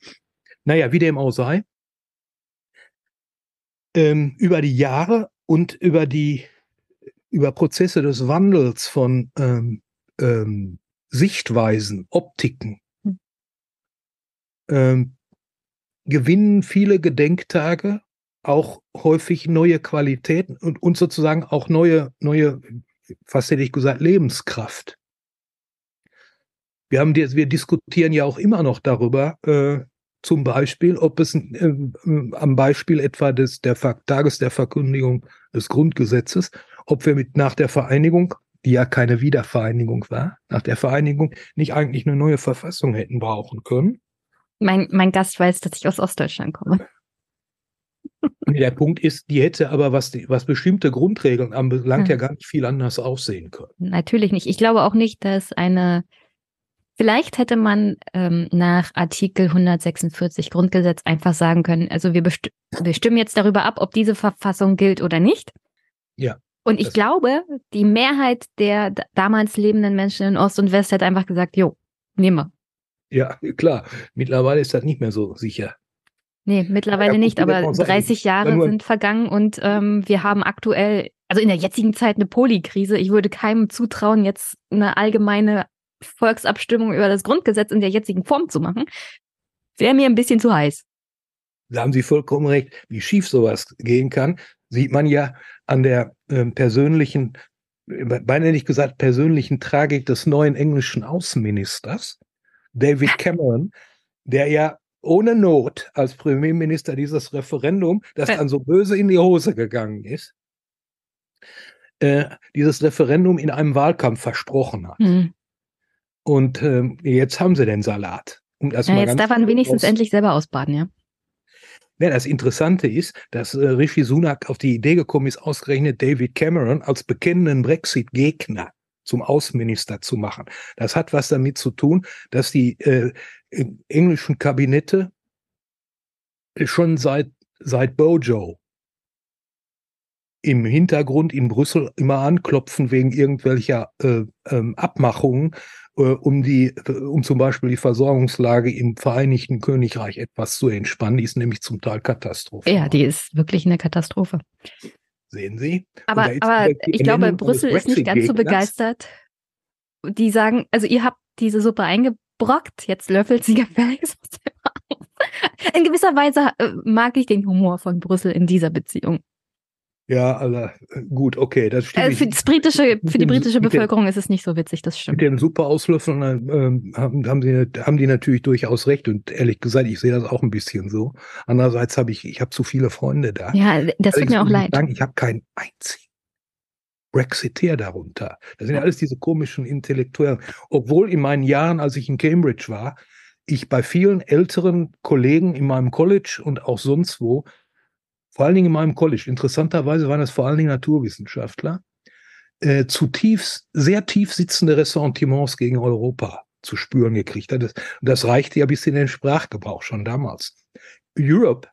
Naja, wie dem auch sei. Ähm, über die Jahre und über die über Prozesse des Wandels von ähm, ähm, Sichtweisen, Optiken hm. ähm, gewinnen viele Gedenktage auch häufig neue Qualitäten und, und sozusagen auch neue, neue, fast hätte ich gesagt, Lebenskraft. Wir haben, wir diskutieren ja auch immer noch darüber, äh, zum Beispiel, ob es äh, am Beispiel etwa des der Tages der Verkündigung des Grundgesetzes, ob wir mit nach der Vereinigung, die ja keine Wiedervereinigung war, nach der Vereinigung nicht eigentlich eine neue Verfassung hätten brauchen können. Mein, mein Gast weiß, dass ich aus Ostdeutschland komme. Der Punkt ist, die hätte aber, was, die, was bestimmte Grundregeln anbelangt, ja. ja gar nicht viel anders aussehen können. Natürlich nicht. Ich glaube auch nicht, dass eine, vielleicht hätte man ähm, nach Artikel 146 Grundgesetz einfach sagen können, also wir, besti wir stimmen jetzt darüber ab, ob diese Verfassung gilt oder nicht. Ja. Und ich glaube, die Mehrheit der damals lebenden Menschen in Ost und West hätte einfach gesagt, jo, nehmen wir. Ja, klar. Mittlerweile ist das nicht mehr so sicher. Nee, mittlerweile ja, nicht, aber 30 Jahre sind vergangen und ähm, wir haben aktuell, also in der jetzigen Zeit eine Polikrise. Ich würde keinem zutrauen, jetzt eine allgemeine Volksabstimmung über das Grundgesetz in der jetzigen Form zu machen. Wäre mir ein bisschen zu heiß. Da haben Sie vollkommen recht. Wie schief sowas gehen kann, sieht man ja an der äh, persönlichen, beinahe nicht gesagt, persönlichen Tragik des neuen englischen Außenministers, David Cameron, der ja ohne Not als Premierminister dieses Referendum, das dann so böse in die Hose gegangen ist, äh, dieses Referendum in einem Wahlkampf versprochen hat. Mhm. Und äh, jetzt haben sie den Salat. Um ja, jetzt darf man wenigstens endlich selber ausbaden, ja. Ja, das Interessante ist, dass äh, Rishi Sunak auf die Idee gekommen ist, ausgerechnet David Cameron als bekennenden Brexit-Gegner zum Außenminister zu machen. Das hat was damit zu tun, dass die äh, englischen Kabinette schon seit, seit Bojo im Hintergrund in Brüssel immer anklopfen wegen irgendwelcher äh, ähm, Abmachungen, äh, um die, um zum Beispiel die Versorgungslage im Vereinigten Königreich etwas zu entspannen. Die ist nämlich zum Teil Katastrophe. Ja, die ist wirklich eine Katastrophe. Sehen Sie? Aber, aber ich glaube, Brüssel ist nicht ganz so begeistert. Die sagen, also ihr habt diese Suppe eingebrockt, jetzt löffelt sie gefälligst In gewisser Weise äh, mag ich den Humor von Brüssel in dieser Beziehung. Ja, also gut, okay, das stimmt. Äh, für, das britische, für die britische Bevölkerung ist es nicht so witzig, das stimmt. Mit den super Auslöffeln äh, haben, haben, sie, haben die natürlich durchaus recht und ehrlich gesagt, ich sehe das auch ein bisschen so. Andererseits habe ich, ich habe zu viele Freunde da. Ja, das also tut mir auch leid. Sagen, ich habe keinen einzigen Brexiteer darunter. Das sind ja alles diese komischen Intellektuellen. Obwohl in meinen Jahren, als ich in Cambridge war, ich bei vielen älteren Kollegen in meinem College und auch sonst wo vor allen Dingen in meinem College, interessanterweise waren es vor allen Dingen Naturwissenschaftler, äh, zutiefst, sehr tief sitzende Ressentiments gegen Europa zu spüren gekriegt hat. Das, das reichte ja bis in den Sprachgebrauch schon damals. Europe,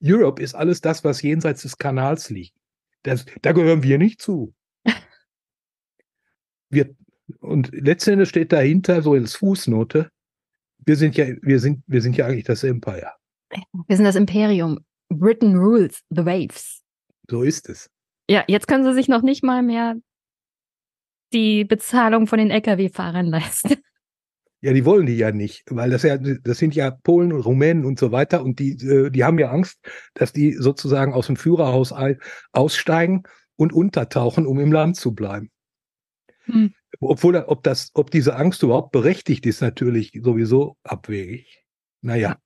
Europe ist alles das, was jenseits des Kanals liegt. Das, da gehören wir nicht zu. Wir, und letztendlich steht dahinter so als Fußnote, wir sind ja, wir sind, wir sind ja eigentlich das Empire. Wir sind das Imperium. Britain rules the waves. So ist es. Ja, jetzt können sie sich noch nicht mal mehr die Bezahlung von den Lkw-Fahrern leisten. Ja, die wollen die ja nicht, weil das ja, das sind ja Polen und Rumänen und so weiter und die, äh, die haben ja Angst, dass die sozusagen aus dem Führerhaus aussteigen und untertauchen, um im Land zu bleiben. Hm. Obwohl, ob das, ob diese Angst überhaupt berechtigt ist, natürlich sowieso abwegig. Naja.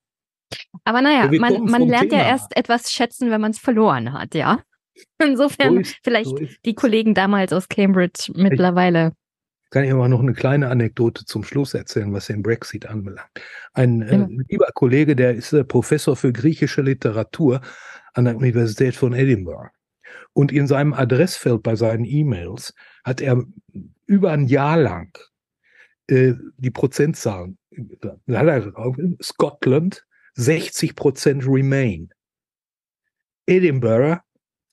Aber naja, man, man lernt Thema. ja erst etwas schätzen, wenn man es verloren hat, ja. Insofern so ist, vielleicht so die Kollegen damals aus Cambridge mittlerweile. Ich kann ich aber noch eine kleine Anekdote zum Schluss erzählen, was den Brexit anbelangt. Ein äh, lieber Kollege, der ist äh, Professor für griechische Literatur an der Universität von Edinburgh. Und in seinem Adressfeld bei seinen E-Mails hat er über ein Jahr lang äh, die Prozentzahlen. Da hat er Scotland, 60 Prozent Remain. Edinburgh,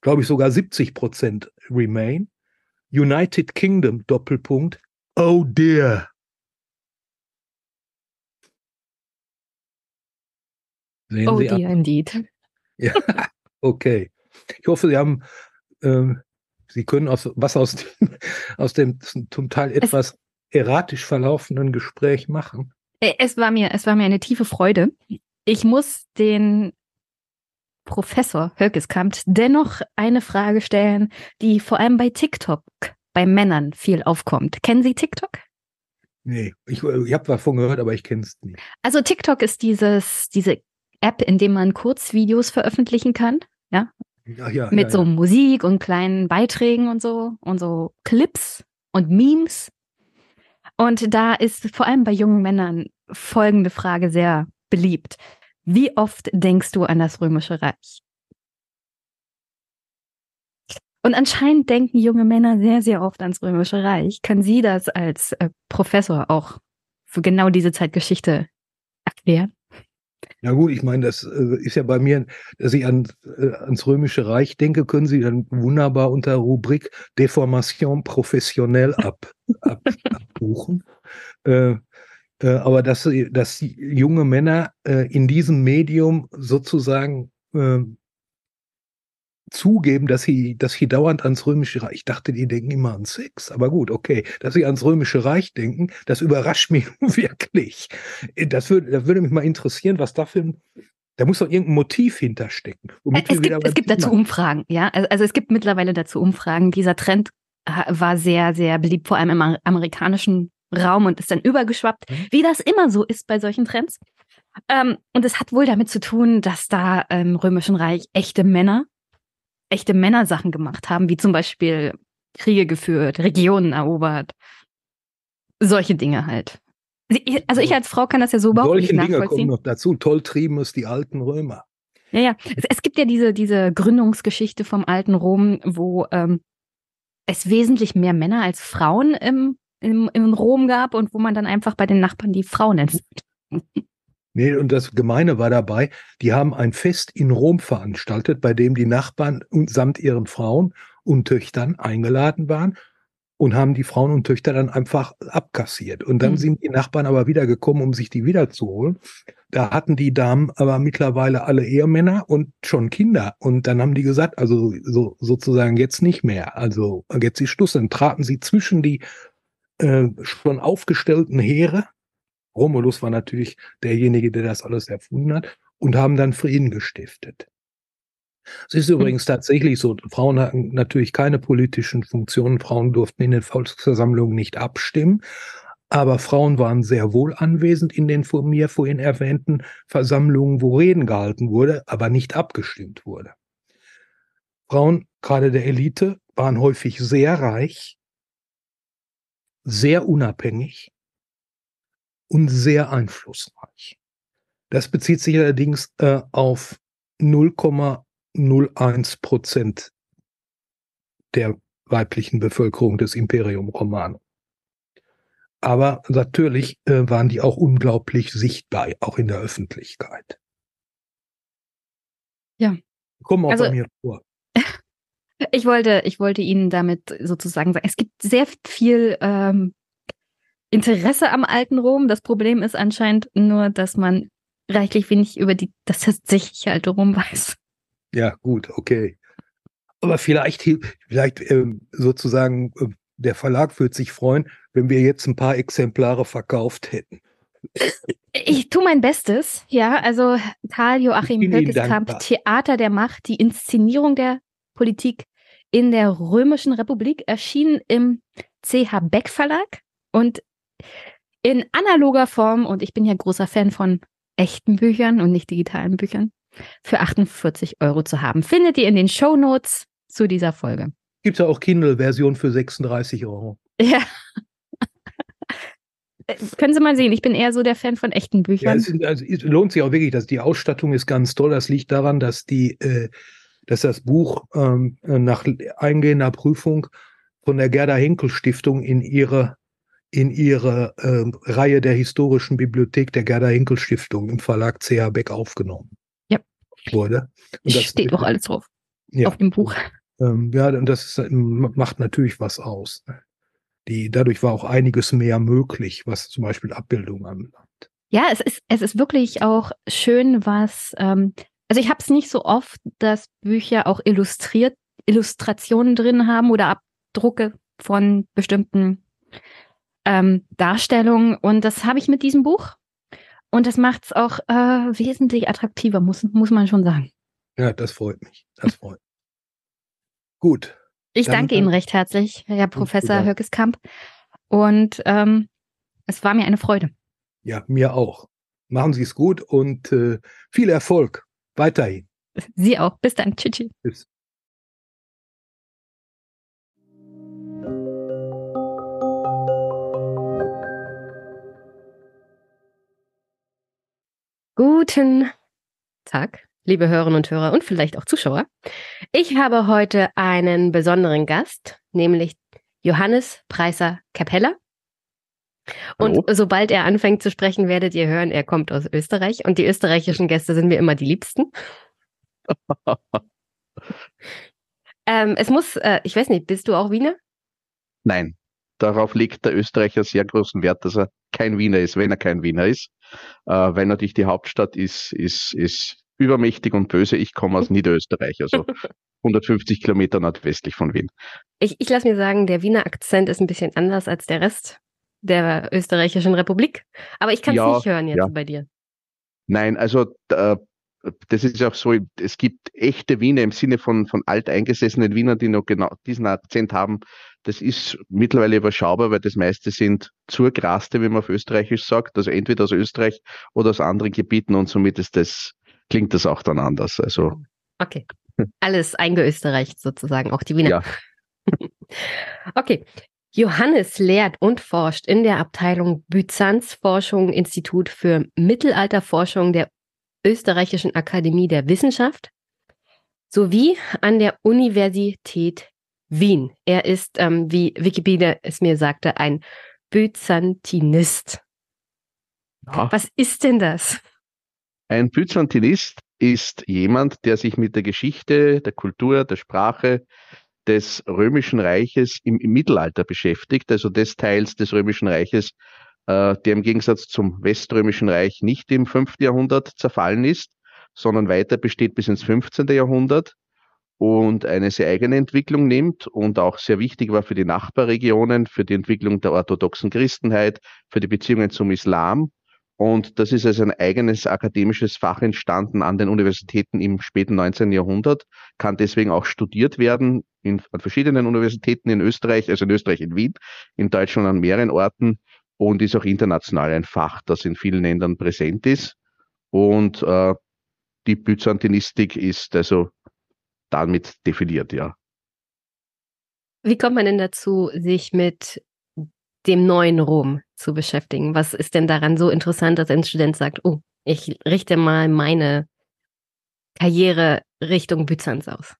glaube ich sogar 70 Prozent Remain. United Kingdom, Doppelpunkt, oh dear. Sehen oh Sie dear, ab? indeed. Ja, okay. Ich hoffe, Sie haben, äh, Sie können aus, was aus dem, aus dem zum Teil etwas erratisch verlaufenden Gespräch machen. Äh, es war mir, es war mir eine tiefe Freude. Ich muss den Professor Hölkeskamp dennoch eine Frage stellen, die vor allem bei TikTok bei Männern viel aufkommt. Kennen Sie TikTok? Nee, ich, ich habe davon gehört, aber ich kenne es nicht. Also TikTok ist dieses, diese App, in dem man Kurzvideos veröffentlichen kann, ja? Ja, ja, Mit ja, so Musik und kleinen Beiträgen und so und so Clips und Memes. Und da ist vor allem bei jungen Männern folgende Frage sehr beliebt. Wie oft denkst du an das Römische Reich? Und anscheinend denken junge Männer sehr, sehr oft ans Römische Reich. Können Sie das als äh, Professor auch für genau diese Zeitgeschichte erklären? Ja gut, ich meine, das äh, ist ja bei mir, dass ich an, äh, ans Römische Reich denke, können Sie dann wunderbar unter Rubrik Deformation professionell ab, ab, abbuchen. Äh, äh, aber dass, dass junge Männer äh, in diesem Medium sozusagen äh, zugeben, dass sie, dass sie dauernd ans Römische Reich, ich dachte, die denken immer an Sex, aber gut, okay, dass sie ans Römische Reich denken, das überrascht mich wirklich. Das würde, das würde mich mal interessieren, was da für ein, Da muss doch irgendein Motiv hinterstecken. Es gibt, es gibt dazu Umfragen, ja. Also, also, es gibt mittlerweile dazu Umfragen. Dieser Trend war sehr, sehr beliebt, vor allem im amerikanischen Raum und ist dann übergeschwappt, mhm. wie das immer so ist bei solchen Trends. Ähm, und es hat wohl damit zu tun, dass da im Römischen Reich echte Männer, echte Männer Sachen gemacht haben, wie zum Beispiel Kriege geführt, Regionen erobert, solche Dinge halt. Also ich als Frau kann das ja so überhaupt Solche nicht nachvollziehen. Dinge kommen noch dazu. Toll trieben es die alten Römer. Ja, ja. Es, es, gibt ja diese, diese Gründungsgeschichte vom alten Rom, wo ähm, es wesentlich mehr Männer als Frauen im, im, im Rom gab und wo man dann einfach bei den Nachbarn die Frauen nennt. Nee, und das Gemeine war dabei, die haben ein Fest in Rom veranstaltet, bei dem die Nachbarn samt ihren Frauen und Töchtern eingeladen waren und haben die Frauen und Töchter dann einfach abkassiert. Und dann mhm. sind die Nachbarn aber wieder gekommen, um sich die wiederzuholen. Da hatten die Damen aber mittlerweile alle Ehemänner und schon Kinder. Und dann haben die gesagt, also so, sozusagen jetzt nicht mehr. Also jetzt ist Schluss. Dann traten sie zwischen die äh, schon aufgestellten Heere. Romulus war natürlich derjenige, der das alles erfunden hat und haben dann Frieden gestiftet. Es ist hm. übrigens tatsächlich so, Frauen hatten natürlich keine politischen Funktionen, Frauen durften in den Volksversammlungen nicht abstimmen, aber Frauen waren sehr wohl anwesend in den von mir vorhin erwähnten Versammlungen, wo Reden gehalten wurde, aber nicht abgestimmt wurde. Frauen, gerade der Elite, waren häufig sehr reich, sehr unabhängig und sehr einflussreich. Das bezieht sich allerdings äh, auf 0, 0,01 Prozent der weiblichen Bevölkerung des Imperium Romano. Aber natürlich äh, waren die auch unglaublich sichtbar, auch in der Öffentlichkeit. Ja. Kommen auch also, bei mir vor. Ich wollte, ich wollte Ihnen damit sozusagen sagen, es gibt sehr viel ähm, Interesse am alten Rom. Das Problem ist anscheinend nur, dass man reichlich wenig über die, das tatsächliche alte Rom weiß. Ja, gut, okay. Aber vielleicht, vielleicht ähm, sozusagen, äh, der Verlag würde sich freuen, wenn wir jetzt ein paar Exemplare verkauft hätten. Ich tue mein Bestes, ja. Also Tal Joachim Höckeskamp, Theater der Macht, die Inszenierung der Politik in der Römischen Republik, erschienen im CH Beck Verlag und in analoger Form. Und ich bin ja großer Fan von echten Büchern und nicht digitalen Büchern für 48 Euro zu haben. Findet ihr in den Show Notes zu dieser Folge. Gibt ja auch Kindle-Version für 36 Euro. Ja. Können Sie mal sehen, ich bin eher so der Fan von echten Büchern. Ja, es, also, es lohnt sich auch wirklich, dass die Ausstattung ist ganz toll. Das liegt daran, dass die, äh, dass das Buch ähm, nach eingehender Prüfung von der Gerda Henkel Stiftung in ihre in ihre äh, Reihe der historischen Bibliothek der Gerda Henkel Stiftung im Verlag CH Beck aufgenommen wurde. Und das steht doch alles drauf. Ja. Auf dem Buch. Ähm, ja, und das ist, macht natürlich was aus. Die, dadurch war auch einiges mehr möglich, was zum Beispiel Abbildungen anbelangt. Ja, es ist, es ist wirklich auch schön, was, ähm, also ich habe es nicht so oft, dass Bücher auch illustriert, Illustrationen drin haben oder Abdrucke von bestimmten ähm, Darstellungen. Und das habe ich mit diesem Buch. Und das macht es auch äh, wesentlich attraktiver, muss, muss man schon sagen. Ja, das freut mich. Das freut mich. Gut. Ich danke Ihnen recht herzlich, Herr Professor Höckeskamp. Und ähm, es war mir eine Freude. Ja, mir auch. Machen Sie es gut und äh, viel Erfolg weiterhin. Sie auch. Bis dann. Tschüss. Tschüss. Guten Tag, liebe Hörerinnen und Hörer und vielleicht auch Zuschauer. Ich habe heute einen besonderen Gast, nämlich Johannes Preiser Capella. Und Hallo. sobald er anfängt zu sprechen, werdet ihr hören, er kommt aus Österreich und die österreichischen Gäste sind mir immer die liebsten. ähm, es muss, äh, ich weiß nicht, bist du auch Wiener? Nein, darauf legt der Österreicher sehr großen Wert, dass er kein Wiener ist, wenn er kein Wiener ist. Äh, weil natürlich die Hauptstadt ist, ist, ist übermächtig und böse. Ich komme aus Niederösterreich, also 150 Kilometer nordwestlich von Wien. Ich, ich lasse mir sagen, der Wiener Akzent ist ein bisschen anders als der Rest der österreichischen Republik. Aber ich kann es ja, nicht hören jetzt ja. bei dir. Nein, also äh, das ist auch so, es gibt echte Wiener im Sinne von, von alteingesessenen Wienern, die noch genau diesen Akzent haben. Das ist mittlerweile überschaubar, weil das meiste sind Zurgraste, wie man auf Österreichisch sagt, also entweder aus Österreich oder aus anderen Gebieten und somit ist das, klingt das auch dann anders. Also. Okay. Alles eingeösterreicht sozusagen, auch die Wiener. Ja. okay. Johannes lehrt und forscht in der Abteilung Byzanz Forschung Institut für Mittelalterforschung der Österreichischen Akademie der Wissenschaft sowie an der Universität Wien. Er ist, ähm, wie Wikipedia es mir sagte, ein Byzantinist. Ja. Was ist denn das? Ein Byzantinist ist jemand, der sich mit der Geschichte, der Kultur, der Sprache des Römischen Reiches im, im Mittelalter beschäftigt, also des Teils des Römischen Reiches, äh, der im Gegensatz zum Weströmischen Reich nicht im 5. Jahrhundert zerfallen ist, sondern weiter besteht bis ins 15. Jahrhundert und eine sehr eigene Entwicklung nimmt und auch sehr wichtig war für die Nachbarregionen, für die Entwicklung der orthodoxen Christenheit, für die Beziehungen zum Islam. Und das ist als ein eigenes akademisches Fach entstanden an den Universitäten im späten 19. Jahrhundert, kann deswegen auch studiert werden in, an verschiedenen Universitäten in Österreich, also in Österreich in Wien, in Deutschland an mehreren Orten und ist auch international ein Fach, das in vielen Ländern präsent ist. Und äh, die Byzantinistik ist also damit definiert, ja. Wie kommt man denn dazu, sich mit dem neuen Rom zu beschäftigen? Was ist denn daran so interessant, dass ein Student sagt, oh, ich richte mal meine Karriere Richtung Byzanz aus?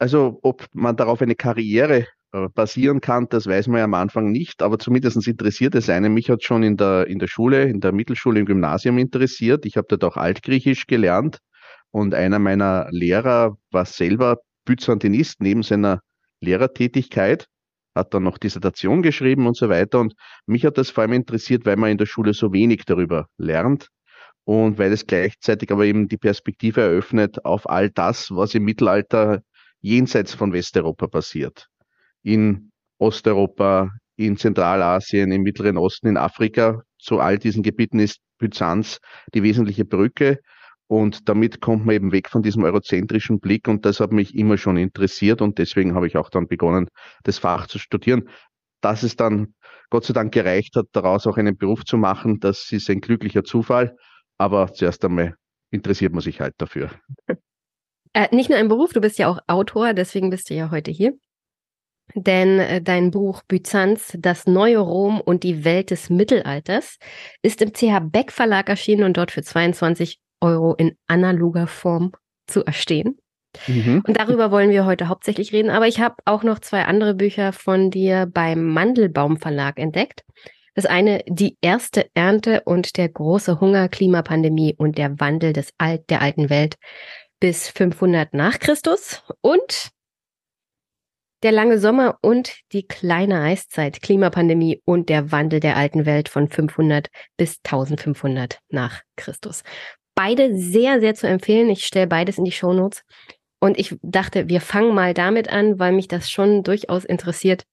Also, ob man darauf eine Karriere äh, basieren kann, das weiß man ja am Anfang nicht, aber zumindest interessiert es einen. Mich hat schon in der, in der Schule, in der Mittelschule, im Gymnasium interessiert. Ich habe dort auch Altgriechisch gelernt und einer meiner Lehrer war selber Byzantinist neben seiner Lehrertätigkeit, hat dann noch Dissertation geschrieben und so weiter. Und mich hat das vor allem interessiert, weil man in der Schule so wenig darüber lernt und weil es gleichzeitig aber eben die Perspektive eröffnet auf all das, was im Mittelalter jenseits von Westeuropa passiert in Osteuropa, in Zentralasien, im Mittleren Osten, in Afrika. Zu all diesen Gebieten ist Byzanz die wesentliche Brücke. Und damit kommt man eben weg von diesem eurozentrischen Blick. Und das hat mich immer schon interessiert. Und deswegen habe ich auch dann begonnen, das Fach zu studieren. Dass es dann Gott sei Dank gereicht hat, daraus auch einen Beruf zu machen, das ist ein glücklicher Zufall. Aber zuerst einmal interessiert man sich halt dafür. Äh, nicht nur ein Beruf, du bist ja auch Autor, deswegen bist du ja heute hier denn äh, dein Buch Byzanz, das neue Rom und die Welt des Mittelalters ist im CH Beck Verlag erschienen und dort für 22 Euro in analoger Form zu erstehen. Mhm. Und darüber wollen wir heute hauptsächlich reden, aber ich habe auch noch zwei andere Bücher von dir beim Mandelbaum Verlag entdeckt. Das eine, die erste Ernte und der große Hunger, Klimapandemie und der Wandel des Alt, der alten Welt bis 500 nach Christus und der lange Sommer und die kleine Eiszeit, Klimapandemie und der Wandel der alten Welt von 500 bis 1500 nach Christus. Beide sehr, sehr zu empfehlen. Ich stelle beides in die Shownotes. Und ich dachte, wir fangen mal damit an, weil mich das schon durchaus interessiert.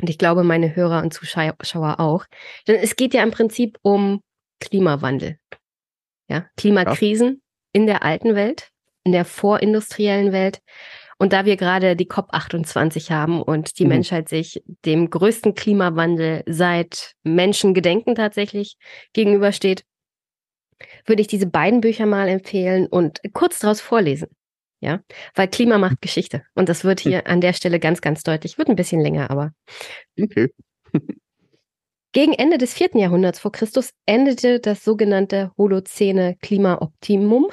Und ich glaube, meine Hörer und Zuschauer auch. Denn es geht ja im Prinzip um Klimawandel. Ja, Klimakrisen ja. in der alten Welt, in der vorindustriellen Welt und da wir gerade die COP28 haben und die mhm. Menschheit sich dem größten Klimawandel seit Menschengedenken tatsächlich gegenübersteht, würde ich diese beiden Bücher mal empfehlen und kurz daraus vorlesen. Ja, weil Klima macht Geschichte. Und das wird hier an der Stelle ganz, ganz deutlich. Wird ein bisschen länger, aber. Okay. Gegen Ende des vierten Jahrhunderts vor Christus endete das sogenannte Holozäne Klimaoptimum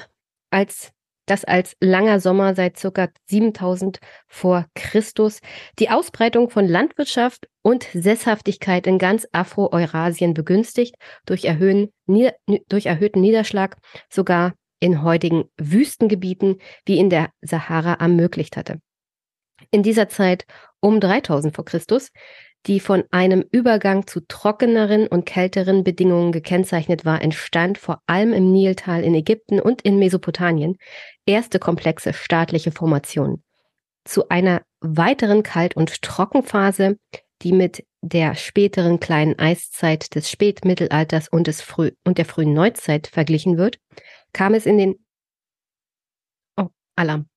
als dass als langer Sommer seit ca. 7000 vor Christus die Ausbreitung von Landwirtschaft und Sesshaftigkeit in ganz Afro-Eurasien begünstigt, durch, erhöhen, durch erhöhten Niederschlag sogar in heutigen Wüstengebieten wie in der Sahara ermöglicht hatte. In dieser Zeit um 3000 vor Christus die von einem Übergang zu trockeneren und kälteren Bedingungen gekennzeichnet war, entstand vor allem im Niltal in Ägypten und in Mesopotamien erste komplexe staatliche Formationen. Zu einer weiteren Kalt- und Trockenphase, die mit der späteren kleinen Eiszeit des Spätmittelalters und, des Früh und der frühen Neuzeit verglichen wird, kam es in den oh, Alarm.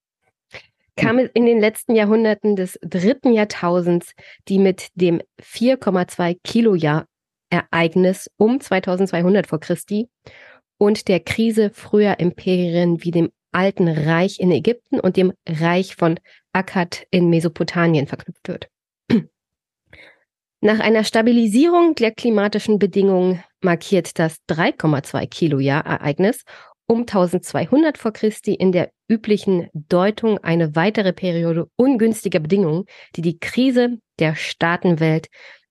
Kam es in den letzten Jahrhunderten des dritten Jahrtausends, die mit dem 4,2 Kilojahr Ereignis um 2200 vor Christi und der Krise früher Imperien wie dem Alten Reich in Ägypten und dem Reich von Akkad in Mesopotamien verknüpft wird. Nach einer Stabilisierung der klimatischen Bedingungen markiert das 3,2 Kilojahr Ereignis um 1200 vor Christi in der üblichen Deutung eine weitere Periode ungünstiger Bedingungen, die die Krise der Staatenwelt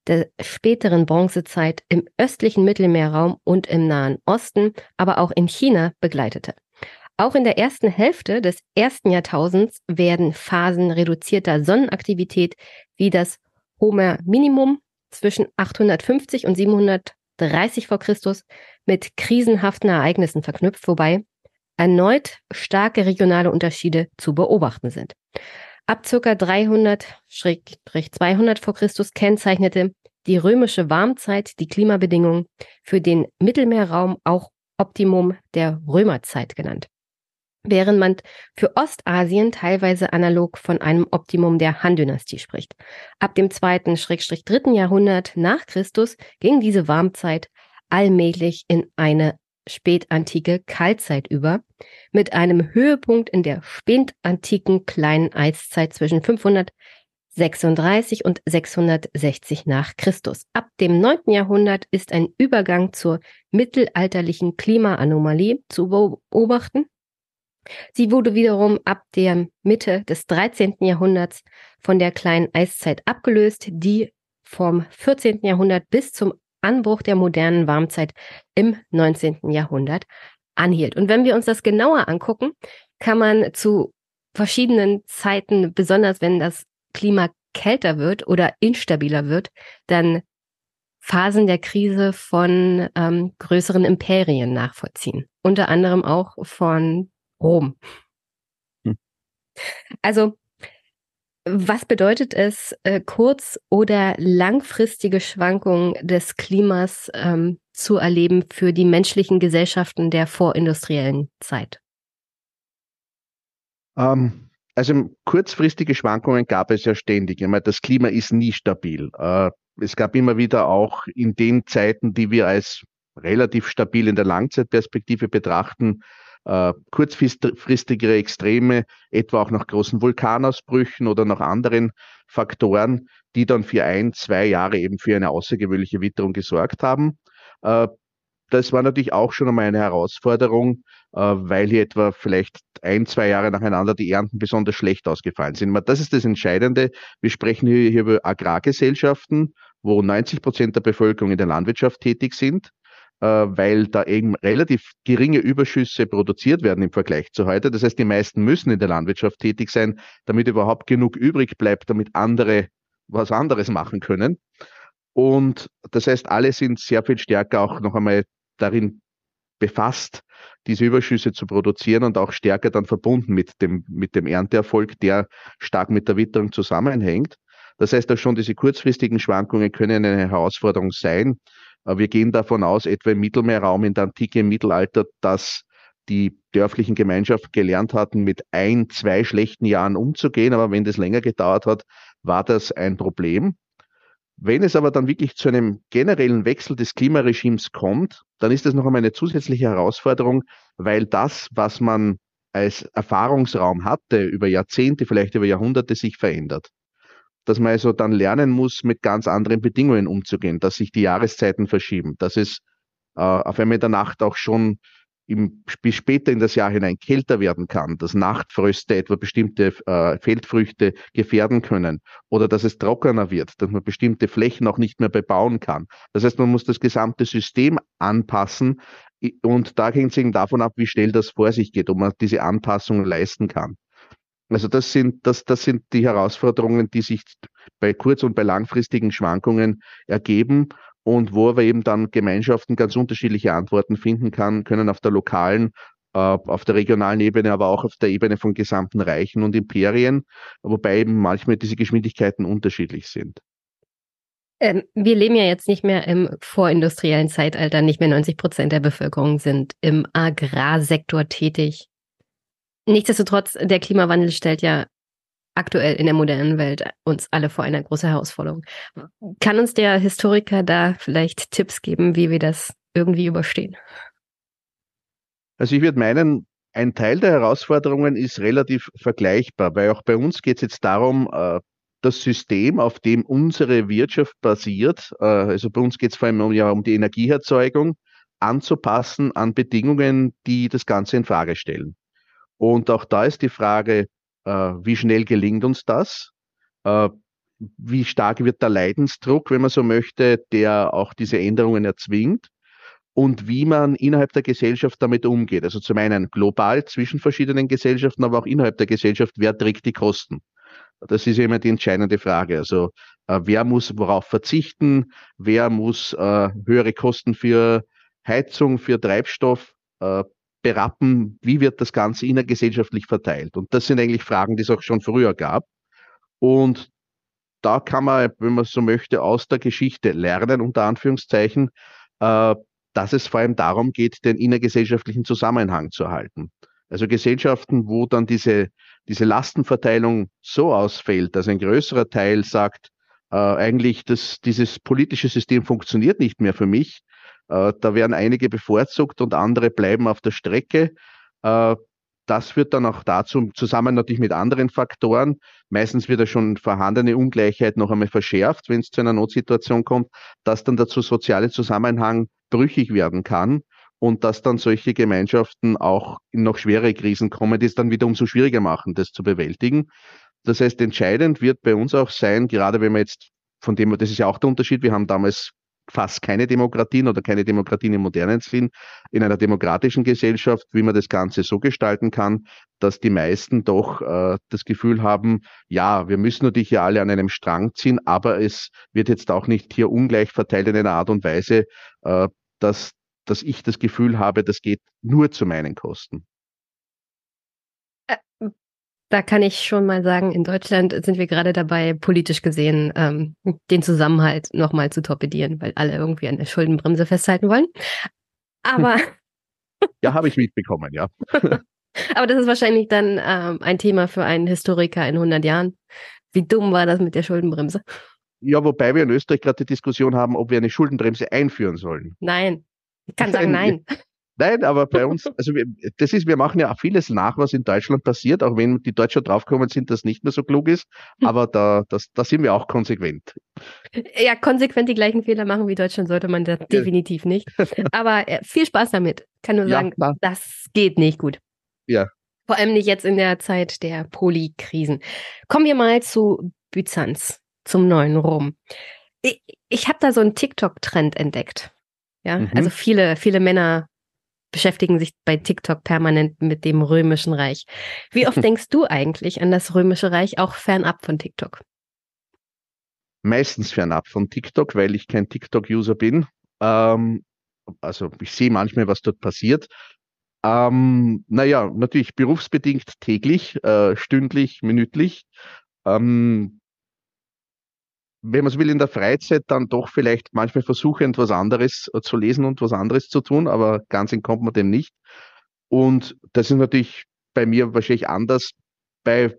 der späteren Bronzezeit im östlichen Mittelmeerraum und im Nahen Osten, aber auch in China begleitete. Auch in der ersten Hälfte des ersten Jahrtausends werden Phasen reduzierter Sonnenaktivität wie das Homer Minimum zwischen 850 und 730 vor Christus mit krisenhaften Ereignissen verknüpft, wobei erneut starke regionale Unterschiede zu beobachten sind. Ab ca. 300-200 vor Christus kennzeichnete die römische Warmzeit die Klimabedingungen für den Mittelmeerraum auch Optimum der Römerzeit genannt während man für Ostasien teilweise analog von einem Optimum der Han-Dynastie spricht. Ab dem zweiten, Schrägstrich dritten Jahrhundert nach Christus ging diese Warmzeit allmählich in eine spätantike Kaltzeit über, mit einem Höhepunkt in der spätantiken kleinen Eiszeit zwischen 536 und 660 nach Christus. Ab dem 9. Jahrhundert ist ein Übergang zur mittelalterlichen Klimaanomalie zu beobachten, Sie wurde wiederum ab der Mitte des 13. Jahrhunderts von der kleinen Eiszeit abgelöst, die vom 14. Jahrhundert bis zum Anbruch der modernen Warmzeit im 19. Jahrhundert anhielt. Und wenn wir uns das genauer angucken, kann man zu verschiedenen Zeiten, besonders wenn das Klima kälter wird oder instabiler wird, dann Phasen der Krise von ähm, größeren Imperien nachvollziehen. Unter anderem auch von Rom. Hm. Also, was bedeutet es, äh, kurz- oder langfristige Schwankungen des Klimas ähm, zu erleben für die menschlichen Gesellschaften der vorindustriellen Zeit? Ähm, also kurzfristige Schwankungen gab es ja ständig. Ich meine, das Klima ist nie stabil. Äh, es gab immer wieder auch in den Zeiten, die wir als relativ stabil in der Langzeitperspektive betrachten, äh, kurzfristigere Extreme, etwa auch nach großen Vulkanausbrüchen oder nach anderen Faktoren, die dann für ein, zwei Jahre eben für eine außergewöhnliche Witterung gesorgt haben. Äh, das war natürlich auch schon einmal eine Herausforderung, äh, weil hier etwa vielleicht ein, zwei Jahre nacheinander die Ernten besonders schlecht ausgefallen sind. Das ist das Entscheidende. Wir sprechen hier, hier über Agrargesellschaften, wo 90 Prozent der Bevölkerung in der Landwirtschaft tätig sind. Äh, weil da eben relativ geringe Überschüsse produziert werden im Vergleich zu heute. Das heißt, die meisten müssen in der Landwirtschaft tätig sein, damit überhaupt genug übrig bleibt, damit andere was anderes machen können. Und das heißt, alle sind sehr viel stärker auch noch einmal darin befasst, diese Überschüsse zu produzieren und auch stärker dann verbunden mit dem, mit dem Ernteerfolg, der stark mit der Witterung zusammenhängt. Das heißt auch schon, diese kurzfristigen Schwankungen können eine Herausforderung sein. Wir gehen davon aus, etwa im Mittelmeerraum in der Antike, im Mittelalter, dass die dörflichen Gemeinschaften gelernt hatten, mit ein, zwei schlechten Jahren umzugehen. Aber wenn das länger gedauert hat, war das ein Problem. Wenn es aber dann wirklich zu einem generellen Wechsel des Klimaregimes kommt, dann ist das noch einmal eine zusätzliche Herausforderung, weil das, was man als Erfahrungsraum hatte, über Jahrzehnte, vielleicht über Jahrhunderte sich verändert dass man also dann lernen muss, mit ganz anderen Bedingungen umzugehen, dass sich die Jahreszeiten verschieben, dass es äh, auf einmal in der Nacht auch schon im, bis später in das Jahr hinein kälter werden kann, dass Nachtfröste etwa bestimmte äh, Feldfrüchte gefährden können oder dass es trockener wird, dass man bestimmte Flächen auch nicht mehr bebauen kann. Das heißt, man muss das gesamte System anpassen und da hängt es eben davon ab, wie schnell das vor sich geht, ob man diese Anpassungen leisten kann. Also das sind, das, das sind die Herausforderungen, die sich bei kurz- und bei langfristigen Schwankungen ergeben und wo aber eben dann Gemeinschaften ganz unterschiedliche Antworten finden kann, können auf der lokalen, äh, auf der regionalen Ebene, aber auch auf der Ebene von gesamten Reichen und Imperien, wobei eben manchmal diese Geschwindigkeiten unterschiedlich sind. Ähm, wir leben ja jetzt nicht mehr im vorindustriellen Zeitalter. Nicht mehr 90 Prozent der Bevölkerung sind im Agrarsektor tätig. Nichtsdestotrotz, der Klimawandel stellt ja aktuell in der modernen Welt uns alle vor einer großen Herausforderung. Kann uns der Historiker da vielleicht Tipps geben, wie wir das irgendwie überstehen? Also ich würde meinen, ein Teil der Herausforderungen ist relativ vergleichbar, weil auch bei uns geht es jetzt darum, äh, das System, auf dem unsere Wirtschaft basiert, äh, also bei uns geht es vor allem um, ja, um die Energieerzeugung, anzupassen an Bedingungen, die das Ganze in Frage stellen. Und auch da ist die Frage, äh, wie schnell gelingt uns das? Äh, wie stark wird der Leidensdruck, wenn man so möchte, der auch diese Änderungen erzwingt? Und wie man innerhalb der Gesellschaft damit umgeht. Also zum einen global zwischen verschiedenen Gesellschaften, aber auch innerhalb der Gesellschaft, wer trägt die Kosten? Das ist immer die entscheidende Frage. Also äh, wer muss worauf verzichten? Wer muss äh, höhere Kosten für Heizung, für Treibstoff äh, berappen, wie wird das Ganze innergesellschaftlich verteilt? Und das sind eigentlich Fragen, die es auch schon früher gab. Und da kann man, wenn man so möchte, aus der Geschichte lernen, unter Anführungszeichen, äh, dass es vor allem darum geht, den innergesellschaftlichen Zusammenhang zu erhalten. Also Gesellschaften, wo dann diese, diese Lastenverteilung so ausfällt, dass ein größerer Teil sagt, äh, eigentlich, dass dieses politische System funktioniert nicht mehr für mich, äh, da werden einige bevorzugt und andere bleiben auf der Strecke. Äh, das führt dann auch dazu, zusammen natürlich mit anderen Faktoren, meistens wird ja schon vorhandene Ungleichheit noch einmal verschärft, wenn es zu einer Notsituation kommt, dass dann dazu soziale Zusammenhang brüchig werden kann und dass dann solche Gemeinschaften auch in noch schwere Krisen kommen, die es dann wieder umso schwieriger machen, das zu bewältigen. Das heißt, entscheidend wird bei uns auch sein, gerade wenn wir jetzt von dem, das ist ja auch der Unterschied, wir haben damals fast keine Demokratien oder keine Demokratien im modernen Sinn in einer demokratischen Gesellschaft, wie man das Ganze so gestalten kann, dass die meisten doch äh, das Gefühl haben, ja, wir müssen natürlich hier alle an einem Strang ziehen, aber es wird jetzt auch nicht hier ungleich verteilt in einer Art und Weise, äh, dass, dass ich das Gefühl habe, das geht nur zu meinen Kosten. Da kann ich schon mal sagen, in Deutschland sind wir gerade dabei, politisch gesehen ähm, den Zusammenhalt nochmal zu torpedieren, weil alle irgendwie an der Schuldenbremse festhalten wollen. Aber. ja, habe ich mitbekommen, ja. Aber das ist wahrscheinlich dann ähm, ein Thema für einen Historiker in 100 Jahren. Wie dumm war das mit der Schuldenbremse? Ja, wobei wir in Österreich gerade die Diskussion haben, ob wir eine Schuldenbremse einführen sollen. Nein. Ich kann sagen nein. Nein, aber bei uns, also wir, das ist, wir machen ja vieles nach, was in Deutschland passiert, auch wenn die Deutschen draufgekommen sind, dass nicht mehr so klug ist. Hm. Aber da, das, da sind wir auch konsequent. Ja, konsequent die gleichen Fehler machen wie Deutschland sollte man das definitiv nicht. Aber äh, viel Spaß damit. Kann nur sagen, ja, das geht nicht gut. Ja. Vor allem nicht jetzt in der Zeit der Polikrisen. Kommen wir mal zu Byzanz, zum neuen Rom. Ich, ich habe da so einen TikTok-Trend entdeckt. Ja, mhm. also viele, viele Männer beschäftigen sich bei TikTok permanent mit dem Römischen Reich. Wie oft denkst du eigentlich an das Römische Reich, auch fernab von TikTok? Meistens fernab von TikTok, weil ich kein TikTok-User bin. Ähm, also ich sehe manchmal, was dort passiert. Ähm, naja, natürlich berufsbedingt täglich, äh, stündlich, minütlich. Ähm, wenn man so will, in der Freizeit dann doch vielleicht manchmal versuche, etwas anderes zu lesen und was anderes zu tun, aber ganz entkommt man dem nicht. Und das ist natürlich bei mir wahrscheinlich anders. Bei,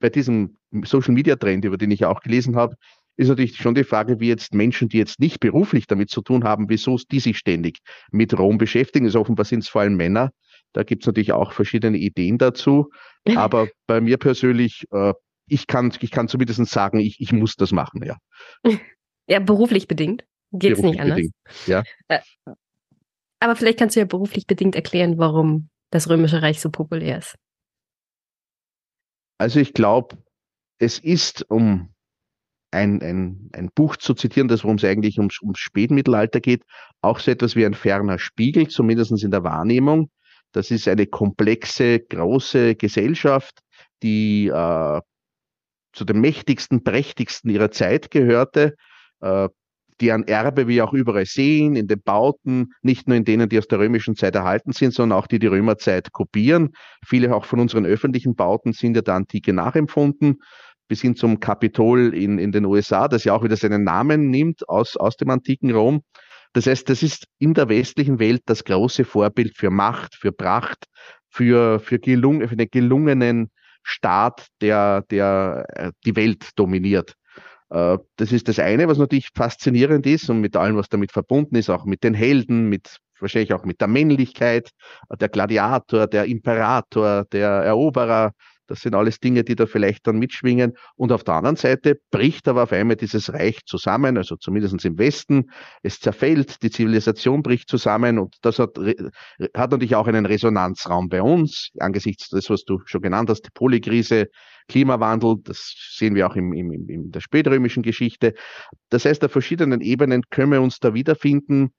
bei diesem Social Media Trend, über den ich auch gelesen habe, ist natürlich schon die Frage, wie jetzt Menschen, die jetzt nicht beruflich damit zu tun haben, wieso die sich ständig mit Rom beschäftigen. Also offenbar sind es vor allem Männer. Da gibt es natürlich auch verschiedene Ideen dazu. Aber bei mir persönlich äh, ich kann, ich kann zumindest sagen, ich, ich muss das machen, ja. Ja, beruflich bedingt. Geht es nicht anders. Bedingt, ja. Äh, aber vielleicht kannst du ja beruflich bedingt erklären, warum das Römische Reich so populär ist. Also ich glaube, es ist, um ein, ein, ein Buch zu zitieren, das worum es eigentlich ums, ums Spätmittelalter geht, auch so etwas wie ein ferner Spiegel, zumindest in der Wahrnehmung. Das ist eine komplexe, große Gesellschaft, die äh, zu den mächtigsten, prächtigsten ihrer Zeit gehörte, äh, deren Erbe wir auch überall sehen, in den Bauten, nicht nur in denen, die aus der römischen Zeit erhalten sind, sondern auch die die Römerzeit kopieren. Viele auch von unseren öffentlichen Bauten sind ja der Antike nachempfunden. bis hin zum Kapitol in, in den USA, das ja auch wieder seinen Namen nimmt aus, aus dem antiken Rom. Das heißt, das ist in der westlichen Welt das große Vorbild für Macht, für Pracht, für, für, gelung, für einen gelungenen Staat, der, der äh, die Welt dominiert. Äh, das ist das eine, was natürlich faszinierend ist und mit allem, was damit verbunden ist, auch mit den Helden, mit wahrscheinlich auch mit der Männlichkeit, der Gladiator, der Imperator, der Eroberer, das sind alles Dinge, die da vielleicht dann mitschwingen. Und auf der anderen Seite bricht aber auf einmal dieses Reich zusammen, also zumindest im Westen. Es zerfällt, die Zivilisation bricht zusammen und das hat, hat natürlich auch einen Resonanzraum bei uns, angesichts des, was du schon genannt hast, die Polykrise, Klimawandel, das sehen wir auch im, im, in der spätrömischen Geschichte. Das heißt, auf verschiedenen Ebenen können wir uns da wiederfinden,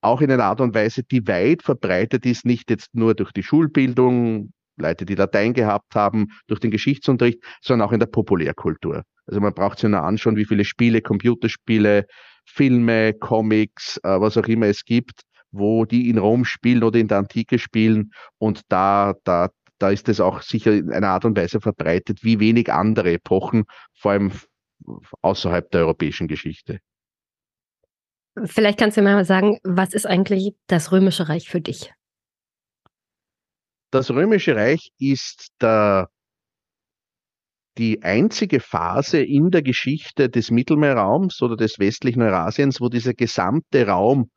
auch in einer Art und Weise, die weit verbreitet ist, nicht jetzt nur durch die Schulbildung, Leute, die Latein gehabt haben, durch den Geschichtsunterricht, sondern auch in der Populärkultur. Also man braucht sich nur anschauen, wie viele Spiele, Computerspiele, Filme, Comics, äh, was auch immer es gibt, wo die in Rom spielen oder in der Antike spielen. Und da, da, da ist es auch sicher in einer Art und Weise verbreitet, wie wenig andere Epochen, vor allem außerhalb der europäischen Geschichte. Vielleicht kannst du mir mal sagen, was ist eigentlich das Römische Reich für dich? Das Römische Reich ist der, die einzige Phase in der Geschichte des Mittelmeerraums oder des westlichen Eurasiens, wo dieser gesamte Raum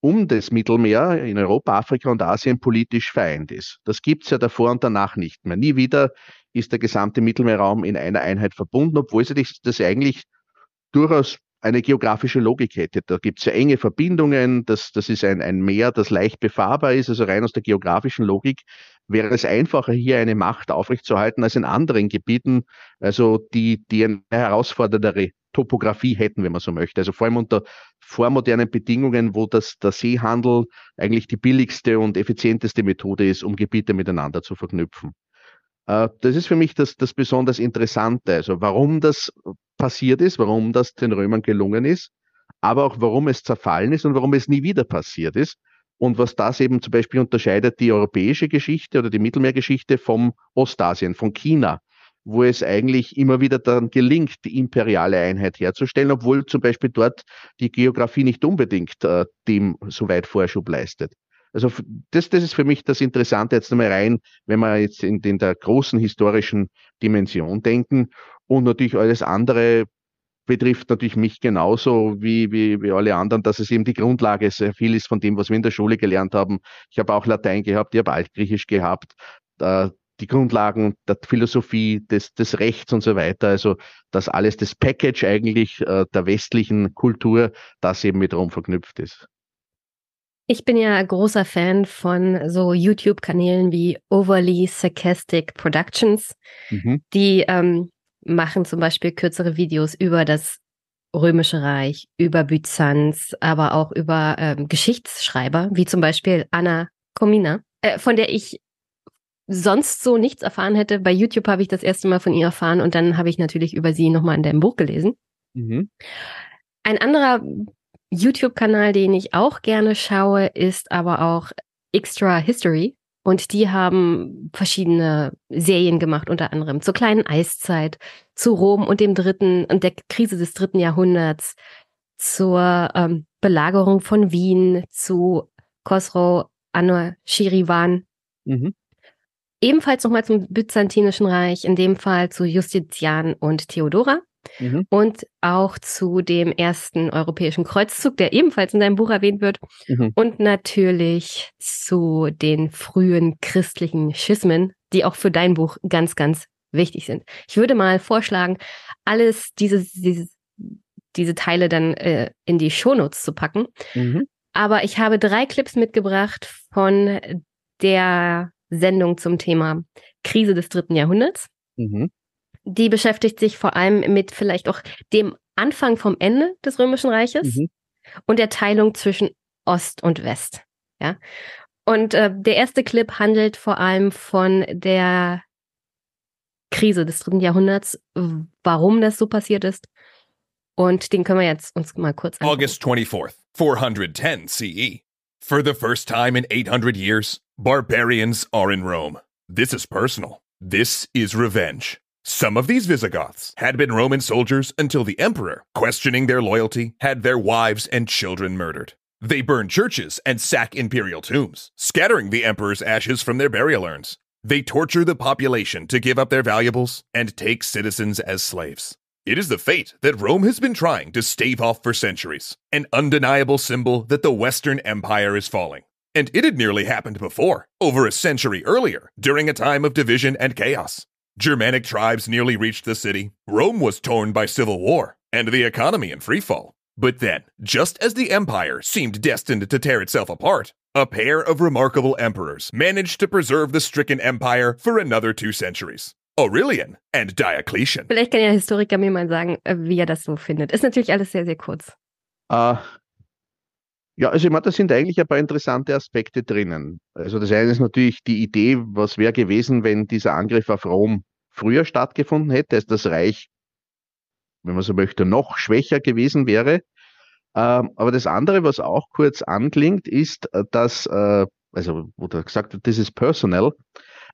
um das Mittelmeer in Europa, Afrika und Asien politisch vereint ist. Das gibt es ja davor und danach nicht mehr. Nie wieder ist der gesamte Mittelmeerraum in einer Einheit verbunden, obwohl sich das eigentlich durchaus eine geografische Logik hätte. Da gibt es ja enge Verbindungen, das, das ist ein, ein Meer, das leicht befahrbar ist, also rein aus der geografischen Logik wäre es einfacher, hier eine Macht aufrechtzuerhalten als in anderen Gebieten, also die, die eine herausforderndere Topografie hätten, wenn man so möchte. Also vor allem unter vormodernen Bedingungen, wo das, der Seehandel eigentlich die billigste und effizienteste Methode ist, um Gebiete miteinander zu verknüpfen. Äh, das ist für mich das, das besonders Interessante. Also warum das passiert ist, warum das den Römern gelungen ist, aber auch warum es zerfallen ist und warum es nie wieder passiert ist. Und was das eben zum Beispiel unterscheidet, die europäische Geschichte oder die Mittelmeergeschichte vom Ostasien, von China, wo es eigentlich immer wieder dann gelingt, die imperiale Einheit herzustellen, obwohl zum Beispiel dort die Geografie nicht unbedingt äh, dem so weit Vorschub leistet. Also das, das ist für mich das Interessante jetzt einmal rein, wenn wir jetzt in, in der großen historischen Dimension denken und natürlich alles andere betrifft natürlich mich genauso wie, wie, wie alle anderen, dass es eben die Grundlage sehr viel ist von dem, was wir in der Schule gelernt haben. Ich habe auch Latein gehabt, ich habe Altgriechisch gehabt, äh, die Grundlagen der Philosophie, des, des Rechts und so weiter. Also das alles, das Package eigentlich äh, der westlichen Kultur, das eben mit Rom verknüpft ist. Ich bin ja großer Fan von so YouTube-Kanälen wie Overly Sarcastic Productions, mhm. die ähm, machen zum Beispiel kürzere Videos über das Römische Reich, über Byzanz, aber auch über ähm, Geschichtsschreiber, wie zum Beispiel Anna Komina, äh, von der ich sonst so nichts erfahren hätte. Bei YouTube habe ich das erste Mal von ihr erfahren und dann habe ich natürlich über sie nochmal in deinem Buch gelesen. Mhm. Ein anderer YouTube-Kanal, den ich auch gerne schaue, ist aber auch Extra History. Und die haben verschiedene Serien gemacht, unter anderem zur kleinen Eiszeit, zu Rom und dem dritten und der Krise des dritten Jahrhunderts, zur ähm, Belagerung von Wien, zu Khosrow Anushirivan. Mhm. Ebenfalls nochmal zum Byzantinischen Reich, in dem Fall zu Justitian und Theodora. Mhm. Und auch zu dem ersten europäischen Kreuzzug, der ebenfalls in deinem Buch erwähnt wird. Mhm. Und natürlich zu den frühen christlichen Schismen, die auch für dein Buch ganz, ganz wichtig sind. Ich würde mal vorschlagen, alles diese, diese, diese Teile dann äh, in die Shownotes zu packen. Mhm. Aber ich habe drei Clips mitgebracht von der Sendung zum Thema Krise des dritten Jahrhunderts. Mhm die beschäftigt sich vor allem mit vielleicht auch dem Anfang vom Ende des Römischen Reiches mhm. und der Teilung zwischen Ost und West. Ja. Und äh, der erste Clip handelt vor allem von der Krise des dritten Jahrhunderts, warum das so passiert ist. Und den können wir jetzt uns mal kurz anschauen. August 24th, 410 CE. For the first time in 800 years, barbarians are in Rome. This is personal. This is revenge. Some of these Visigoths had been Roman soldiers until the emperor, questioning their loyalty, had their wives and children murdered. They burn churches and sack imperial tombs, scattering the emperor's ashes from their burial urns. They torture the population to give up their valuables and take citizens as slaves. It is the fate that Rome has been trying to stave off for centuries, an undeniable symbol that the Western Empire is falling. And it had nearly happened before, over a century earlier, during a time of division and chaos. Germanic tribes nearly reached the city, Rome was torn by civil war, and the economy in freefall. But then, just as the empire seemed destined to tear itself apart, a pair of remarkable emperors managed to preserve the stricken empire for another two centuries. Aurelian and Diocletian. Vielleicht kann ja Historiker mir mal sagen, äh, wie er das so findet. Ist natürlich alles sehr, sehr kurz. Äh, ja, also ich meine, da sind eigentlich ein paar interessante Aspekte drinnen. Also das eine ist natürlich die Idee, was wäre gewesen, wenn dieser Angriff auf Rom früher stattgefunden hätte, als das Reich, wenn man so möchte, noch schwächer gewesen wäre. Ähm, aber das andere, was auch kurz anklingt, ist, äh, dass, äh, also wo du gesagt das ist personal,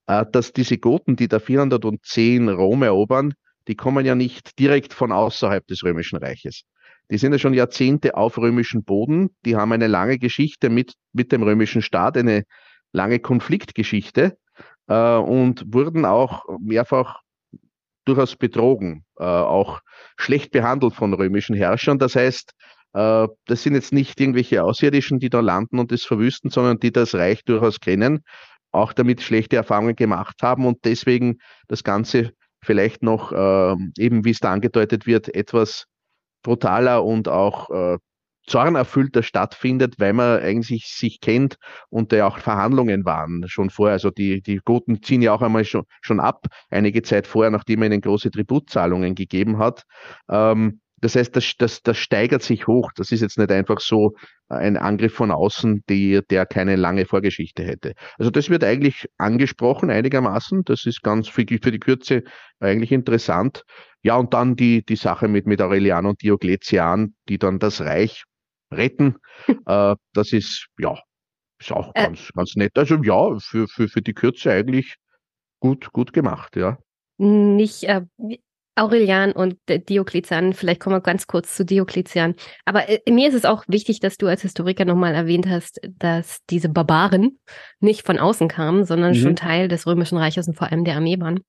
äh, dass diese Goten, die da 410 Rom erobern, die kommen ja nicht direkt von außerhalb des Römischen Reiches. Die sind ja schon Jahrzehnte auf römischen Boden, die haben eine lange Geschichte mit, mit dem römischen Staat, eine lange Konfliktgeschichte äh, und wurden auch mehrfach durchaus betrogen, äh, auch schlecht behandelt von römischen Herrschern. Das heißt, äh, das sind jetzt nicht irgendwelche Außerirdischen, die da landen und das verwüsten, sondern die das Reich durchaus kennen auch damit schlechte Erfahrungen gemacht haben und deswegen das Ganze vielleicht noch, äh, eben wie es da angedeutet wird, etwas brutaler und auch äh, zornerfüllter stattfindet, weil man eigentlich sich kennt und da ja auch Verhandlungen waren schon vorher. Also die, die Goten ziehen ja auch einmal schon, schon ab, einige Zeit vorher, nachdem er ihnen große Tributzahlungen gegeben hat. Ähm, das heißt, das, das, das steigert sich hoch. Das ist jetzt nicht einfach so ein Angriff von außen, die, der keine lange Vorgeschichte hätte. Also das wird eigentlich angesprochen einigermaßen. Das ist ganz für, für die Kürze eigentlich interessant. Ja, und dann die, die Sache mit, mit Aurelian und Diokletian, die dann das Reich retten. äh, das ist, ja, ist auch äh. ganz, ganz nett. Also ja, für, für, für die Kürze eigentlich gut, gut gemacht, ja. Nicht, äh, Aurelian und Diokletian, vielleicht kommen wir ganz kurz zu Diokletian. Aber äh, mir ist es auch wichtig, dass du als Historiker nochmal erwähnt hast, dass diese Barbaren nicht von außen kamen, sondern mhm. schon Teil des Römischen Reiches und vor allem der Armee waren.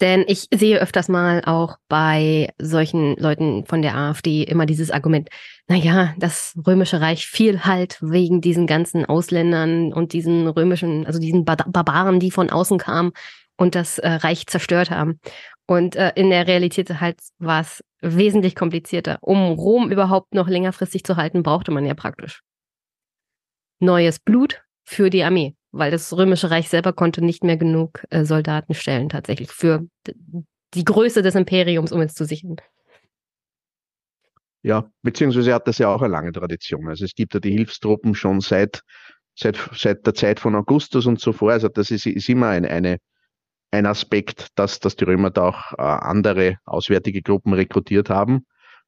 Denn ich sehe öfters mal auch bei solchen Leuten von der AfD immer dieses Argument, na ja, das römische Reich fiel halt wegen diesen ganzen Ausländern und diesen römischen, also diesen Barbaren, die von außen kamen und das äh, Reich zerstört haben. Und äh, in der Realität halt war es wesentlich komplizierter. Um Rom überhaupt noch längerfristig zu halten, brauchte man ja praktisch neues Blut für die Armee, weil das Römische Reich selber konnte nicht mehr genug äh, Soldaten stellen, tatsächlich für die Größe des Imperiums, um es zu sichern. Ja, beziehungsweise hat das ja auch eine lange Tradition. Also es gibt ja die Hilfstruppen schon seit, seit, seit der Zeit von Augustus und so vor. Also das ist, ist immer eine, eine ein Aspekt, dass, dass die Römer da auch äh, andere auswärtige Gruppen rekrutiert haben,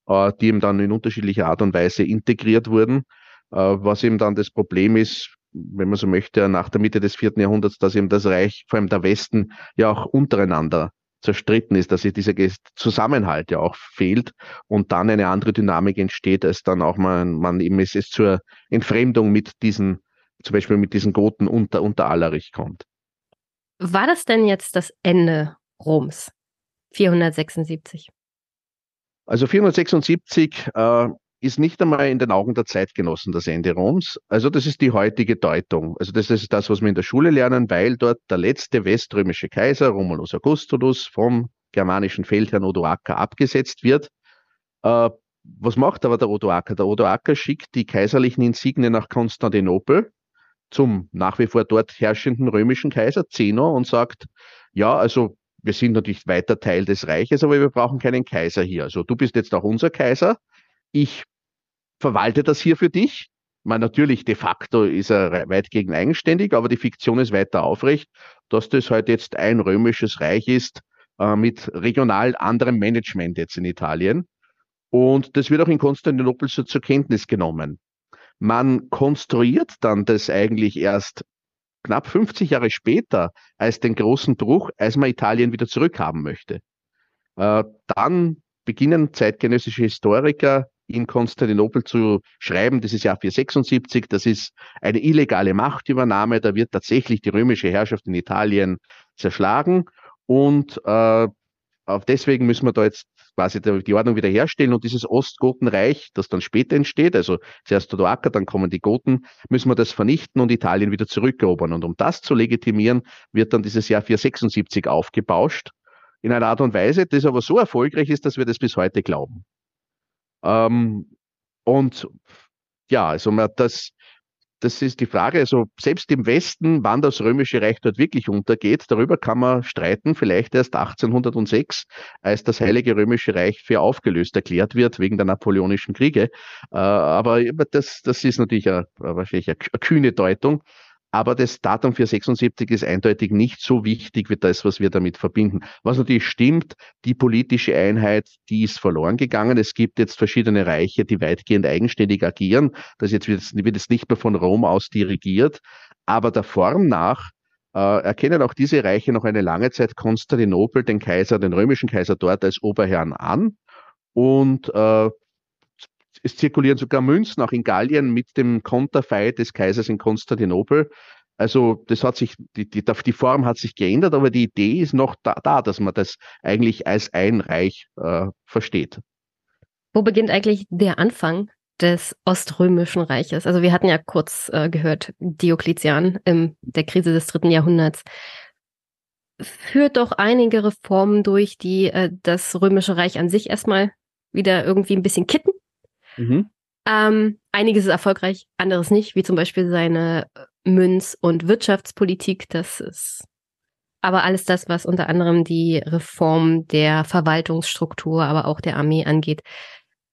äh, die eben dann in unterschiedlicher Art und Weise integriert wurden. Äh, was eben dann das Problem ist, wenn man so möchte, nach der Mitte des vierten Jahrhunderts, dass eben das Reich, vor allem der Westen, ja auch untereinander zerstritten ist, dass sich dieser Zusammenhalt ja auch fehlt und dann eine andere Dynamik entsteht, als dann auch man, man eben es, es zur Entfremdung mit diesen, zum Beispiel mit diesen Goten unter, unter Allerich kommt. War das denn jetzt das Ende Roms? 476. Also 476 äh, ist nicht einmal in den Augen der Zeitgenossen das Ende Roms. Also das ist die heutige Deutung. Also das ist das, was wir in der Schule lernen, weil dort der letzte weströmische Kaiser, Romulus Augustulus, vom germanischen Feldherrn Odoaker abgesetzt wird. Äh, was macht aber der Odoaker? Der Odoaker schickt die kaiserlichen Insignien nach Konstantinopel zum nach wie vor dort herrschenden römischen Kaiser Zeno und sagt, ja, also wir sind natürlich weiter Teil des Reiches, aber wir brauchen keinen Kaiser hier. Also du bist jetzt auch unser Kaiser. Ich verwalte das hier für dich. Man natürlich de facto ist er weitgehend eigenständig, aber die Fiktion ist weiter aufrecht, dass das halt jetzt ein römisches Reich ist äh, mit regional anderem Management jetzt in Italien. Und das wird auch in Konstantinopel so zur Kenntnis genommen. Man konstruiert dann das eigentlich erst knapp 50 Jahre später als den großen Bruch, als man Italien wieder zurückhaben möchte. Äh, dann beginnen zeitgenössische Historiker in Konstantinopel zu schreiben, das ist Jahr 476, das ist eine illegale Machtübernahme, da wird tatsächlich die römische Herrschaft in Italien zerschlagen. Und äh, deswegen müssen wir da jetzt quasi die Ordnung wiederherstellen und dieses Ostgotenreich, das dann später entsteht, also zuerst Odoaker, dann kommen die Goten, müssen wir das vernichten und Italien wieder zurückerobern. Und um das zu legitimieren, wird dann dieses Jahr 476 aufgebauscht. In einer Art und Weise, das aber so erfolgreich ist, dass wir das bis heute glauben. Ähm, und ja, also man, das, das ist die Frage. Also selbst im Westen, wann das Römische Reich dort wirklich untergeht, darüber kann man streiten. Vielleicht erst 1806, als das Heilige Römische Reich für aufgelöst erklärt wird wegen der Napoleonischen Kriege. Äh, aber das, das ist natürlich eine, wahrscheinlich eine kühne Deutung. Aber das Datum für 76 ist eindeutig nicht so wichtig wie das, was wir damit verbinden. Was natürlich stimmt, die politische Einheit, die ist verloren gegangen. Es gibt jetzt verschiedene Reiche, die weitgehend eigenständig agieren. Das jetzt wird, wird jetzt nicht mehr von Rom aus dirigiert. Aber der Form nach äh, erkennen auch diese Reiche noch eine lange Zeit Konstantinopel, den Kaiser, den römischen Kaiser dort als Oberherrn an. Und äh, es zirkulieren sogar Münzen auch in Gallien mit dem Konterfei des Kaisers in Konstantinopel. Also das hat sich, die, die, die Form hat sich geändert, aber die Idee ist noch da, da dass man das eigentlich als ein Reich äh, versteht. Wo beginnt eigentlich der Anfang des Oströmischen Reiches? Also wir hatten ja kurz äh, gehört, Diokletian in der Krise des dritten Jahrhunderts führt doch einige Reformen durch, die äh, das Römische Reich an sich erstmal wieder irgendwie ein bisschen kitten. Mhm. Ähm, einiges ist erfolgreich, anderes nicht, wie zum Beispiel seine äh, Münz- und Wirtschaftspolitik. Das ist aber alles das, was unter anderem die Reform der Verwaltungsstruktur, aber auch der Armee angeht,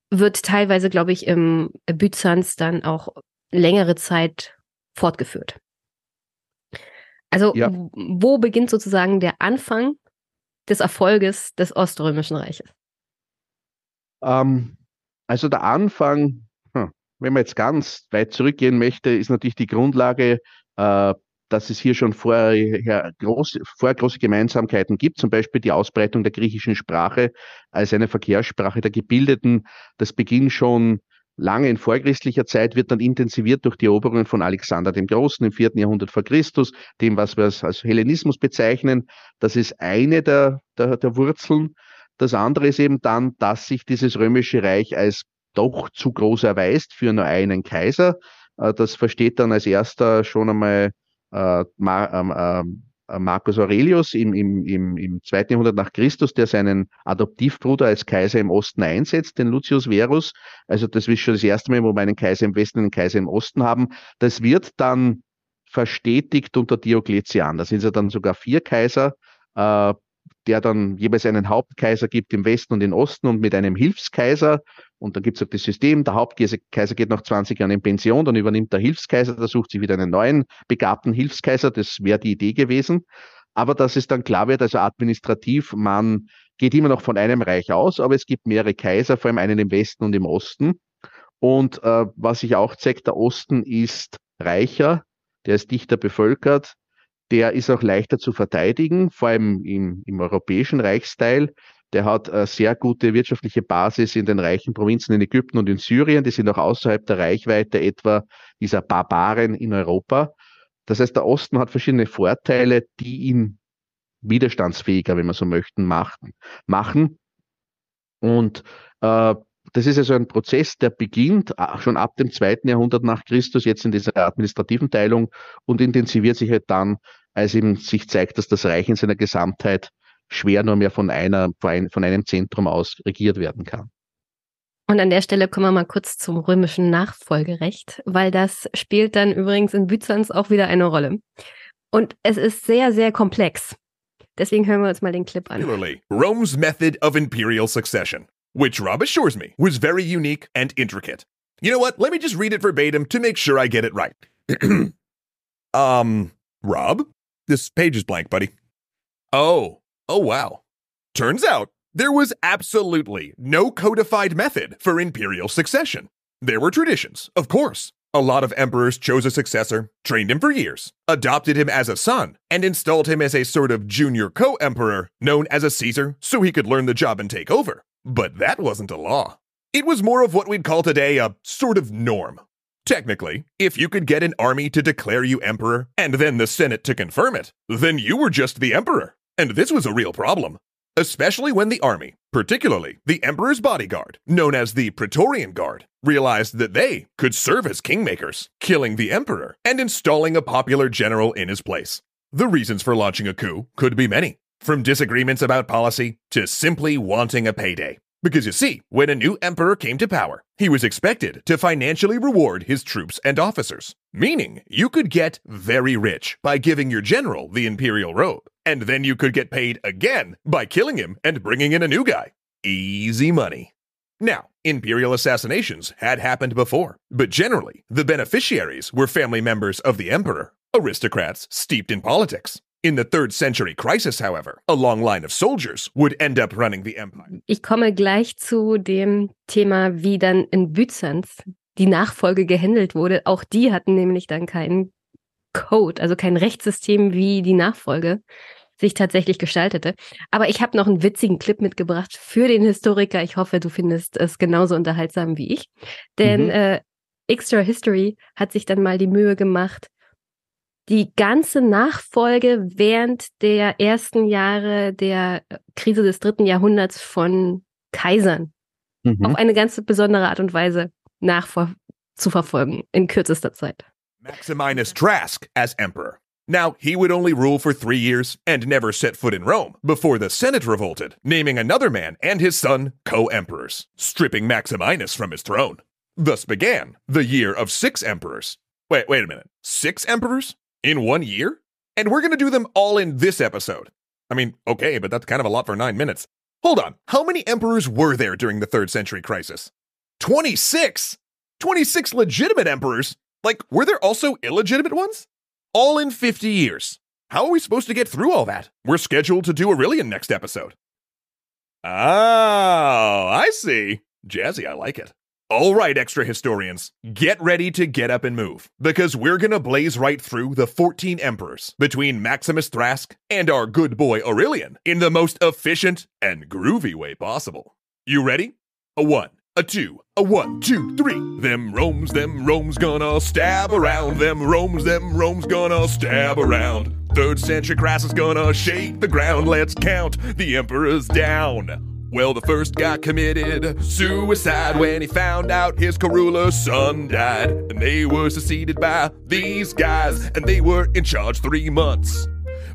wird teilweise, glaube ich, im Byzanz dann auch längere Zeit fortgeführt. Also ja. wo beginnt sozusagen der Anfang des Erfolges des Oströmischen Reiches? Ähm, also der Anfang, hm, wenn man jetzt ganz weit zurückgehen möchte, ist natürlich die Grundlage, äh, dass es hier schon vorher groß, vorher große Gemeinsamkeiten gibt, zum Beispiel die Ausbreitung der griechischen Sprache als eine Verkehrssprache der Gebildeten. Das beginnt schon lange in vorchristlicher Zeit, wird dann intensiviert durch die Eroberungen von Alexander dem Großen im vierten Jahrhundert vor Christus, dem, was wir als Hellenismus bezeichnen. Das ist eine der, der, der Wurzeln. Das andere ist eben dann, dass sich dieses römische Reich als doch zu groß erweist für nur einen Kaiser. Äh, das versteht dann als erster schon einmal äh, ähm, ähm, Marcus Aurelius im, im, im, im zweiten Jahrhundert nach Christus, der seinen Adoptivbruder als Kaiser im Osten einsetzt, den Lucius Verus. Also das ist schon das erste Mal, wo wir einen Kaiser im Westen und einen Kaiser im Osten haben. Das wird dann verstetigt unter Diokletian. Da sind es ja dann sogar vier Kaiser. Äh, der dann jeweils einen Hauptkaiser gibt im Westen und im Osten und mit einem Hilfskaiser. Und dann gibt es auch das System, der Hauptkaiser geht nach 20 Jahren in Pension, dann übernimmt der Hilfskaiser, der sucht sich wieder einen neuen begabten Hilfskaiser, das wäre die Idee gewesen. Aber dass es dann klar wird, also administrativ, man geht immer noch von einem Reich aus, aber es gibt mehrere Kaiser, vor allem einen im Westen und im Osten. Und äh, was sich auch zeigt, der Osten ist reicher, der ist dichter bevölkert, der ist auch leichter zu verteidigen, vor allem im, im europäischen Reichsteil. Der hat eine sehr gute wirtschaftliche Basis in den reichen Provinzen in Ägypten und in Syrien. Die sind auch außerhalb der Reichweite etwa dieser Barbaren in Europa. Das heißt, der Osten hat verschiedene Vorteile, die ihn widerstandsfähiger, wenn man so möchten, machen. Und äh, das ist also ein Prozess, der beginnt äh, schon ab dem zweiten Jahrhundert nach Christus, jetzt in dieser administrativen Teilung und intensiviert sich halt dann als eben sich zeigt, dass das Reich in seiner Gesamtheit schwer nur mehr von einer, von einem Zentrum aus regiert werden kann. Und an der Stelle kommen wir mal kurz zum römischen Nachfolgerecht, weil das spielt dann übrigens in Byzanz auch wieder eine Rolle. Und es ist sehr, sehr komplex. Deswegen hören wir uns mal den Clip an. Rome's method of imperial succession, which Rob assures me was very unique and intricate. You know what? Let me just read it verbatim to make sure I get it right. um, Rob? This page is blank, buddy. Oh, oh wow. Turns out there was absolutely no codified method for imperial succession. There were traditions, of course, A lot of emperors chose a successor, trained him for years, adopted him as a son, and installed him as a sort of junior co emperor known as a Caesar so he could learn the job and take over. But that wasn't a law. It was more of what we'd call today a sort of norm. Technically, if you could get an army to declare you emperor and then the Senate to confirm it, then you were just the emperor. And this was a real problem. Especially when the army, particularly the emperor's bodyguard, known as the Praetorian Guard, realized that they could serve as kingmakers, killing the emperor and installing a popular general in his place. The reasons for launching a coup could be many, from disagreements about policy to simply wanting a payday. Because you see, when a new emperor came to power, he was expected to financially reward his troops and officers, meaning you could get very rich by giving your general the imperial robe, and then you could get paid again by killing him and bringing in a new guy. Easy money. Now, imperial assassinations had happened before, but generally, the beneficiaries were family members of the emperor, aristocrats steeped in politics. In the third century crisis, however, a long line of soldiers would end up running the empire. Ich komme gleich zu dem Thema, wie dann in Byzanz die Nachfolge gehandelt wurde. Auch die hatten nämlich dann keinen Code, also kein Rechtssystem, wie die Nachfolge sich tatsächlich gestaltete. Aber ich habe noch einen witzigen Clip mitgebracht für den Historiker. Ich hoffe, du findest es genauso unterhaltsam wie ich. Denn mhm. äh, Extra History hat sich dann mal die Mühe gemacht, die ganze Nachfolge während der ersten Jahre der Krise des dritten Jahrhunderts von Kaisern mhm. auf eine ganz besondere Art und Weise nachzuverfolgen in kürzester Zeit. Maximinus Trask as emperor. Now, he would only rule for three years and never set foot in Rome before the Senate revolted, naming another man and his son co emperors, stripping Maximinus from his throne. Thus began the year of six emperors. Wait, wait a minute. Six emperors? In one year? And we're going to do them all in this episode. I mean, okay, but that's kind of a lot for nine minutes. Hold on. How many emperors were there during the third century crisis? 26! 26 legitimate emperors? Like, were there also illegitimate ones? All in 50 years. How are we supposed to get through all that? We're scheduled to do Aurelian next episode. Oh, I see. Jazzy, I like it. All right, extra historians, get ready to get up and move, because we're gonna blaze right through the 14 emperors between Maximus Thrask and our good boy Aurelian in the most efficient and groovy way possible. You ready? A one, a two, a one, two, three. Them Rome's, them Rome's gonna stab around. Them Rome's, them Rome's gonna stab around. Third century Crassus gonna shake the ground. Let's count the emperors down. Well, the first guy committed suicide when he found out his Karula's son died. And they were succeeded by these guys, and they were in charge three months.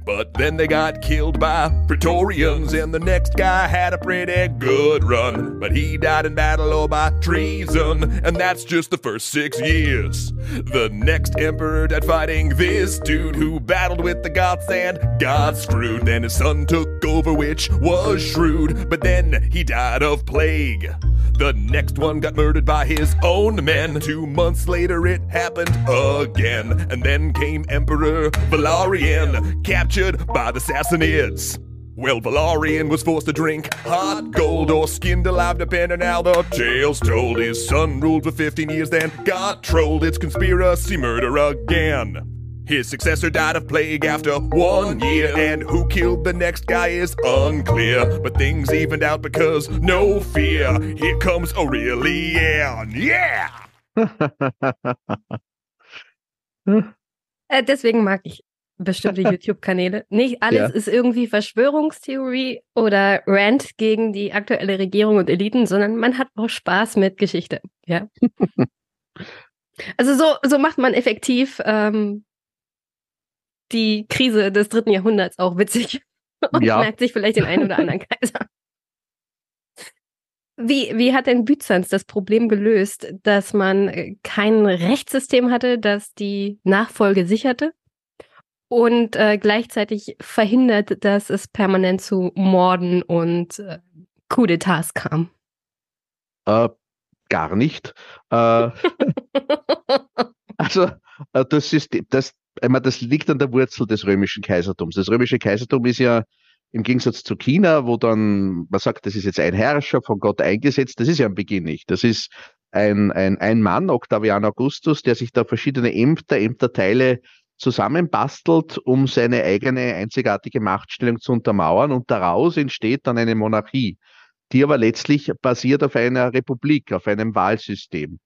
But then they got killed by Praetorians, and the next guy had a pretty good run. But he died in battle or by treason, and that's just the first six years. The next emperor died fighting this dude who battled with the Goths and got screwed. Then his son took over, which was shrewd, but then he died of plague. The next one got murdered by his own men. Two months later, it happened again. And then came Emperor Valerian, captured by the Sassanids. Well, Valerian was forced to drink hot gold or skinned alive, depending how the tale's told. His son ruled for 15 years, then got trolled. It's conspiracy murder again. His successor died of plague after one year, and who killed the next guy is unclear. But things evened out because no fear. Here comes Aurelian. Yeah! Äh, deswegen mag ich bestimmte YouTube-Kanäle. Nicht alles ja. ist irgendwie Verschwörungstheorie oder Rant gegen die aktuelle Regierung und Eliten, sondern man hat auch Spaß mit Geschichte. Ja. also so, so macht man effektiv ähm, die Krise des dritten Jahrhunderts auch witzig und ja. merkt sich vielleicht den einen oder anderen Kaiser. Wie, wie hat denn Byzanz das Problem gelöst, dass man äh, kein Rechtssystem hatte, das die Nachfolge sicherte und äh, gleichzeitig verhindert, dass es permanent zu Morden und äh, Coup d'etats kam? Äh, gar nicht. Äh, also äh, das, System, das, meine, das liegt an der Wurzel des römischen Kaisertums. Das römische Kaisertum ist ja im Gegensatz zu China, wo dann man sagt, das ist jetzt ein Herrscher von Gott eingesetzt, das ist ja am Beginn nicht. Das ist ein, ein, ein Mann, Octavian Augustus, der sich da verschiedene Ämter, Ämterteile zusammenbastelt, um seine eigene einzigartige Machtstellung zu untermauern. Und daraus entsteht dann eine Monarchie, die aber letztlich basiert auf einer Republik, auf einem Wahlsystem.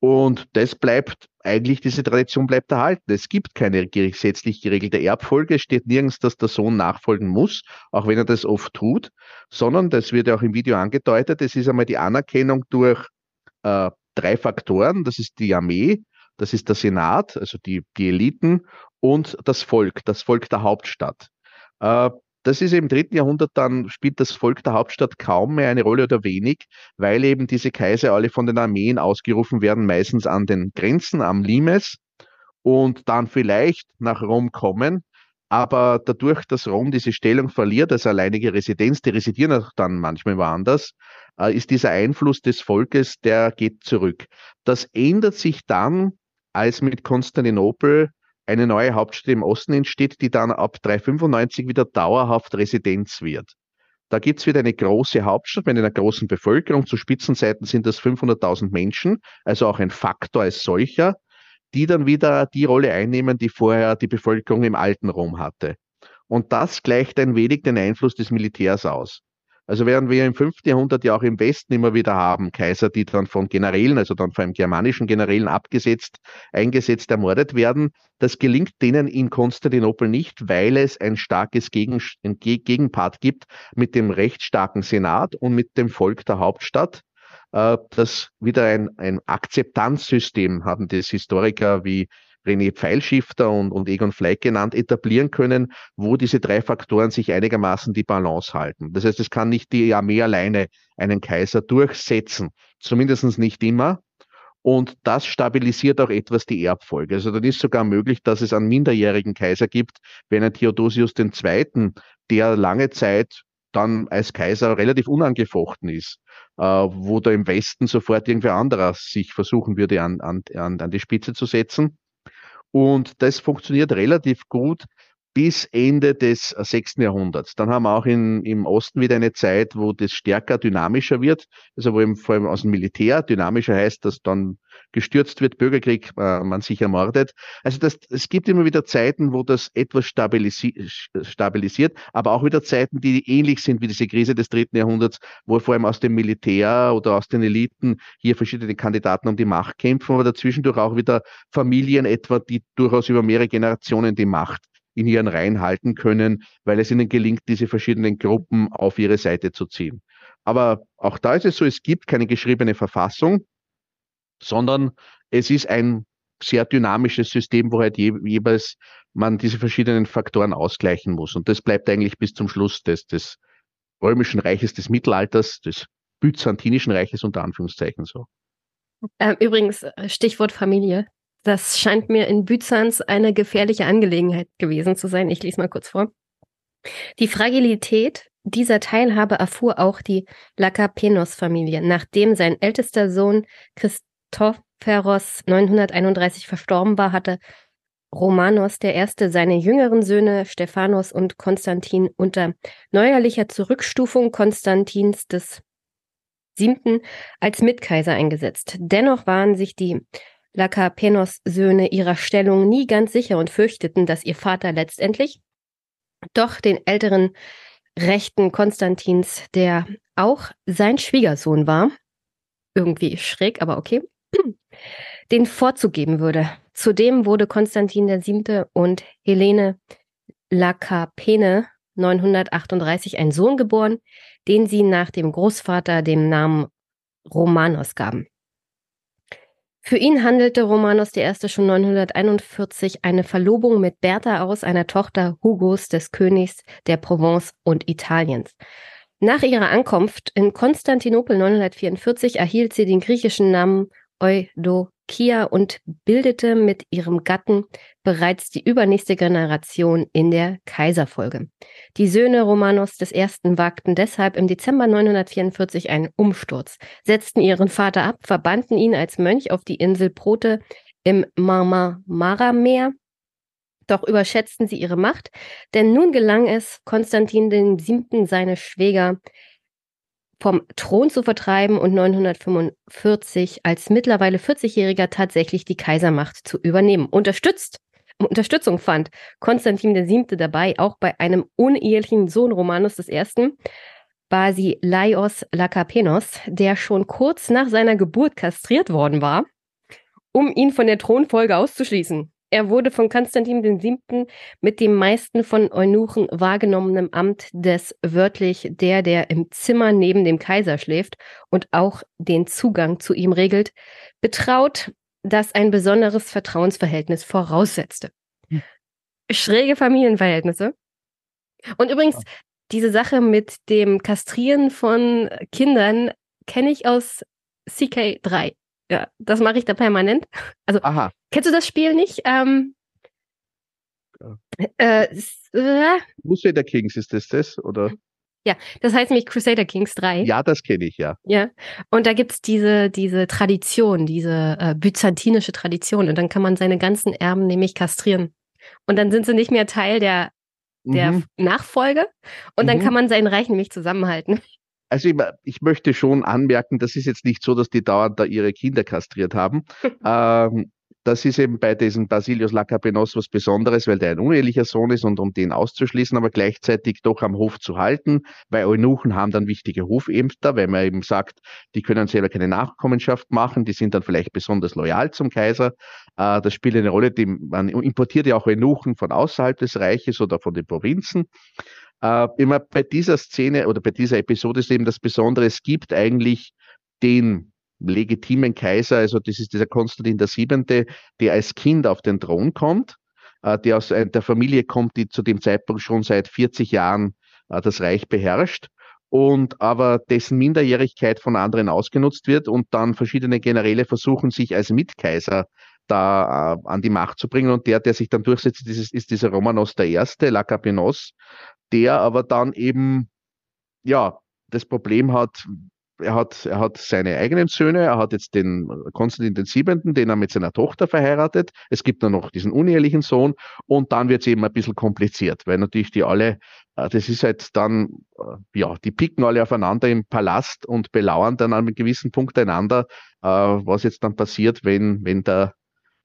Und das bleibt eigentlich, diese Tradition bleibt erhalten. Es gibt keine gesetzlich geregelte Erbfolge. Es steht nirgends, dass der Sohn nachfolgen muss, auch wenn er das oft tut, sondern, das wird ja auch im Video angedeutet, es ist einmal die Anerkennung durch äh, drei Faktoren. Das ist die Armee, das ist der Senat, also die, die Eliten und das Volk, das Volk der Hauptstadt. Äh, das ist im dritten Jahrhundert dann, spielt das Volk der Hauptstadt kaum mehr eine Rolle oder wenig, weil eben diese Kaiser alle von den Armeen ausgerufen werden, meistens an den Grenzen am Limes und dann vielleicht nach Rom kommen. Aber dadurch, dass Rom diese Stellung verliert als alleinige Residenz, die residieren auch dann manchmal woanders, äh, ist dieser Einfluss des Volkes, der geht zurück. Das ändert sich dann, als mit Konstantinopel eine neue Hauptstadt im Osten entsteht, die dann ab 395 wieder dauerhaft Residenz wird. Da gibt es wieder eine große Hauptstadt mit einer großen Bevölkerung. Zu Spitzenzeiten sind das 500.000 Menschen, also auch ein Faktor als solcher, die dann wieder die Rolle einnehmen, die vorher die Bevölkerung im alten Rom hatte. Und das gleicht ein wenig den Einfluss des Militärs aus. Also während wir im 5. Jahrhundert ja auch im Westen immer wieder haben, Kaiser, die dann von Generälen, also dann von einem germanischen Generälen abgesetzt, eingesetzt, ermordet werden, das gelingt denen in Konstantinopel nicht, weil es ein starkes Gegen Gegenpart gibt mit dem recht starken Senat und mit dem Volk der Hauptstadt, äh, das wieder ein, ein Akzeptanzsystem haben das Historiker wie René Pfeilschifter und, und Egon Fleck genannt, etablieren können, wo diese drei Faktoren sich einigermaßen die Balance halten. Das heißt, es kann nicht die Armee alleine einen Kaiser durchsetzen, zumindest nicht immer. Und das stabilisiert auch etwas die Erbfolge. Also dann ist sogar möglich, dass es einen minderjährigen Kaiser gibt, wenn ein Theodosius II., der lange Zeit dann als Kaiser relativ unangefochten ist, äh, wo da im Westen sofort irgendwer anderer sich versuchen würde, an, an, an die Spitze zu setzen. Und das funktioniert relativ gut bis Ende des 6. Jahrhunderts. Dann haben wir auch in, im Osten wieder eine Zeit, wo das stärker dynamischer wird, also wo eben vor allem aus dem Militär dynamischer heißt, dass dann gestürzt wird, Bürgerkrieg, äh, man sich ermordet. Also das, es gibt immer wieder Zeiten, wo das etwas stabilisi stabilisiert, aber auch wieder Zeiten, die ähnlich sind wie diese Krise des dritten Jahrhunderts, wo vor allem aus dem Militär oder aus den Eliten hier verschiedene Kandidaten um die Macht kämpfen, aber dazwischendurch auch wieder Familien etwa, die durchaus über mehrere Generationen die Macht in ihren Reihen halten können, weil es ihnen gelingt, diese verschiedenen Gruppen auf ihre Seite zu ziehen. Aber auch da ist es so, es gibt keine geschriebene Verfassung, sondern es ist ein sehr dynamisches System, wo halt je, jeweils man diese verschiedenen Faktoren ausgleichen muss. Und das bleibt eigentlich bis zum Schluss des, des römischen Reiches des Mittelalters, des byzantinischen Reiches unter Anführungszeichen so. Ähm, übrigens, äh, Stichwort Familie. Das scheint mir in Byzanz eine gefährliche Angelegenheit gewesen zu sein. Ich lese mal kurz vor. Die Fragilität dieser Teilhabe erfuhr auch die Lakapenos-Familie, nachdem sein ältester Sohn Christopheros 931 verstorben war, hatte Romanos I. seine jüngeren Söhne Stephanos und Konstantin unter neuerlicher Zurückstufung Konstantins des Siebten als Mitkaiser eingesetzt. Dennoch waren sich die Lakapenos Söhne ihrer Stellung nie ganz sicher und fürchteten, dass ihr Vater letztendlich doch den älteren Rechten Konstantins, der auch sein Schwiegersohn war, irgendwie schräg, aber okay, den Vorzug geben würde. Zudem wurde Konstantin VII. und Helene Lakapene 938 ein Sohn geboren, den sie nach dem Großvater dem Namen Romanos gaben. Für ihn handelte Romanos I. schon 941 eine Verlobung mit Bertha aus, einer Tochter Hugos des Königs der Provence und Italiens. Nach ihrer Ankunft in Konstantinopel 944 erhielt sie den griechischen Namen Eudokia und bildete mit ihrem Gatten bereits die übernächste Generation in der Kaiserfolge. Die Söhne Romanos I. wagten deshalb im Dezember 944 einen Umsturz, setzten ihren Vater ab, verbannten ihn als Mönch auf die Insel Prote im Marmara-Meer doch überschätzten sie ihre Macht, denn nun gelang es Konstantin VII. seine Schwäger vom Thron zu vertreiben und 945 als mittlerweile 40-Jähriger tatsächlich die Kaisermacht zu übernehmen. Unterstützt, Unterstützung fand Konstantin VII. dabei, auch bei einem unehelichen Sohn Romanus I., Basilaios Lakapenos, der schon kurz nach seiner Geburt kastriert worden war, um ihn von der Thronfolge auszuschließen. Er wurde von Konstantin VII. mit dem meisten von Eunuchen wahrgenommenen Amt des wörtlich der, der im Zimmer neben dem Kaiser schläft und auch den Zugang zu ihm regelt, betraut, das ein besonderes Vertrauensverhältnis voraussetzte. Hm. Schräge Familienverhältnisse. Und übrigens, ja. diese Sache mit dem Kastrieren von Kindern kenne ich aus CK3. Ja, das mache ich da permanent. Also, Aha. kennst du das Spiel nicht? Ähm, ja. äh, äh, Crusader Kings ist das das, oder? Ja, das heißt nämlich Crusader Kings 3. Ja, das kenne ich, ja. Ja, und da gibt es diese, diese Tradition, diese äh, byzantinische Tradition. Und dann kann man seine ganzen Erben nämlich kastrieren. Und dann sind sie nicht mehr Teil der, der mhm. Nachfolge. Und mhm. dann kann man sein Reich nämlich zusammenhalten. Also ich, ich, möchte schon anmerken, das ist jetzt nicht so, dass die dauernd da ihre Kinder kastriert haben. ähm, das ist eben bei diesem Basilius Lacapenos was Besonderes, weil der ein unehelicher Sohn ist und um den auszuschließen, aber gleichzeitig doch am Hof zu halten, weil Eunuchen haben dann wichtige Hofämter, weil man eben sagt, die können selber keine Nachkommenschaft machen, die sind dann vielleicht besonders loyal zum Kaiser. Äh, das spielt eine Rolle, die, man importiert ja auch Eunuchen von außerhalb des Reiches oder von den Provinzen. Äh, immer bei dieser Szene oder bei dieser Episode ist eben das Besondere, es gibt eigentlich den legitimen Kaiser, also das ist dieser Konstantin VII., der als Kind auf den Thron kommt, äh, der aus der Familie kommt, die zu dem Zeitpunkt schon seit 40 Jahren äh, das Reich beherrscht und aber dessen Minderjährigkeit von anderen ausgenutzt wird und dann verschiedene Generäle versuchen, sich als Mitkaiser da äh, an die Macht zu bringen. Und der, der sich dann durchsetzt, ist, ist dieser Romanos I., Lakapinos, der aber dann eben, ja, das Problem hat, er hat, er hat seine eigenen Söhne, er hat jetzt den Konstantin den Siebenten, den er mit seiner Tochter verheiratet. Es gibt dann noch diesen unehelichen Sohn und dann wird es eben ein bisschen kompliziert, weil natürlich die alle, äh, das ist halt dann, äh, ja, die picken alle aufeinander im Palast und belauern dann an einem gewissen Punkt einander, äh, was jetzt dann passiert, wenn, wenn der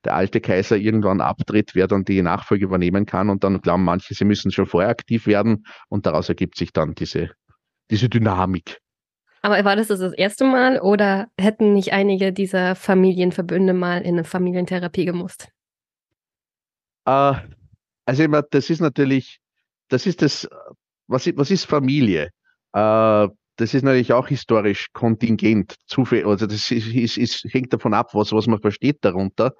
der alte Kaiser irgendwann abtritt, wer dann die Nachfolge übernehmen kann. Und dann glauben manche, sie müssen schon vorher aktiv werden. Und daraus ergibt sich dann diese, diese Dynamik. Aber war das das erste Mal oder hätten nicht einige dieser Familienverbünde mal in eine Familientherapie gemusst? Äh, also immer, das ist natürlich, das ist das, was, was ist Familie? Äh, das ist natürlich auch historisch kontingent. Zufällig, also das ist, ist, ist, hängt davon ab, was, was man versteht darunter.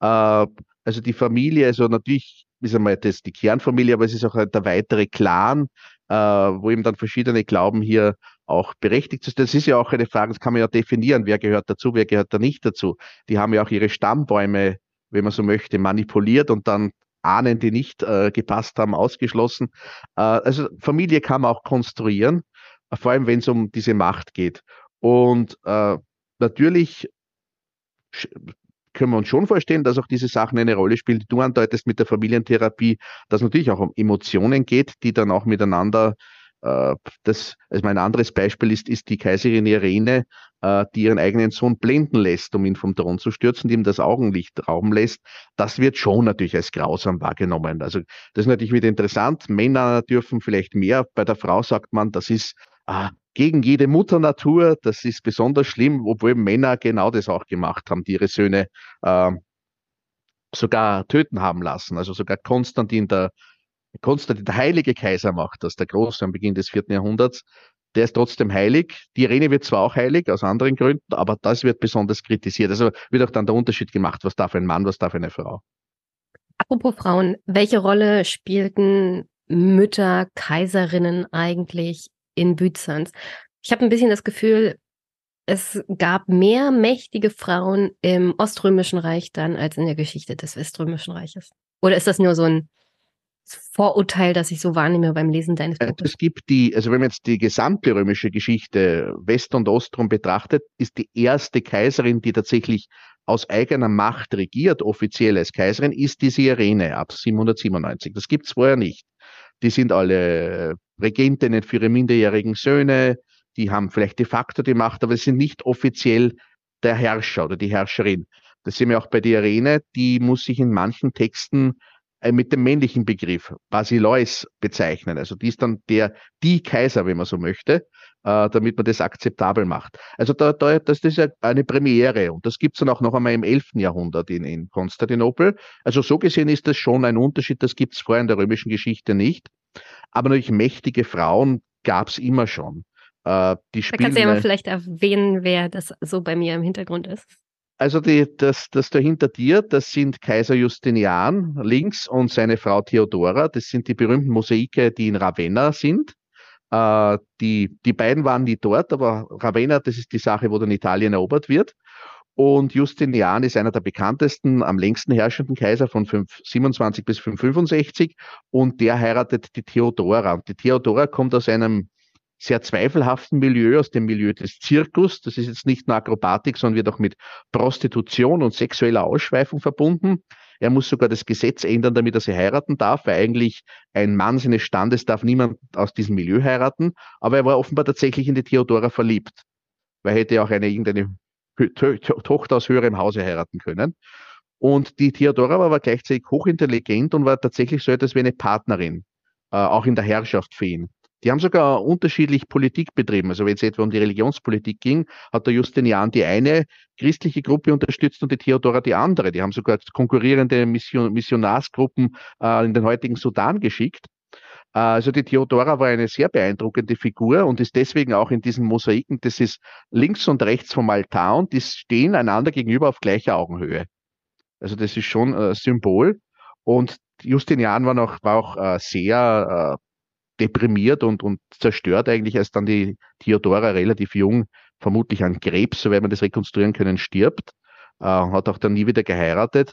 Äh, also die Familie, also natürlich ist einmal das die Kernfamilie, aber es ist auch der weitere Clan, wo eben dann verschiedene Glauben hier auch berechtigt sind. Das ist ja auch eine Frage, das kann man ja definieren, wer gehört dazu, wer gehört da nicht dazu. Die haben ja auch ihre Stammbäume, wenn man so möchte, manipuliert und dann Ahnen, die nicht äh, gepasst haben, ausgeschlossen. Äh, also Familie kann man auch konstruieren, vor allem wenn es um diese Macht geht. Und äh, natürlich können wir uns schon vorstellen, dass auch diese Sachen eine Rolle spielen, die du andeutest mit der Familientherapie, dass natürlich auch um Emotionen geht, die dann auch miteinander das, also mein anderes Beispiel ist, ist die Kaiserin Irene, äh, die ihren eigenen Sohn blenden lässt, um ihn vom Thron zu stürzen, die ihm das Augenlicht rauben lässt. Das wird schon natürlich als grausam wahrgenommen. Also das ist natürlich wieder interessant. Männer dürfen vielleicht mehr. Bei der Frau sagt man, das ist äh, gegen jede Mutter Natur. Das ist besonders schlimm, obwohl Männer genau das auch gemacht haben, die ihre Söhne äh, sogar töten haben lassen. Also sogar Konstantin, der, Konstantin, der heilige Kaiser macht das, der Große am Beginn des vierten Jahrhunderts. Der ist trotzdem heilig. Die Irene wird zwar auch heilig, aus anderen Gründen, aber das wird besonders kritisiert. Also wird auch dann der Unterschied gemacht, was darf ein Mann, was darf eine Frau. Apropos Frauen, welche Rolle spielten Mütter, Kaiserinnen eigentlich in Byzanz. Ich habe ein bisschen das Gefühl, es gab mehr mächtige Frauen im Oströmischen Reich dann als in der Geschichte des Weströmischen Reiches. Oder ist das nur so ein Vorurteil, das ich so wahrnehme beim Lesen deines äh, Buches? Es gibt die, also wenn man jetzt die gesamte römische Geschichte West- und Ostrom betrachtet, ist die erste Kaiserin, die tatsächlich aus eigener Macht regiert, offiziell als Kaiserin, ist diese Irene ab 797. Das gibt es vorher nicht. Die sind alle Regentinnen für ihre minderjährigen Söhne. die haben vielleicht de facto die Macht, aber sie sind nicht offiziell der Herrscher oder die Herrscherin. Das sehen wir auch bei der Irene, die muss sich in manchen Texten mit dem männlichen Begriff Basileus bezeichnen. Also die ist dann der, die Kaiser, wenn man so möchte, äh, damit man das akzeptabel macht. Also da, da, das ist ja eine Premiere und das gibt es dann auch noch einmal im 11. Jahrhundert in, in Konstantinopel. Also so gesehen ist das schon ein Unterschied, das gibt es vorher in der römischen Geschichte nicht. Aber natürlich mächtige Frauen gab es immer schon. Äh, die da kannst du ja mal vielleicht erwähnen, wer das so bei mir im Hintergrund ist. Also die, das, das da hinter dir, das sind Kaiser Justinian links und seine Frau Theodora. Das sind die berühmten Mosaike, die in Ravenna sind. Äh, die, die beiden waren nie dort, aber Ravenna, das ist die Sache, wo dann Italien erobert wird. Und Justinian ist einer der bekanntesten, am längsten herrschenden Kaiser von 527 bis 565 und der heiratet die Theodora. Und die Theodora kommt aus einem sehr zweifelhaften Milieu, aus dem Milieu des Zirkus. Das ist jetzt nicht nur Akrobatik, sondern wird auch mit Prostitution und sexueller Ausschweifung verbunden. Er muss sogar das Gesetz ändern, damit er sie heiraten darf, weil eigentlich ein Mann seines Standes darf niemand aus diesem Milieu heiraten. Aber er war offenbar tatsächlich in die Theodora verliebt, weil er hätte auch eine irgendeine Tochter aus höherem Hause heiraten können. Und die Theodora war aber gleichzeitig hochintelligent und war tatsächlich so etwas wie eine Partnerin, äh, auch in der Herrschaft für ihn. Die haben sogar unterschiedlich Politik betrieben. Also wenn es etwa um die Religionspolitik ging, hat der Justinian die eine christliche Gruppe unterstützt und die Theodora die andere. Die haben sogar konkurrierende Mission, Missionarsgruppen äh, in den heutigen Sudan geschickt. Äh, also die Theodora war eine sehr beeindruckende Figur und ist deswegen auch in diesen Mosaiken, das ist links und rechts vom Altar und die stehen einander gegenüber auf gleicher Augenhöhe. Also das ist schon äh, Symbol. Und Justinian war, noch, war auch äh, sehr äh, deprimiert und, und zerstört eigentlich, als dann die Theodora relativ jung, vermutlich an Krebs, so wird man das rekonstruieren können, stirbt. Äh, hat auch dann nie wieder geheiratet.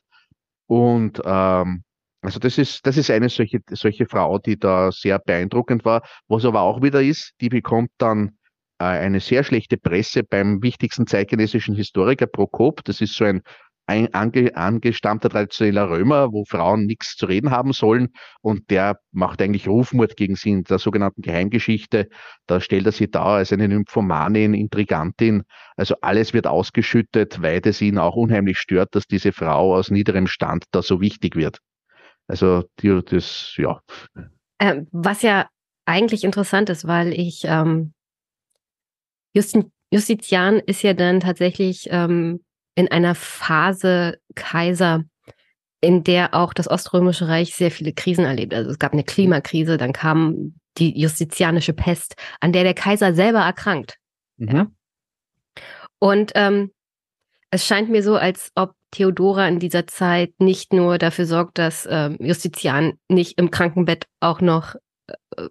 Und ähm, also das ist, das ist eine solche, solche Frau, die da sehr beeindruckend war. Was aber auch wieder ist, die bekommt dann äh, eine sehr schlechte Presse beim wichtigsten zeitgenössischen Historiker Prokop. Das ist so ein ein ange, angestammter traditioneller Römer, wo Frauen nichts zu reden haben sollen. Und der macht eigentlich Rufmord gegen sie in der sogenannten Geheimgeschichte. Da stellt er sie dar als eine Nymphomanin, Intrigantin. Also alles wird ausgeschüttet, weil es ihn auch unheimlich stört, dass diese Frau aus niederem Stand da so wichtig wird. Also die, das, ja. Ähm, was ja eigentlich interessant ist, weil ich ähm, Justin, Justitian ist ja dann tatsächlich ähm, in einer Phase Kaiser, in der auch das Oströmische Reich sehr viele Krisen erlebt. Also es gab eine Klimakrise, dann kam die justizianische Pest, an der der Kaiser selber erkrankt. Mhm. Ja? Und ähm, es scheint mir so, als ob Theodora in dieser Zeit nicht nur dafür sorgt, dass ähm, Justizian nicht im Krankenbett auch noch äh,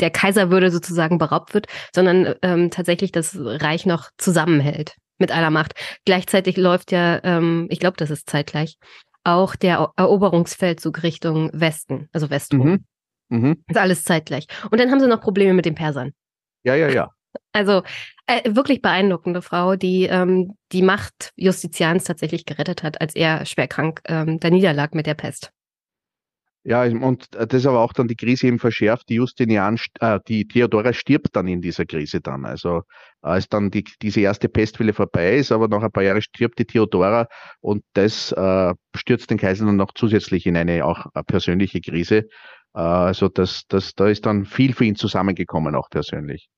der Kaiserwürde sozusagen beraubt wird, sondern ähm, tatsächlich das Reich noch zusammenhält mit aller Macht. Gleichzeitig läuft ja, ähm, ich glaube, das ist zeitgleich, auch der Eroberungsfeldzug Richtung Westen, also Westrum. Mhm. Mhm. ist alles zeitgleich. Und dann haben sie noch Probleme mit den Persern. Ja, ja, ja. Also äh, wirklich beeindruckende Frau, die ähm, die Macht Justitians tatsächlich gerettet hat, als er schwer krank ähm, da niederlag mit der Pest. Ja, und das ist aber auch dann die Krise eben verschärft. Die Justinian, äh, die Theodora stirbt dann in dieser Krise dann. Also als dann die, diese erste Pestwelle vorbei ist, aber nach ein paar Jahren stirbt die Theodora und das äh, stürzt den Kaiser dann noch zusätzlich in eine auch eine persönliche Krise. Äh, also das, das, da ist dann viel für ihn zusammengekommen, auch persönlich.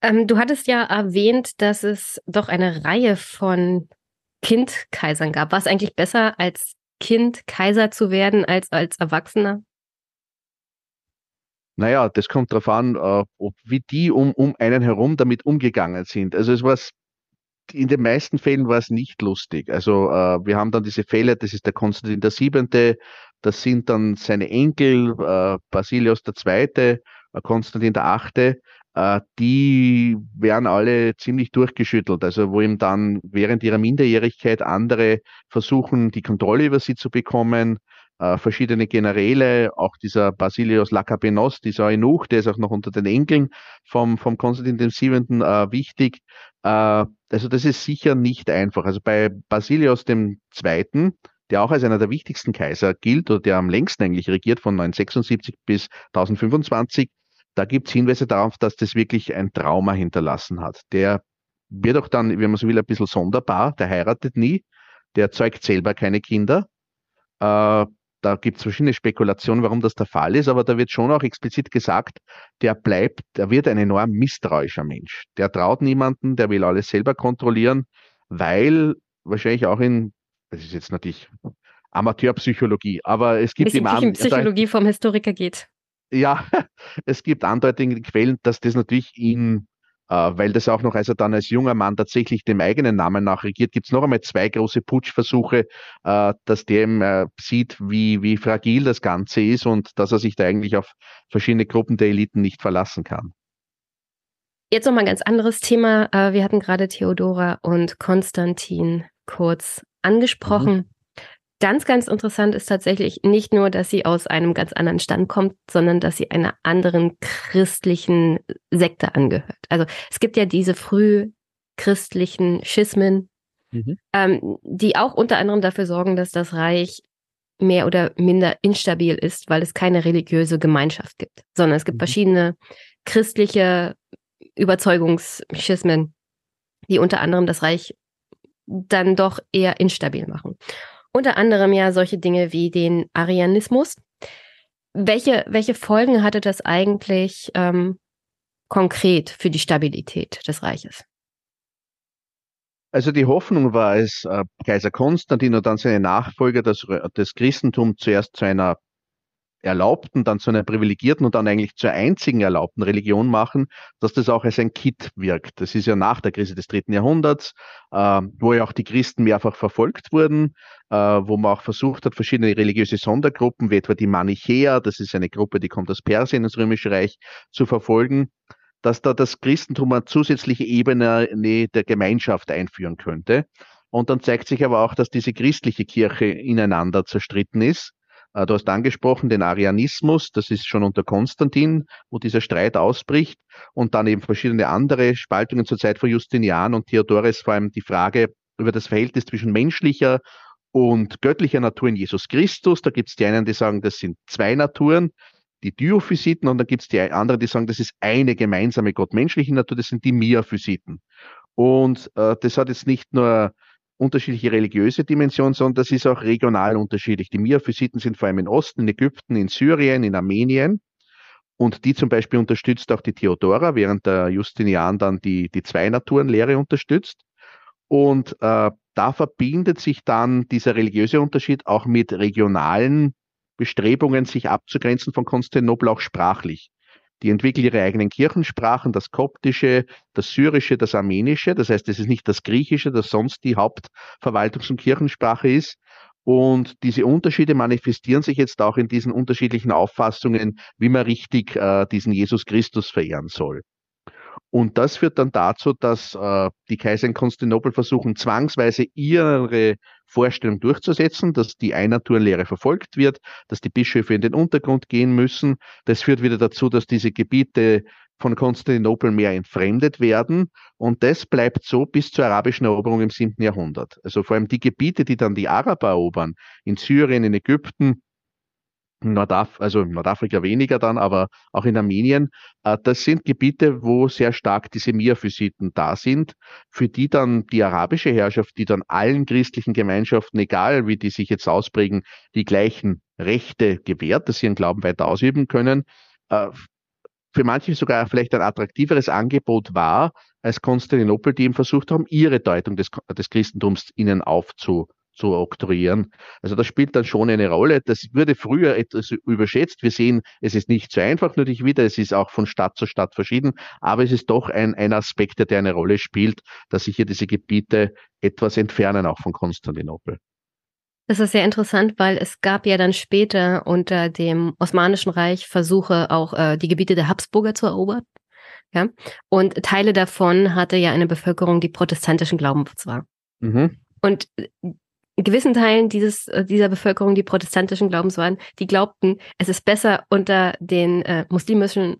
Ähm, du hattest ja erwähnt, dass es doch eine Reihe von Kindkaisern gab. War es eigentlich besser als Kind Kaiser zu werden als als Erwachsener? Naja, das kommt darauf an, äh, ob, wie die um, um einen herum damit umgegangen sind. Also es war in den meisten Fällen war es nicht lustig. Also äh, wir haben dann diese Fälle, das ist der Konstantin der Siebente, das sind dann seine Enkel, äh, Basilius II., äh, Konstantin der Achte, die werden alle ziemlich durchgeschüttelt. Also wo ihm dann während ihrer Minderjährigkeit andere versuchen, die Kontrolle über sie zu bekommen, äh, verschiedene Generäle, auch dieser Basilios Lakapenos, dieser Eunuch, der ist auch noch unter den Enkeln vom, vom Konstantin VII. Äh, wichtig. Äh, also das ist sicher nicht einfach. Also bei Basilios II., der auch als einer der wichtigsten Kaiser gilt oder der am längsten eigentlich regiert von 976 bis 1025, da gibt es Hinweise darauf, dass das wirklich ein Trauma hinterlassen hat. Der wird auch dann, wenn man so will, ein bisschen sonderbar, der heiratet nie, der zeugt selber keine Kinder. Äh, da gibt es verschiedene Spekulationen, warum das der Fall ist, aber da wird schon auch explizit gesagt, der bleibt, der wird ein enorm misstrauischer Mensch. Der traut niemanden, der will alles selber kontrollieren, weil wahrscheinlich auch in, das ist jetzt natürlich Amateurpsychologie, aber es gibt immer an, Psychologie vom Historiker geht. Ja, es gibt andeutige Quellen, dass das natürlich ihn äh, weil das auch noch, als er dann als junger Mann tatsächlich dem eigenen Namen nach regiert, gibt es noch einmal zwei große Putschversuche, äh, dass der eben äh, sieht, wie, wie fragil das Ganze ist und dass er sich da eigentlich auf verschiedene Gruppen der Eliten nicht verlassen kann. Jetzt noch mal ein ganz anderes Thema. Wir hatten gerade Theodora und Konstantin kurz angesprochen. Mhm. Ganz, ganz interessant ist tatsächlich nicht nur, dass sie aus einem ganz anderen Stand kommt, sondern dass sie einer anderen christlichen Sekte angehört. Also es gibt ja diese frühchristlichen Schismen, mhm. ähm, die auch unter anderem dafür sorgen, dass das Reich mehr oder minder instabil ist, weil es keine religiöse Gemeinschaft gibt, sondern es gibt mhm. verschiedene christliche Überzeugungsschismen, die unter anderem das Reich dann doch eher instabil machen. Unter anderem ja solche Dinge wie den Arianismus. Welche, welche Folgen hatte das eigentlich ähm, konkret für die Stabilität des Reiches? Also die Hoffnung war es, äh, Kaiser Konstantin und dann seine Nachfolger, dass das Christentum zuerst zu einer erlaubten, dann zu einer privilegierten und dann eigentlich zur einzigen erlaubten Religion machen, dass das auch als ein Kit wirkt. Das ist ja nach der Krise des dritten Jahrhunderts, äh, wo ja auch die Christen mehrfach verfolgt wurden, äh, wo man auch versucht hat, verschiedene religiöse Sondergruppen, wie etwa die Manichäer, das ist eine Gruppe, die kommt aus Persien, das Römische Reich, zu verfolgen dass da das Christentum eine zusätzliche Ebene der Gemeinschaft einführen könnte. Und dann zeigt sich aber auch, dass diese christliche Kirche ineinander zerstritten ist. Äh, du hast angesprochen den Arianismus, das ist schon unter Konstantin, wo dieser Streit ausbricht und dann eben verschiedene andere Spaltungen zur Zeit von Justinian und Theodores, vor allem die Frage über das Verhältnis zwischen menschlicher und göttlicher Natur in Jesus Christus. Da gibt es die einen, die sagen, das sind zwei Naturen, die Diophysiten, und dann gibt es die anderen, die sagen, das ist eine gemeinsame gottmenschliche Natur, das sind die Miaphysiten. Und äh, das hat jetzt nicht nur unterschiedliche religiöse Dimension, sondern das ist auch regional unterschiedlich. Die Miaphysiten sind vor allem in Osten, in Ägypten, in Syrien, in Armenien. Und die zum Beispiel unterstützt auch die Theodora, während der Justinian dann die, die Zwei-Naturen-Lehre unterstützt. Und äh, da verbindet sich dann dieser religiöse Unterschied auch mit regionalen Bestrebungen, sich abzugrenzen von Konstantinopel auch sprachlich. Die entwickeln ihre eigenen Kirchensprachen, das Koptische, das Syrische, das Armenische. Das heißt, es ist nicht das Griechische, das sonst die Hauptverwaltungs- und Kirchensprache ist. Und diese Unterschiede manifestieren sich jetzt auch in diesen unterschiedlichen Auffassungen, wie man richtig äh, diesen Jesus Christus verehren soll. Und das führt dann dazu, dass äh, die Kaiser in Konstantinopel versuchen, zwangsweise ihre Vorstellung durchzusetzen, dass die Einnaturenlehre verfolgt wird, dass die Bischöfe in den Untergrund gehen müssen. Das führt wieder dazu, dass diese Gebiete von Konstantinopel mehr entfremdet werden. Und das bleibt so bis zur arabischen Eroberung im 7. Jahrhundert. Also vor allem die Gebiete, die dann die Araber erobern, in Syrien, in Ägypten, Nordaf also Nordafrika weniger dann, aber auch in Armenien. Äh, das sind Gebiete, wo sehr stark diese Miaphysiten da sind, für die dann die arabische Herrschaft, die dann allen christlichen Gemeinschaften, egal wie die sich jetzt ausprägen, die gleichen Rechte gewährt, dass sie ihren Glauben weiter ausüben können. Äh, für manche sogar vielleicht ein attraktiveres Angebot war, als Konstantinopel, die eben versucht haben, ihre Deutung des, des Christentums ihnen aufzu, zu oktroyieren. Also das spielt dann schon eine Rolle. Das wurde früher etwas überschätzt. Wir sehen, es ist nicht so einfach natürlich wieder. Es ist auch von Stadt zu Stadt verschieden. Aber es ist doch ein, ein Aspekt, der eine Rolle spielt, dass sich hier diese Gebiete etwas entfernen, auch von Konstantinopel. Das ist sehr interessant, weil es gab ja dann später unter dem Osmanischen Reich Versuche, auch äh, die Gebiete der Habsburger zu erobern. Ja? Und Teile davon hatte ja eine Bevölkerung, die protestantischen Glaubens war. Mhm. Und gewissen Teilen dieses, äh, dieser Bevölkerung, die protestantischen Glaubens waren, die glaubten, es ist besser unter den äh, muslimischen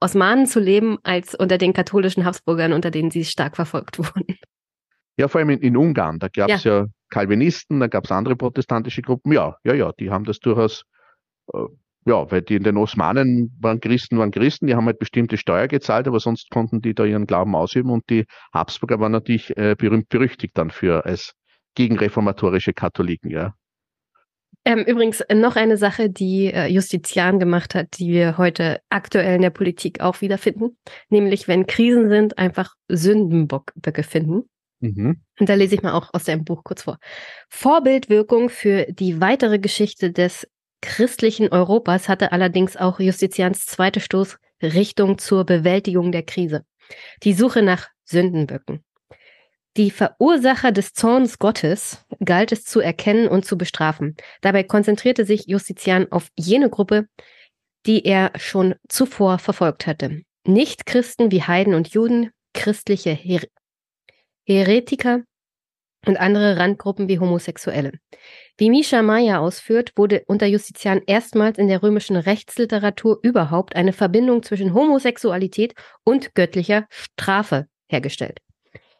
Osmanen zu leben, als unter den katholischen Habsburgern, unter denen sie stark verfolgt wurden. Ja, vor allem in, in Ungarn, da gab es ja. ja. Calvinisten, da gab es andere protestantische Gruppen. Ja, ja, ja, die haben das durchaus äh, ja, weil die in den Osmanen waren Christen, waren Christen, die haben halt bestimmte Steuer gezahlt, aber sonst konnten die da ihren Glauben ausüben und die Habsburger waren natürlich äh, berühmt berüchtigt dann für als gegenreformatorische Katholiken, ja. Ähm, übrigens noch eine Sache, die äh, Justizian gemacht hat, die wir heute aktuell in der Politik auch wiederfinden, nämlich wenn Krisen sind, einfach Sündenböcke finden. Mhm. Und da lese ich mal auch aus seinem Buch kurz vor. Vorbildwirkung für die weitere Geschichte des christlichen Europas hatte allerdings auch Justizians zweite Stoßrichtung zur Bewältigung der Krise. Die Suche nach Sündenböcken. Die Verursacher des Zorns Gottes galt es zu erkennen und zu bestrafen. Dabei konzentrierte sich Justizian auf jene Gruppe, die er schon zuvor verfolgt hatte. Nicht Christen wie Heiden und Juden, christliche Her Heretiker und andere Randgruppen wie Homosexuelle. Wie Misha Meyer ausführt, wurde unter Justizian erstmals in der römischen Rechtsliteratur überhaupt eine Verbindung zwischen Homosexualität und göttlicher Strafe hergestellt.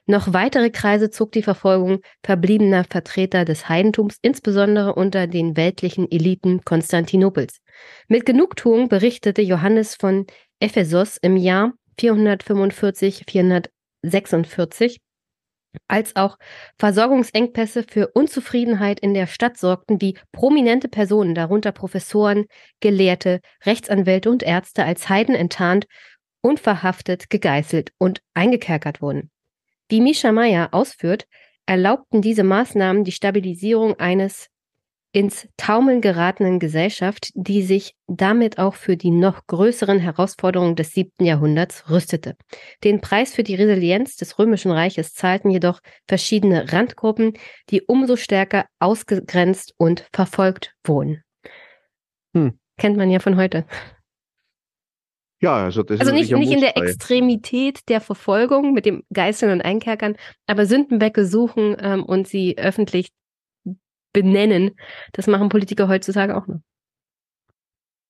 Noch weitere Kreise zog die Verfolgung verbliebener Vertreter des Heidentums, insbesondere unter den weltlichen Eliten Konstantinopels. Mit Genugtuung berichtete Johannes von Ephesos im Jahr 445, 446, als auch Versorgungsengpässe für Unzufriedenheit in der Stadt sorgten, wie prominente Personen, darunter Professoren, Gelehrte, Rechtsanwälte und Ärzte, als Heiden enttarnt, unverhaftet, gegeißelt und eingekerkert wurden. Wie Misha Meyer ausführt, erlaubten diese Maßnahmen die Stabilisierung eines ins Taumeln geratenen Gesellschaft, die sich damit auch für die noch größeren Herausforderungen des siebten Jahrhunderts rüstete. Den Preis für die Resilienz des Römischen Reiches zahlten jedoch verschiedene Randgruppen, die umso stärker ausgegrenzt und verfolgt wurden. Hm. Kennt man ja von heute. Ja, also das also ist nicht, nicht in der Extremität der Verfolgung mit dem Geißeln und Einkerkern, aber Sündenbecke suchen ähm, und sie öffentlich benennen, das machen Politiker heutzutage auch noch.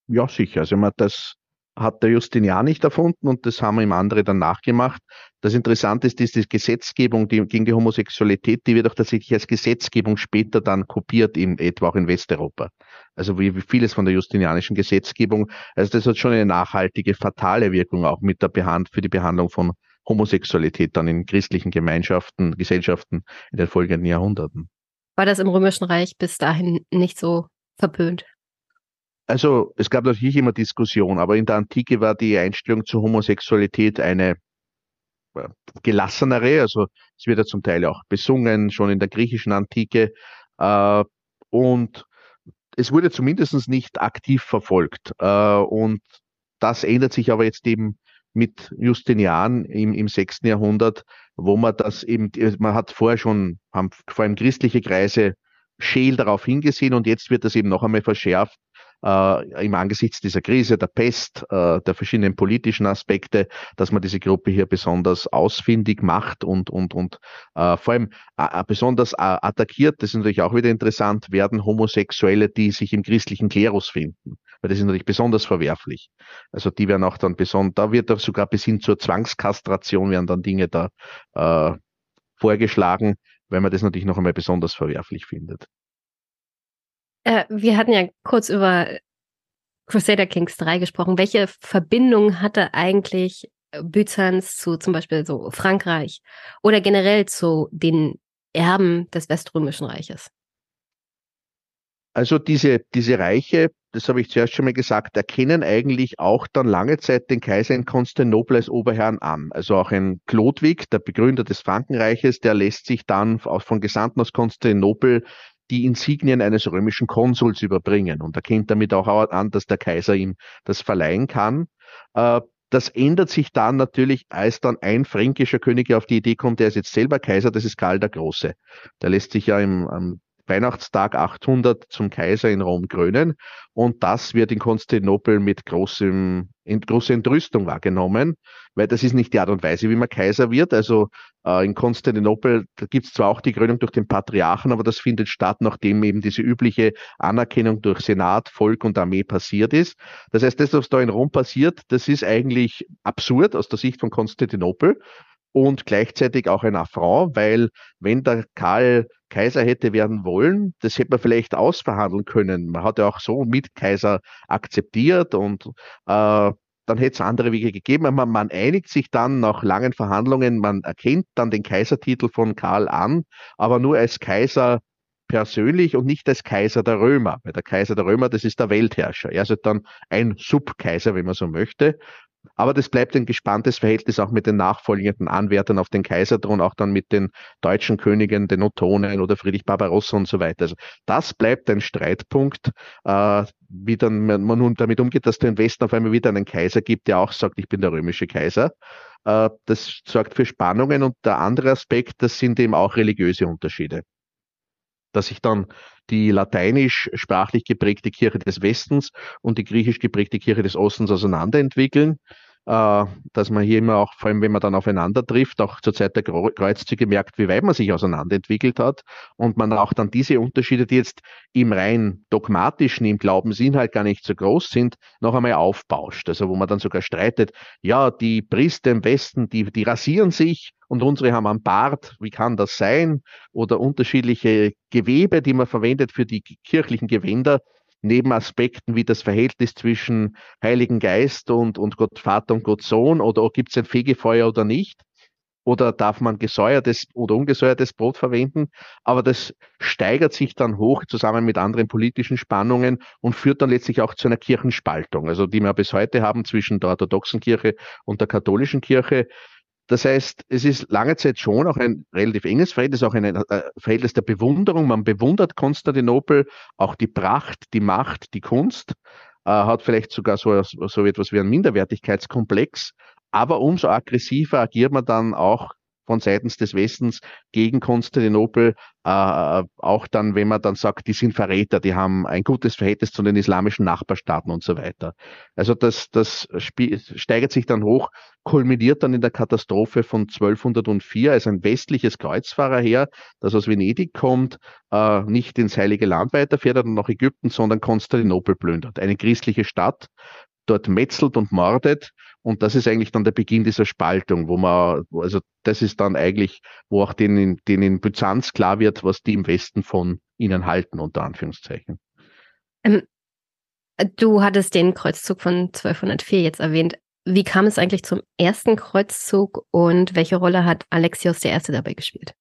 Ja, sicher. Also man das hat der Justinian nicht erfunden und das haben ihm andere dann nachgemacht. Das Interessante ist, diese Gesetzgebung die, gegen die Homosexualität, die wird auch tatsächlich als Gesetzgebung später dann kopiert, in, etwa auch in Westeuropa. Also wie, wie vieles von der justinianischen Gesetzgebung. Also das hat schon eine nachhaltige, fatale Wirkung auch mit der Behand für die Behandlung von Homosexualität dann in christlichen Gemeinschaften, Gesellschaften in den folgenden Jahrhunderten. War das im Römischen Reich bis dahin nicht so verpönt? Also es gab natürlich immer Diskussion, aber in der Antike war die Einstellung zur Homosexualität eine äh, gelassenere. Also es wird ja zum Teil auch besungen, schon in der griechischen Antike. Äh, und es wurde zumindest nicht aktiv verfolgt. Äh, und das ändert sich aber jetzt eben mit Justinian im, im 6. Jahrhundert, wo man das eben, man hat vorher schon, haben vor allem christliche Kreise scheel darauf hingesehen und jetzt wird das eben noch einmal verschärft äh, im Angesichts dieser Krise, der Pest, äh, der verschiedenen politischen Aspekte, dass man diese Gruppe hier besonders ausfindig macht und, und, und äh, vor allem äh, besonders äh, attackiert, das ist natürlich auch wieder interessant, werden Homosexuelle, die sich im christlichen Klerus finden. Weil das ist natürlich besonders verwerflich. Also die werden auch dann besonders, da wird sogar bis hin zur Zwangskastration werden dann Dinge da äh, vorgeschlagen, weil man das natürlich noch einmal besonders verwerflich findet. Äh, wir hatten ja kurz über Crusader Kings 3 gesprochen. Welche Verbindung hatte eigentlich Byzanz zu zum Beispiel so Frankreich oder generell zu den Erben des Weströmischen Reiches? Also diese, diese Reiche, das habe ich zuerst schon mal gesagt, erkennen eigentlich auch dann lange Zeit den Kaiser in Konstantinopel als Oberherrn an. Also auch ein Chlodwig, der Begründer des Frankenreiches, der lässt sich dann von Gesandten aus Konstantinopel die Insignien eines römischen Konsuls überbringen und erkennt damit auch an, dass der Kaiser ihm das verleihen kann. Äh, das ändert sich dann natürlich, als dann ein fränkischer König auf die Idee kommt, der ist jetzt selber Kaiser, das ist Karl der Große. Der lässt sich ja im, am Weihnachtstag 800 zum Kaiser in Rom krönen. Und das wird in Konstantinopel mit großem, in, großer Entrüstung wahrgenommen, weil das ist nicht die Art und Weise, wie man Kaiser wird. Also äh, in Konstantinopel gibt es zwar auch die Krönung durch den Patriarchen, aber das findet statt, nachdem eben diese übliche Anerkennung durch Senat, Volk und Armee passiert ist. Das heißt, das, was da in Rom passiert, das ist eigentlich absurd aus der Sicht von Konstantinopel und gleichzeitig auch ein Affront, weil wenn der Karl Kaiser hätte werden wollen. Das hätte man vielleicht ausverhandeln können. Man hat ja auch so mit Kaiser akzeptiert und äh, dann hätte es andere Wege gegeben. Man, man einigt sich dann nach langen Verhandlungen, man erkennt dann den Kaisertitel von Karl an, aber nur als Kaiser persönlich und nicht als Kaiser der Römer. Weil der Kaiser der Römer, das ist der Weltherrscher. Er ist halt dann ein Subkaiser, wenn man so möchte. Aber das bleibt ein gespanntes Verhältnis auch mit den nachfolgenden Anwärtern auf den Kaiserthron, auch dann mit den deutschen Königen, den Ottonen oder Friedrich Barbarossa und so weiter. Also das bleibt ein Streitpunkt, äh, wie dann man nun damit umgeht, dass der Westen auf einmal wieder einen Kaiser gibt, der auch sagt, ich bin der römische Kaiser. Äh, das sorgt für Spannungen und der andere Aspekt, das sind eben auch religiöse Unterschiede dass sich dann die lateinisch sprachlich geprägte Kirche des Westens und die griechisch geprägte Kirche des Ostens auseinanderentwickeln. Äh, dass man hier immer auch, vor allem wenn man dann aufeinander trifft, auch zur Zeit der Kreuzzüge merkt, wie weit man sich auseinanderentwickelt hat und man auch dann diese Unterschiede, die jetzt im rein dogmatischen, im Glaubensinhalt gar nicht so groß sind, noch einmal aufbauscht. Also wo man dann sogar streitet, ja, die Priester im Westen, die, die rasieren sich und unsere haben einen Bart, wie kann das sein? Oder unterschiedliche Gewebe, die man verwendet für die kirchlichen Gewänder, neben Aspekten wie das Verhältnis zwischen Heiligen Geist und, und Gott Vater und Gott Sohn oder gibt es ein Fegefeuer oder nicht? Oder darf man gesäuertes oder ungesäuertes Brot verwenden? Aber das steigert sich dann hoch zusammen mit anderen politischen Spannungen und führt dann letztlich auch zu einer Kirchenspaltung, also die wir bis heute haben zwischen der orthodoxen Kirche und der katholischen Kirche. Das heißt, es ist lange Zeit schon auch ein relativ enges Verhältnis, auch ein äh, Verhältnis der Bewunderung. Man bewundert Konstantinopel, auch die Pracht, die Macht, die Kunst, äh, hat vielleicht sogar so, so etwas wie einen Minderwertigkeitskomplex. Aber umso aggressiver agiert man dann auch von seitens des Westens gegen Konstantinopel, äh, auch dann, wenn man dann sagt, die sind Verräter, die haben ein gutes Verhältnis zu den islamischen Nachbarstaaten und so weiter. Also das, das steigert sich dann hoch, kulminiert dann in der Katastrophe von 1204 als ein westliches Kreuzfahrerheer, das aus Venedig kommt, äh, nicht ins Heilige Land weiterfährt und nach Ägypten, sondern Konstantinopel plündert. Eine christliche Stadt, dort metzelt und mordet. Und das ist eigentlich dann der Beginn dieser Spaltung, wo man, also das ist dann eigentlich, wo auch denen, denen in Byzanz klar wird, was die im Westen von ihnen halten, unter Anführungszeichen. Ähm, du hattest den Kreuzzug von 1204 jetzt erwähnt. Wie kam es eigentlich zum ersten Kreuzzug und welche Rolle hat Alexios I. dabei gespielt?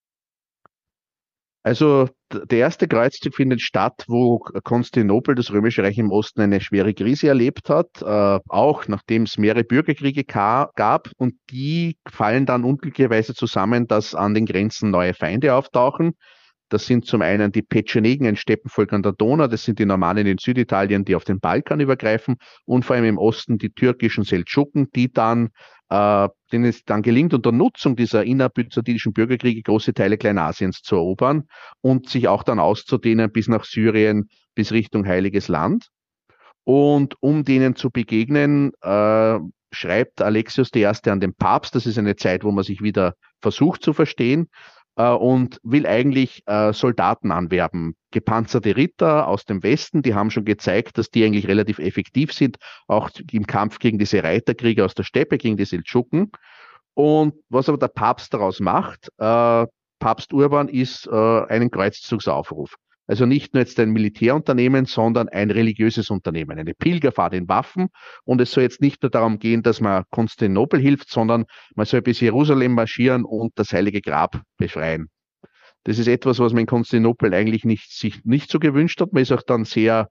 Also der erste Kreuzzug findet statt, wo Konstantinopel, das Römische Reich im Osten, eine schwere Krise erlebt hat, äh, auch nachdem es mehrere Bürgerkriege gab und die fallen dann unglücklicherweise zusammen, dass an den Grenzen neue Feinde auftauchen. Das sind zum einen die Petschenegen, ein Steppenvolk an der Donau, das sind die Normannen in Süditalien, die auf den Balkan übergreifen und vor allem im Osten die türkischen Seldschuken, die dann äh, denen es dann gelingt, unter Nutzung dieser innerbyzantinischen Bürgerkriege große Teile Kleinasiens zu erobern und sich auch dann auszudehnen bis nach Syrien, bis Richtung Heiliges Land. Und um denen zu begegnen, äh, schreibt Alexios I. an den Papst, das ist eine Zeit, wo man sich wieder versucht zu verstehen, äh, und will eigentlich äh, Soldaten anwerben. Gepanzerte Ritter aus dem Westen, die haben schon gezeigt, dass die eigentlich relativ effektiv sind, auch im Kampf gegen diese Reiterkriege aus der Steppe, gegen die Seldschuken. Und was aber der Papst daraus macht, äh, Papst Urban ist äh, einen Kreuzzugsaufruf. Also nicht nur jetzt ein Militärunternehmen, sondern ein religiöses Unternehmen, eine Pilgerfahrt in Waffen. Und es soll jetzt nicht nur darum gehen, dass man Konstantinopel hilft, sondern man soll bis Jerusalem marschieren und das Heilige Grab befreien. Das ist etwas, was man in Konstantinopel eigentlich nicht, sich nicht so gewünscht hat. Man ist auch dann sehr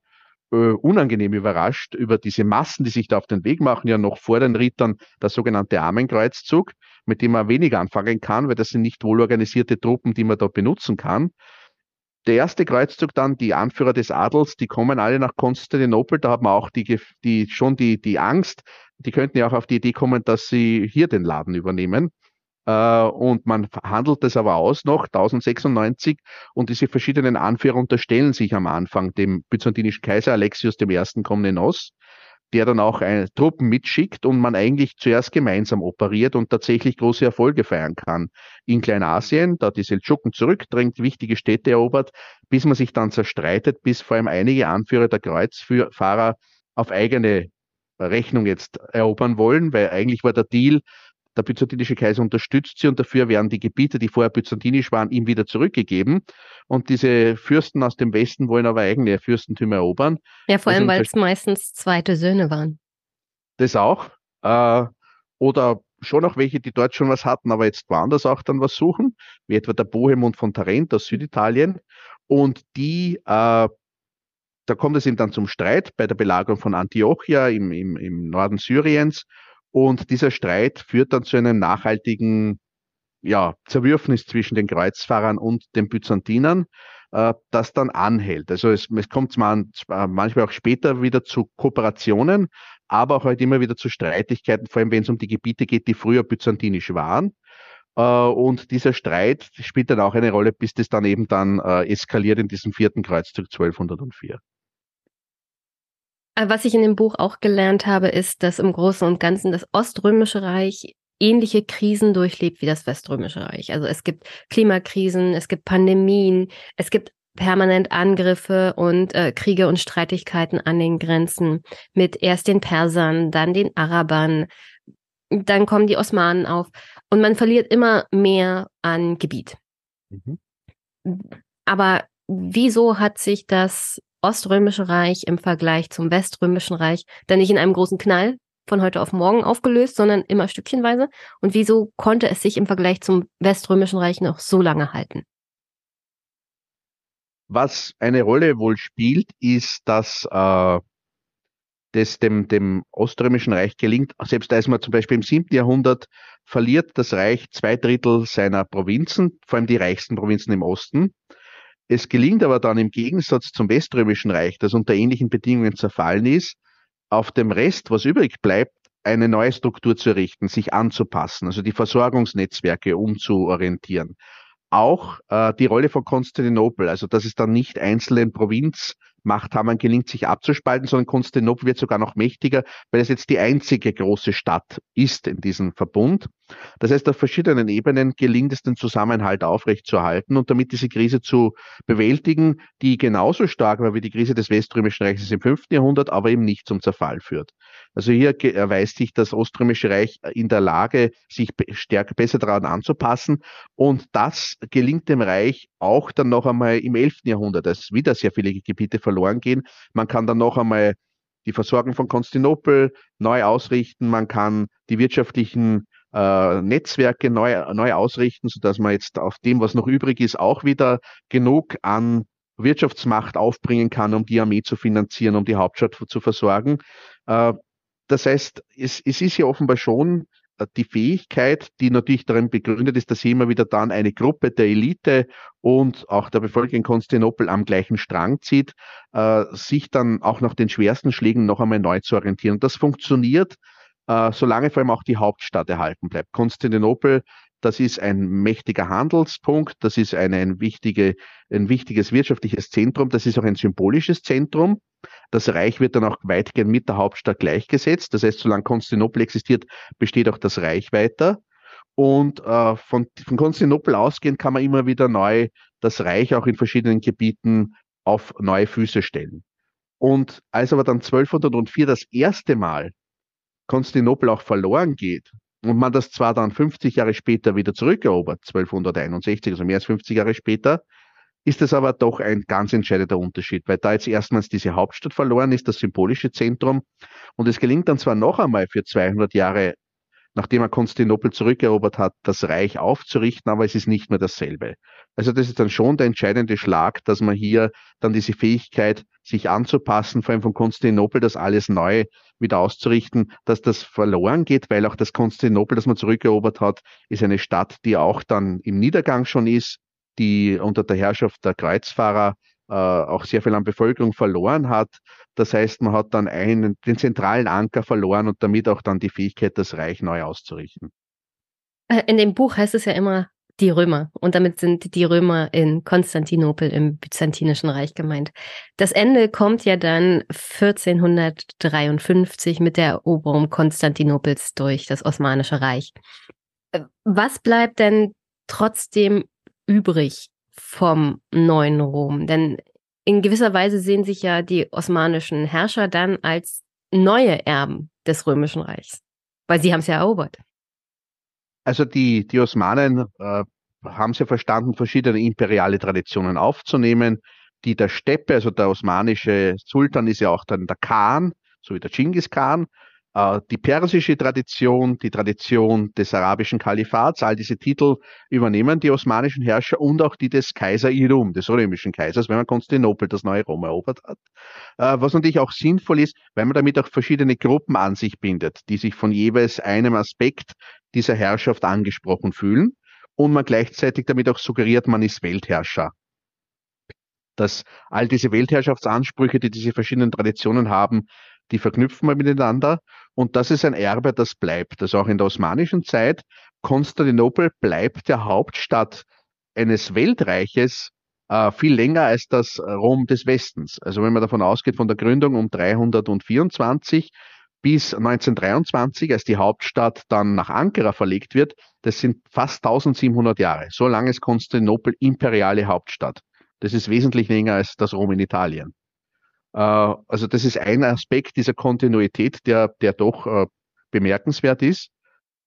äh, unangenehm überrascht über diese Massen, die sich da auf den Weg machen, ja noch vor den Rittern der sogenannte Armenkreuzzug, mit dem man wenig anfangen kann, weil das sind nicht wohlorganisierte Truppen, die man da benutzen kann. Der erste Kreuzzug dann, die Anführer des Adels, die kommen alle nach Konstantinopel. Da hat man auch die, die, schon die, die Angst. Die könnten ja auch auf die Idee kommen, dass sie hier den Laden übernehmen. Äh, und man handelt das aber aus noch 1096 und diese verschiedenen Anführer unterstellen sich am Anfang dem byzantinischen Kaiser Alexios I. Komnenos der dann auch eine, Truppen mitschickt und man eigentlich zuerst gemeinsam operiert und tatsächlich große Erfolge feiern kann. In Kleinasien, da die Seldschuken zurückdrängt, wichtige Städte erobert, bis man sich dann zerstreitet, bis vor allem einige Anführer der Kreuzfahrer auf eigene Rechnung jetzt erobern wollen, weil eigentlich war der Deal, der byzantinische Kaiser unterstützt sie und dafür werden die Gebiete, die vorher byzantinisch waren, ihm wieder zurückgegeben. Und diese Fürsten aus dem Westen wollen aber eigene Fürstentümer erobern. Ja, vor allem, weil es meistens zweite Söhne waren. Das auch. Äh, oder schon auch welche, die dort schon was hatten, aber jetzt woanders auch dann was suchen, wie etwa der Bohemund von Tarent aus Süditalien. Und die, äh, da kommt es eben dann zum Streit bei der Belagerung von Antiochia im, im, im Norden Syriens. Und dieser Streit führt dann zu einem nachhaltigen ja, Zerwürfnis zwischen den Kreuzfahrern und den Byzantinern, äh, das dann anhält. Also es, es kommt manchmal auch später wieder zu Kooperationen, aber auch halt immer wieder zu Streitigkeiten, vor allem wenn es um die Gebiete geht, die früher byzantinisch waren. Äh, und dieser Streit spielt dann auch eine Rolle, bis das dann eben dann äh, eskaliert in diesem vierten Kreuzzug 1204. Äh, was ich in dem Buch auch gelernt habe, ist, dass im Großen und Ganzen das Oströmische Reich ähnliche Krisen durchlebt wie das Weströmische Reich. Also es gibt Klimakrisen, es gibt Pandemien, es gibt permanent Angriffe und äh, Kriege und Streitigkeiten an den Grenzen mit erst den Persern, dann den Arabern, dann kommen die Osmanen auf und man verliert immer mehr an Gebiet. Mhm. Aber wieso hat sich das Oströmische Reich im Vergleich zum Weströmischen Reich dann nicht in einem großen Knall von heute auf morgen aufgelöst, sondern immer stückchenweise? Und wieso konnte es sich im Vergleich zum Weströmischen Reich noch so lange halten? Was eine Rolle wohl spielt, ist, dass äh, das dem, dem Oströmischen Reich gelingt. Selbst als man zum Beispiel im 7. Jahrhundert verliert das Reich zwei Drittel seiner Provinzen, vor allem die reichsten Provinzen im Osten. Es gelingt aber dann im Gegensatz zum Weströmischen Reich, das unter ähnlichen Bedingungen zerfallen ist, auf dem Rest, was übrig bleibt, eine neue Struktur zu errichten, sich anzupassen, also die Versorgungsnetzwerke umzuorientieren. Auch äh, die Rolle von Konstantinopel, also dass es dann nicht einzelnen Provinzmachthabern gelingt, sich abzuspalten, sondern Konstantinopel wird sogar noch mächtiger, weil es jetzt die einzige große Stadt ist in diesem Verbund. Das heißt, auf verschiedenen Ebenen gelingt es, den Zusammenhalt aufrechtzuerhalten und damit diese Krise zu bewältigen, die genauso stark war wie die Krise des Weströmischen Reiches im 5. Jahrhundert, aber eben nicht zum Zerfall führt. Also hier erweist sich das Oströmische Reich in der Lage, sich stärker besser daran anzupassen. Und das gelingt dem Reich auch dann noch einmal im 11. Jahrhundert, als wieder sehr viele Gebiete verloren gehen. Man kann dann noch einmal die Versorgung von Konstantinopel neu ausrichten. Man kann die wirtschaftlichen äh, Netzwerke neu, neu ausrichten, sodass man jetzt auf dem, was noch übrig ist, auch wieder genug an Wirtschaftsmacht aufbringen kann, um die Armee zu finanzieren, um die Hauptstadt zu versorgen. Äh, das heißt, es, es ist ja offenbar schon äh, die Fähigkeit, die natürlich darin begründet ist, dass immer wieder dann eine Gruppe der Elite und auch der Bevölkerung in Konstantinopel am gleichen Strang zieht, äh, sich dann auch nach den schwersten Schlägen noch einmal neu zu orientieren. Und das funktioniert, äh, solange vor allem auch die Hauptstadt erhalten bleibt. Konstantinopel das ist ein mächtiger Handelspunkt, das ist eine, ein, wichtige, ein wichtiges wirtschaftliches Zentrum, das ist auch ein symbolisches Zentrum. Das Reich wird dann auch weitgehend mit der Hauptstadt gleichgesetzt. Das heißt, solange Konstantinopel existiert, besteht auch das Reich weiter. Und äh, von, von Konstantinopel ausgehend kann man immer wieder neu das Reich auch in verschiedenen Gebieten auf neue Füße stellen. Und als aber dann 1204 das erste Mal Konstantinopel auch verloren geht und man das zwar dann 50 Jahre später wieder zurückerobert, 1261, also mehr als 50 Jahre später, ist es aber doch ein ganz entscheidender Unterschied, weil da jetzt erstmals diese Hauptstadt verloren ist, das symbolische Zentrum. Und es gelingt dann zwar noch einmal für 200 Jahre, nachdem er Konstantinopel zurückerobert hat, das Reich aufzurichten, aber es ist nicht mehr dasselbe. Also das ist dann schon der entscheidende Schlag, dass man hier dann diese Fähigkeit, sich anzupassen, vor allem von Konstantinopel, das alles neu wieder auszurichten, dass das verloren geht, weil auch das Konstantinopel, das man zurückerobert hat, ist eine Stadt, die auch dann im Niedergang schon ist, die unter der Herrschaft der Kreuzfahrer äh, auch sehr viel an Bevölkerung verloren hat. Das heißt, man hat dann einen, den zentralen Anker verloren und damit auch dann die Fähigkeit, das Reich neu auszurichten. Äh, in dem Buch heißt es ja immer die Römer. Und damit sind die Römer in Konstantinopel im Byzantinischen Reich gemeint. Das Ende kommt ja dann 1453 mit der Eroberung Konstantinopels durch das Osmanische Reich. Äh, was bleibt denn trotzdem übrig vom neuen Rom? Denn in gewisser Weise sehen sich ja die osmanischen Herrscher dann als neue Erben des Römischen Reichs, weil sie haben es ja erobert. Also die, die Osmanen äh, haben sie verstanden, verschiedene imperiale Traditionen aufzunehmen. Die der Steppe, also der osmanische Sultan ist ja auch dann der Khan, so wie der Genghis Khan. Äh, die persische Tradition, die Tradition des arabischen Kalifats, all diese Titel übernehmen die osmanischen Herrscher und auch die des Kaiser Irum, des römischen Kaisers, wenn man Konstantinopel, das neue Rom erobert hat. Äh, was natürlich auch sinnvoll ist, weil man damit auch verschiedene Gruppen an sich bindet, die sich von jeweils einem Aspekt dieser Herrschaft angesprochen fühlen und man gleichzeitig damit auch suggeriert, man ist Weltherrscher. Dass all diese Weltherrschaftsansprüche, die diese verschiedenen Traditionen haben, die verknüpfen wir miteinander und das ist ein Erbe, das bleibt. Also auch in der osmanischen Zeit, Konstantinopel bleibt der Hauptstadt eines Weltreiches äh, viel länger als das Rom des Westens. Also wenn man davon ausgeht, von der Gründung um 324 bis 1923, als die Hauptstadt dann nach Ankara verlegt wird, das sind fast 1700 Jahre. So lange ist Konstantinopel imperiale Hauptstadt. Das ist wesentlich länger als das Rom in Italien. Äh, also das ist ein Aspekt dieser Kontinuität, der, der doch äh, bemerkenswert ist.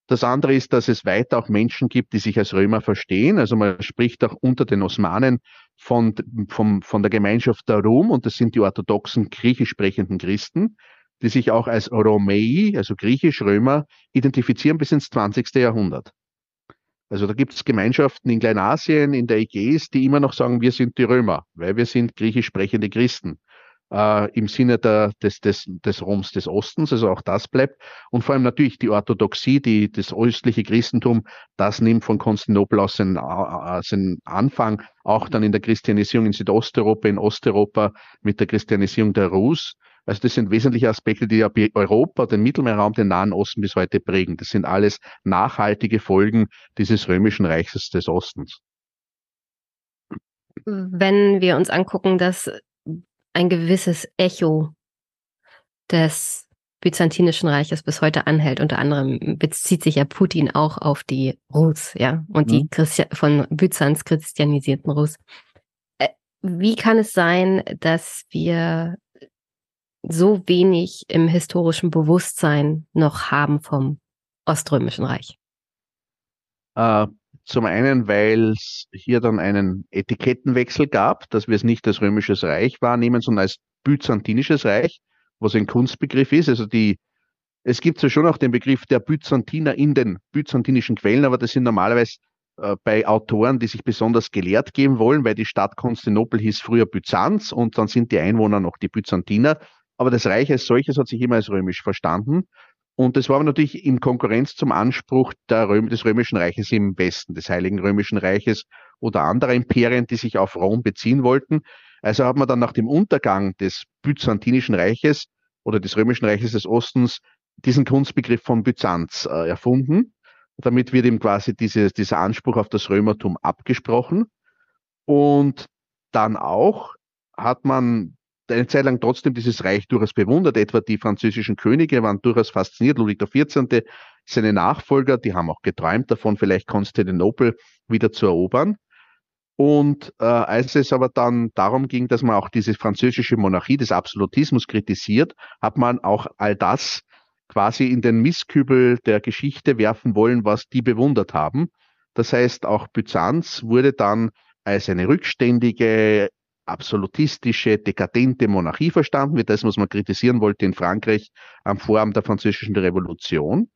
Das andere ist, dass es weiter auch Menschen gibt, die sich als Römer verstehen. Also man spricht auch unter den Osmanen von, von, von der Gemeinschaft der Rom und das sind die orthodoxen griechisch sprechenden Christen, die sich auch als Romei, also griechisch-Römer, identifizieren bis ins 20. Jahrhundert. Also da gibt es Gemeinschaften in Kleinasien, in der Ägäis, die immer noch sagen, wir sind die Römer, weil wir sind griechisch sprechende Christen äh, im Sinne der, des, des, des Roms des Ostens, also auch das bleibt. Und vor allem natürlich die Orthodoxie, die, das östliche Christentum, das nimmt von Konstantinopel aus seinen, äh, seinen Anfang, auch dann in der Christianisierung in Südosteuropa, in Osteuropa mit der Christianisierung der Rus. Also das sind wesentliche Aspekte, die ja Europa, den Mittelmeerraum, den Nahen Osten bis heute prägen. Das sind alles nachhaltige Folgen dieses römischen Reiches des Ostens. Wenn wir uns angucken, dass ein gewisses Echo des Byzantinischen Reiches bis heute anhält. Unter anderem bezieht sich ja Putin auch auf die Rus, ja, und mhm. die Christi von Byzanz christianisierten Rus. Äh, wie kann es sein, dass wir so wenig im historischen Bewusstsein noch haben vom Oströmischen Reich? Äh, zum einen, weil es hier dann einen Etikettenwechsel gab, dass wir es nicht als römisches Reich wahrnehmen, sondern als byzantinisches Reich, was ein Kunstbegriff ist. Also die, es gibt ja schon auch den Begriff der Byzantiner in den byzantinischen Quellen, aber das sind normalerweise äh, bei Autoren, die sich besonders gelehrt geben wollen, weil die Stadt Konstantinopel hieß früher Byzanz und dann sind die Einwohner noch die Byzantiner. Aber das Reich als solches hat sich immer als römisch verstanden. Und das war natürlich in Konkurrenz zum Anspruch Röm des Römischen Reiches im Westen, des Heiligen Römischen Reiches oder anderer Imperien, die sich auf Rom beziehen wollten. Also hat man dann nach dem Untergang des Byzantinischen Reiches oder des Römischen Reiches des Ostens diesen Kunstbegriff von Byzanz äh, erfunden. Damit wird ihm quasi diese, dieser Anspruch auf das Römertum abgesprochen. Und dann auch hat man eine Zeit lang trotzdem dieses Reich durchaus bewundert. Etwa die französischen Könige waren durchaus fasziniert. Ludwig XIV., seine Nachfolger, die haben auch geträumt davon, vielleicht Konstantinopel wieder zu erobern. Und äh, als es aber dann darum ging, dass man auch diese französische Monarchie des Absolutismus kritisiert, hat man auch all das quasi in den Misskübel der Geschichte werfen wollen, was die bewundert haben. Das heißt, auch Byzanz wurde dann als eine rückständige, absolutistische, dekadente Monarchie verstanden wird, das, was man kritisieren wollte in Frankreich am Vorabend der französischen Revolution.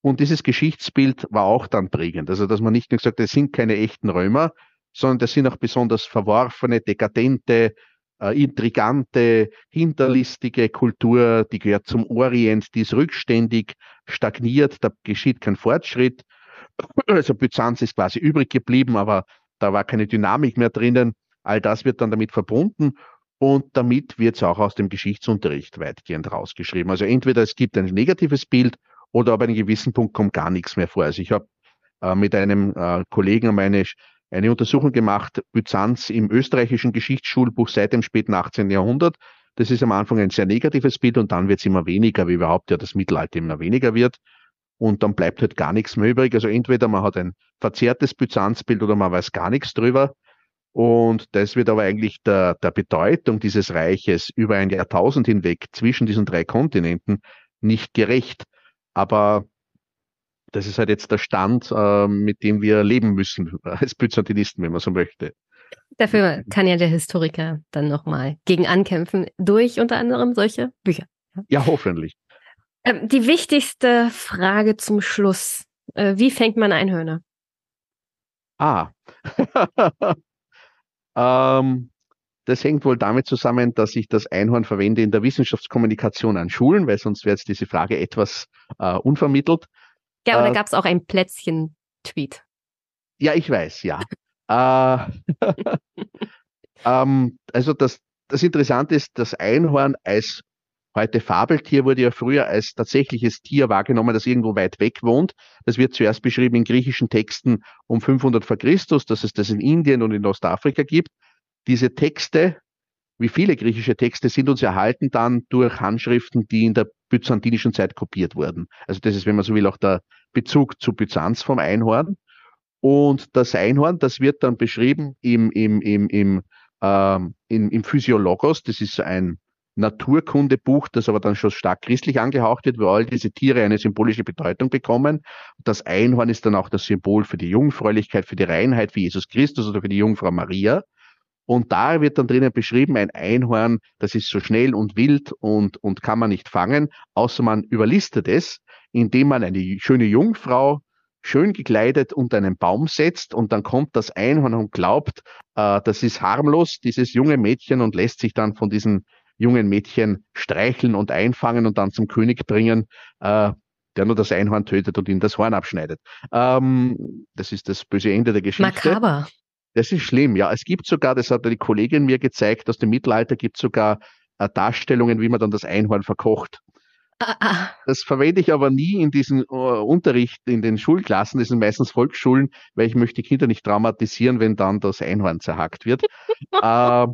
Und dieses Geschichtsbild war auch dann prägend. Also, dass man nicht nur gesagt hat, das sind keine echten Römer, sondern das sind auch besonders verworfene, dekadente, äh, intrigante, hinterlistige Kultur, die gehört zum Orient, die ist rückständig, stagniert, da geschieht kein Fortschritt. Also Byzanz ist quasi übrig geblieben, aber da war keine Dynamik mehr drinnen. All das wird dann damit verbunden und damit wird es auch aus dem Geschichtsunterricht weitgehend rausgeschrieben. Also entweder es gibt ein negatives Bild oder ab einem gewissen Punkt kommt gar nichts mehr vor. Also ich habe äh, mit einem äh, Kollegen meine, eine Untersuchung gemacht, Byzanz im österreichischen Geschichtsschulbuch seit dem späten 18. Jahrhundert. Das ist am Anfang ein sehr negatives Bild und dann wird es immer weniger, wie überhaupt ja das Mittelalter immer weniger wird. Und dann bleibt halt gar nichts mehr übrig. Also entweder man hat ein verzerrtes Byzanzbild oder man weiß gar nichts drüber. Und das wird aber eigentlich der, der Bedeutung dieses Reiches über ein Jahrtausend hinweg zwischen diesen drei Kontinenten nicht gerecht. Aber das ist halt jetzt der Stand, äh, mit dem wir leben müssen, als Byzantinisten, wenn man so möchte. Dafür kann ja der Historiker dann nochmal gegen ankämpfen, durch unter anderem solche Bücher. Ja, hoffentlich. Ähm, die wichtigste Frage zum Schluss. Äh, wie fängt man Einhörner? Ah. ähm, das hängt wohl damit zusammen, dass ich das Einhorn verwende in der Wissenschaftskommunikation an Schulen, weil sonst wäre jetzt diese Frage etwas äh, unvermittelt. Ja, aber äh, da gab es auch ein Plätzchen-Tweet. Ja, ich weiß, ja. äh, ähm, also das, das Interessante ist, das Einhorn als heute Fabeltier wurde ja früher als tatsächliches Tier wahrgenommen, das irgendwo weit weg wohnt. Das wird zuerst beschrieben in griechischen Texten um 500 vor Christus, dass es das in Indien und in Ostafrika gibt. Diese Texte, wie viele griechische Texte, sind uns erhalten dann durch Handschriften, die in der byzantinischen Zeit kopiert wurden. Also das ist, wenn man so will, auch der Bezug zu Byzanz vom Einhorn. Und das Einhorn, das wird dann beschrieben im, im, im, im, ähm, im, im Physiologos. Das ist ein Naturkundebuch, das aber dann schon stark christlich angehaucht wird, wo all diese Tiere eine symbolische Bedeutung bekommen. Das Einhorn ist dann auch das Symbol für die Jungfräulichkeit, für die Reinheit, für Jesus Christus oder für die Jungfrau Maria. Und da wird dann drinnen beschrieben, ein Einhorn, das ist so schnell und wild und, und kann man nicht fangen, außer man überlistet es, indem man eine schöne Jungfrau schön gekleidet unter einen Baum setzt und dann kommt das Einhorn und glaubt, äh, das ist harmlos, dieses junge Mädchen und lässt sich dann von diesem jungen Mädchen streicheln und einfangen und dann zum König bringen, äh, der nur das Einhorn tötet und ihm das Horn abschneidet. Ähm, das ist das böse Ende der Geschichte. Makaber. Das ist schlimm, ja. Es gibt sogar, das hat die Kollegin mir gezeigt, aus dem Mittelalter gibt es sogar äh, Darstellungen, wie man dann das Einhorn verkocht. Ah, ah. Das verwende ich aber nie in diesem uh, Unterricht in den Schulklassen, das sind meistens Volksschulen, weil ich möchte die Kinder nicht traumatisieren, wenn dann das Einhorn zerhackt wird. äh,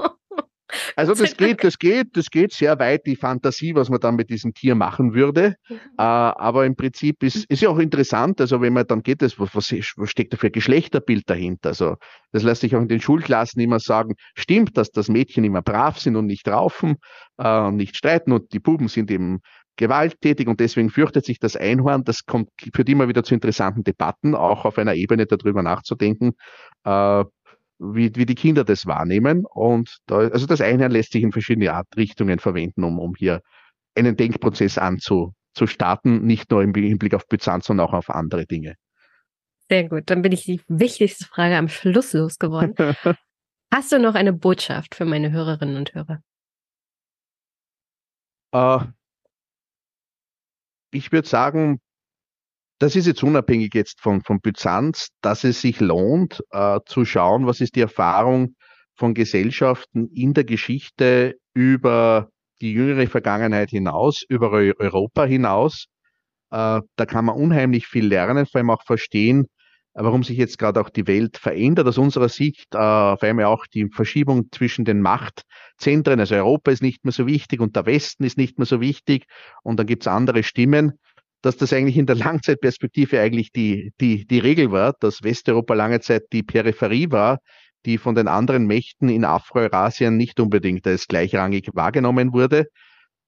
also das geht, das geht, das geht sehr weit, die Fantasie, was man dann mit diesem Tier machen würde. Mhm. Äh, aber im Prinzip ist, ist ja auch interessant, also wenn man dann geht, das, was, was steckt da für ein Geschlechterbild dahinter? Also das lässt sich auch in den Schulklassen immer sagen, stimmt, dass das Mädchen immer brav sind und nicht raufen, äh, nicht streiten und die Buben sind eben gewalttätig und deswegen fürchtet sich das Einhorn. Das kommt, führt immer wieder zu interessanten Debatten, auch auf einer Ebene darüber nachzudenken. Äh, wie, wie die Kinder das wahrnehmen. Und da, also das eine lässt sich in verschiedene Art Richtungen verwenden, um, um hier einen Denkprozess anzustarten, nicht nur im Hinblick auf Byzanz, sondern auch auf andere Dinge. Sehr gut, dann bin ich die wichtigste Frage am Schluss losgeworden. Hast du noch eine Botschaft für meine Hörerinnen und Hörer? Uh, ich würde sagen, das ist jetzt unabhängig jetzt von, von Byzanz, dass es sich lohnt, äh, zu schauen, was ist die Erfahrung von Gesellschaften in der Geschichte über die jüngere Vergangenheit hinaus, über Europa hinaus. Äh, da kann man unheimlich viel lernen, vor allem auch verstehen, warum sich jetzt gerade auch die Welt verändert. Aus unserer Sicht, äh, vor allem auch die Verschiebung zwischen den Machtzentren. Also Europa ist nicht mehr so wichtig und der Westen ist nicht mehr so wichtig. Und dann gibt es andere Stimmen dass das eigentlich in der Langzeitperspektive eigentlich die, die, die Regel war, dass Westeuropa lange Zeit die Peripherie war, die von den anderen Mächten in Afro-Eurasien nicht unbedingt als gleichrangig wahrgenommen wurde.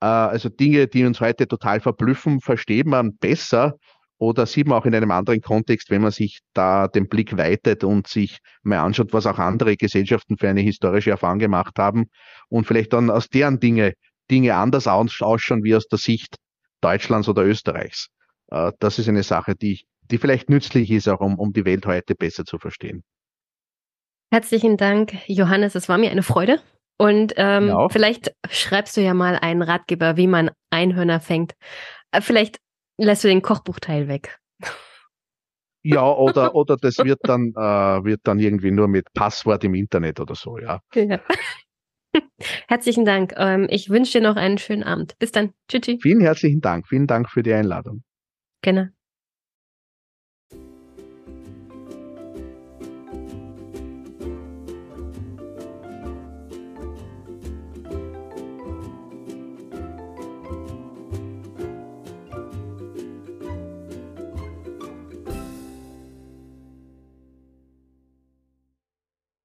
Äh, also Dinge, die uns heute total verblüffen, versteht man besser oder sieht man auch in einem anderen Kontext, wenn man sich da den Blick weitet und sich mal anschaut, was auch andere Gesellschaften für eine historische Erfahrung gemacht haben und vielleicht dann aus deren Dinge Dinge anders ausschauen wie aus der Sicht Deutschlands oder Österreichs. Äh, das ist eine Sache, die, die vielleicht nützlich ist, auch um, um die Welt heute besser zu verstehen. Herzlichen Dank, Johannes. Es war mir eine Freude. Und ähm, ja. vielleicht schreibst du ja mal einen Ratgeber, wie man Einhörner fängt. Äh, vielleicht lässt du den Kochbuchteil weg. Ja, oder, oder das wird dann, äh, wird dann irgendwie nur mit Passwort im Internet oder so, ja. ja. Herzlichen Dank. Ähm, ich wünsche dir noch einen schönen Abend. Bis dann. Tschüss. Vielen herzlichen Dank. Vielen Dank für die Einladung. Gerne.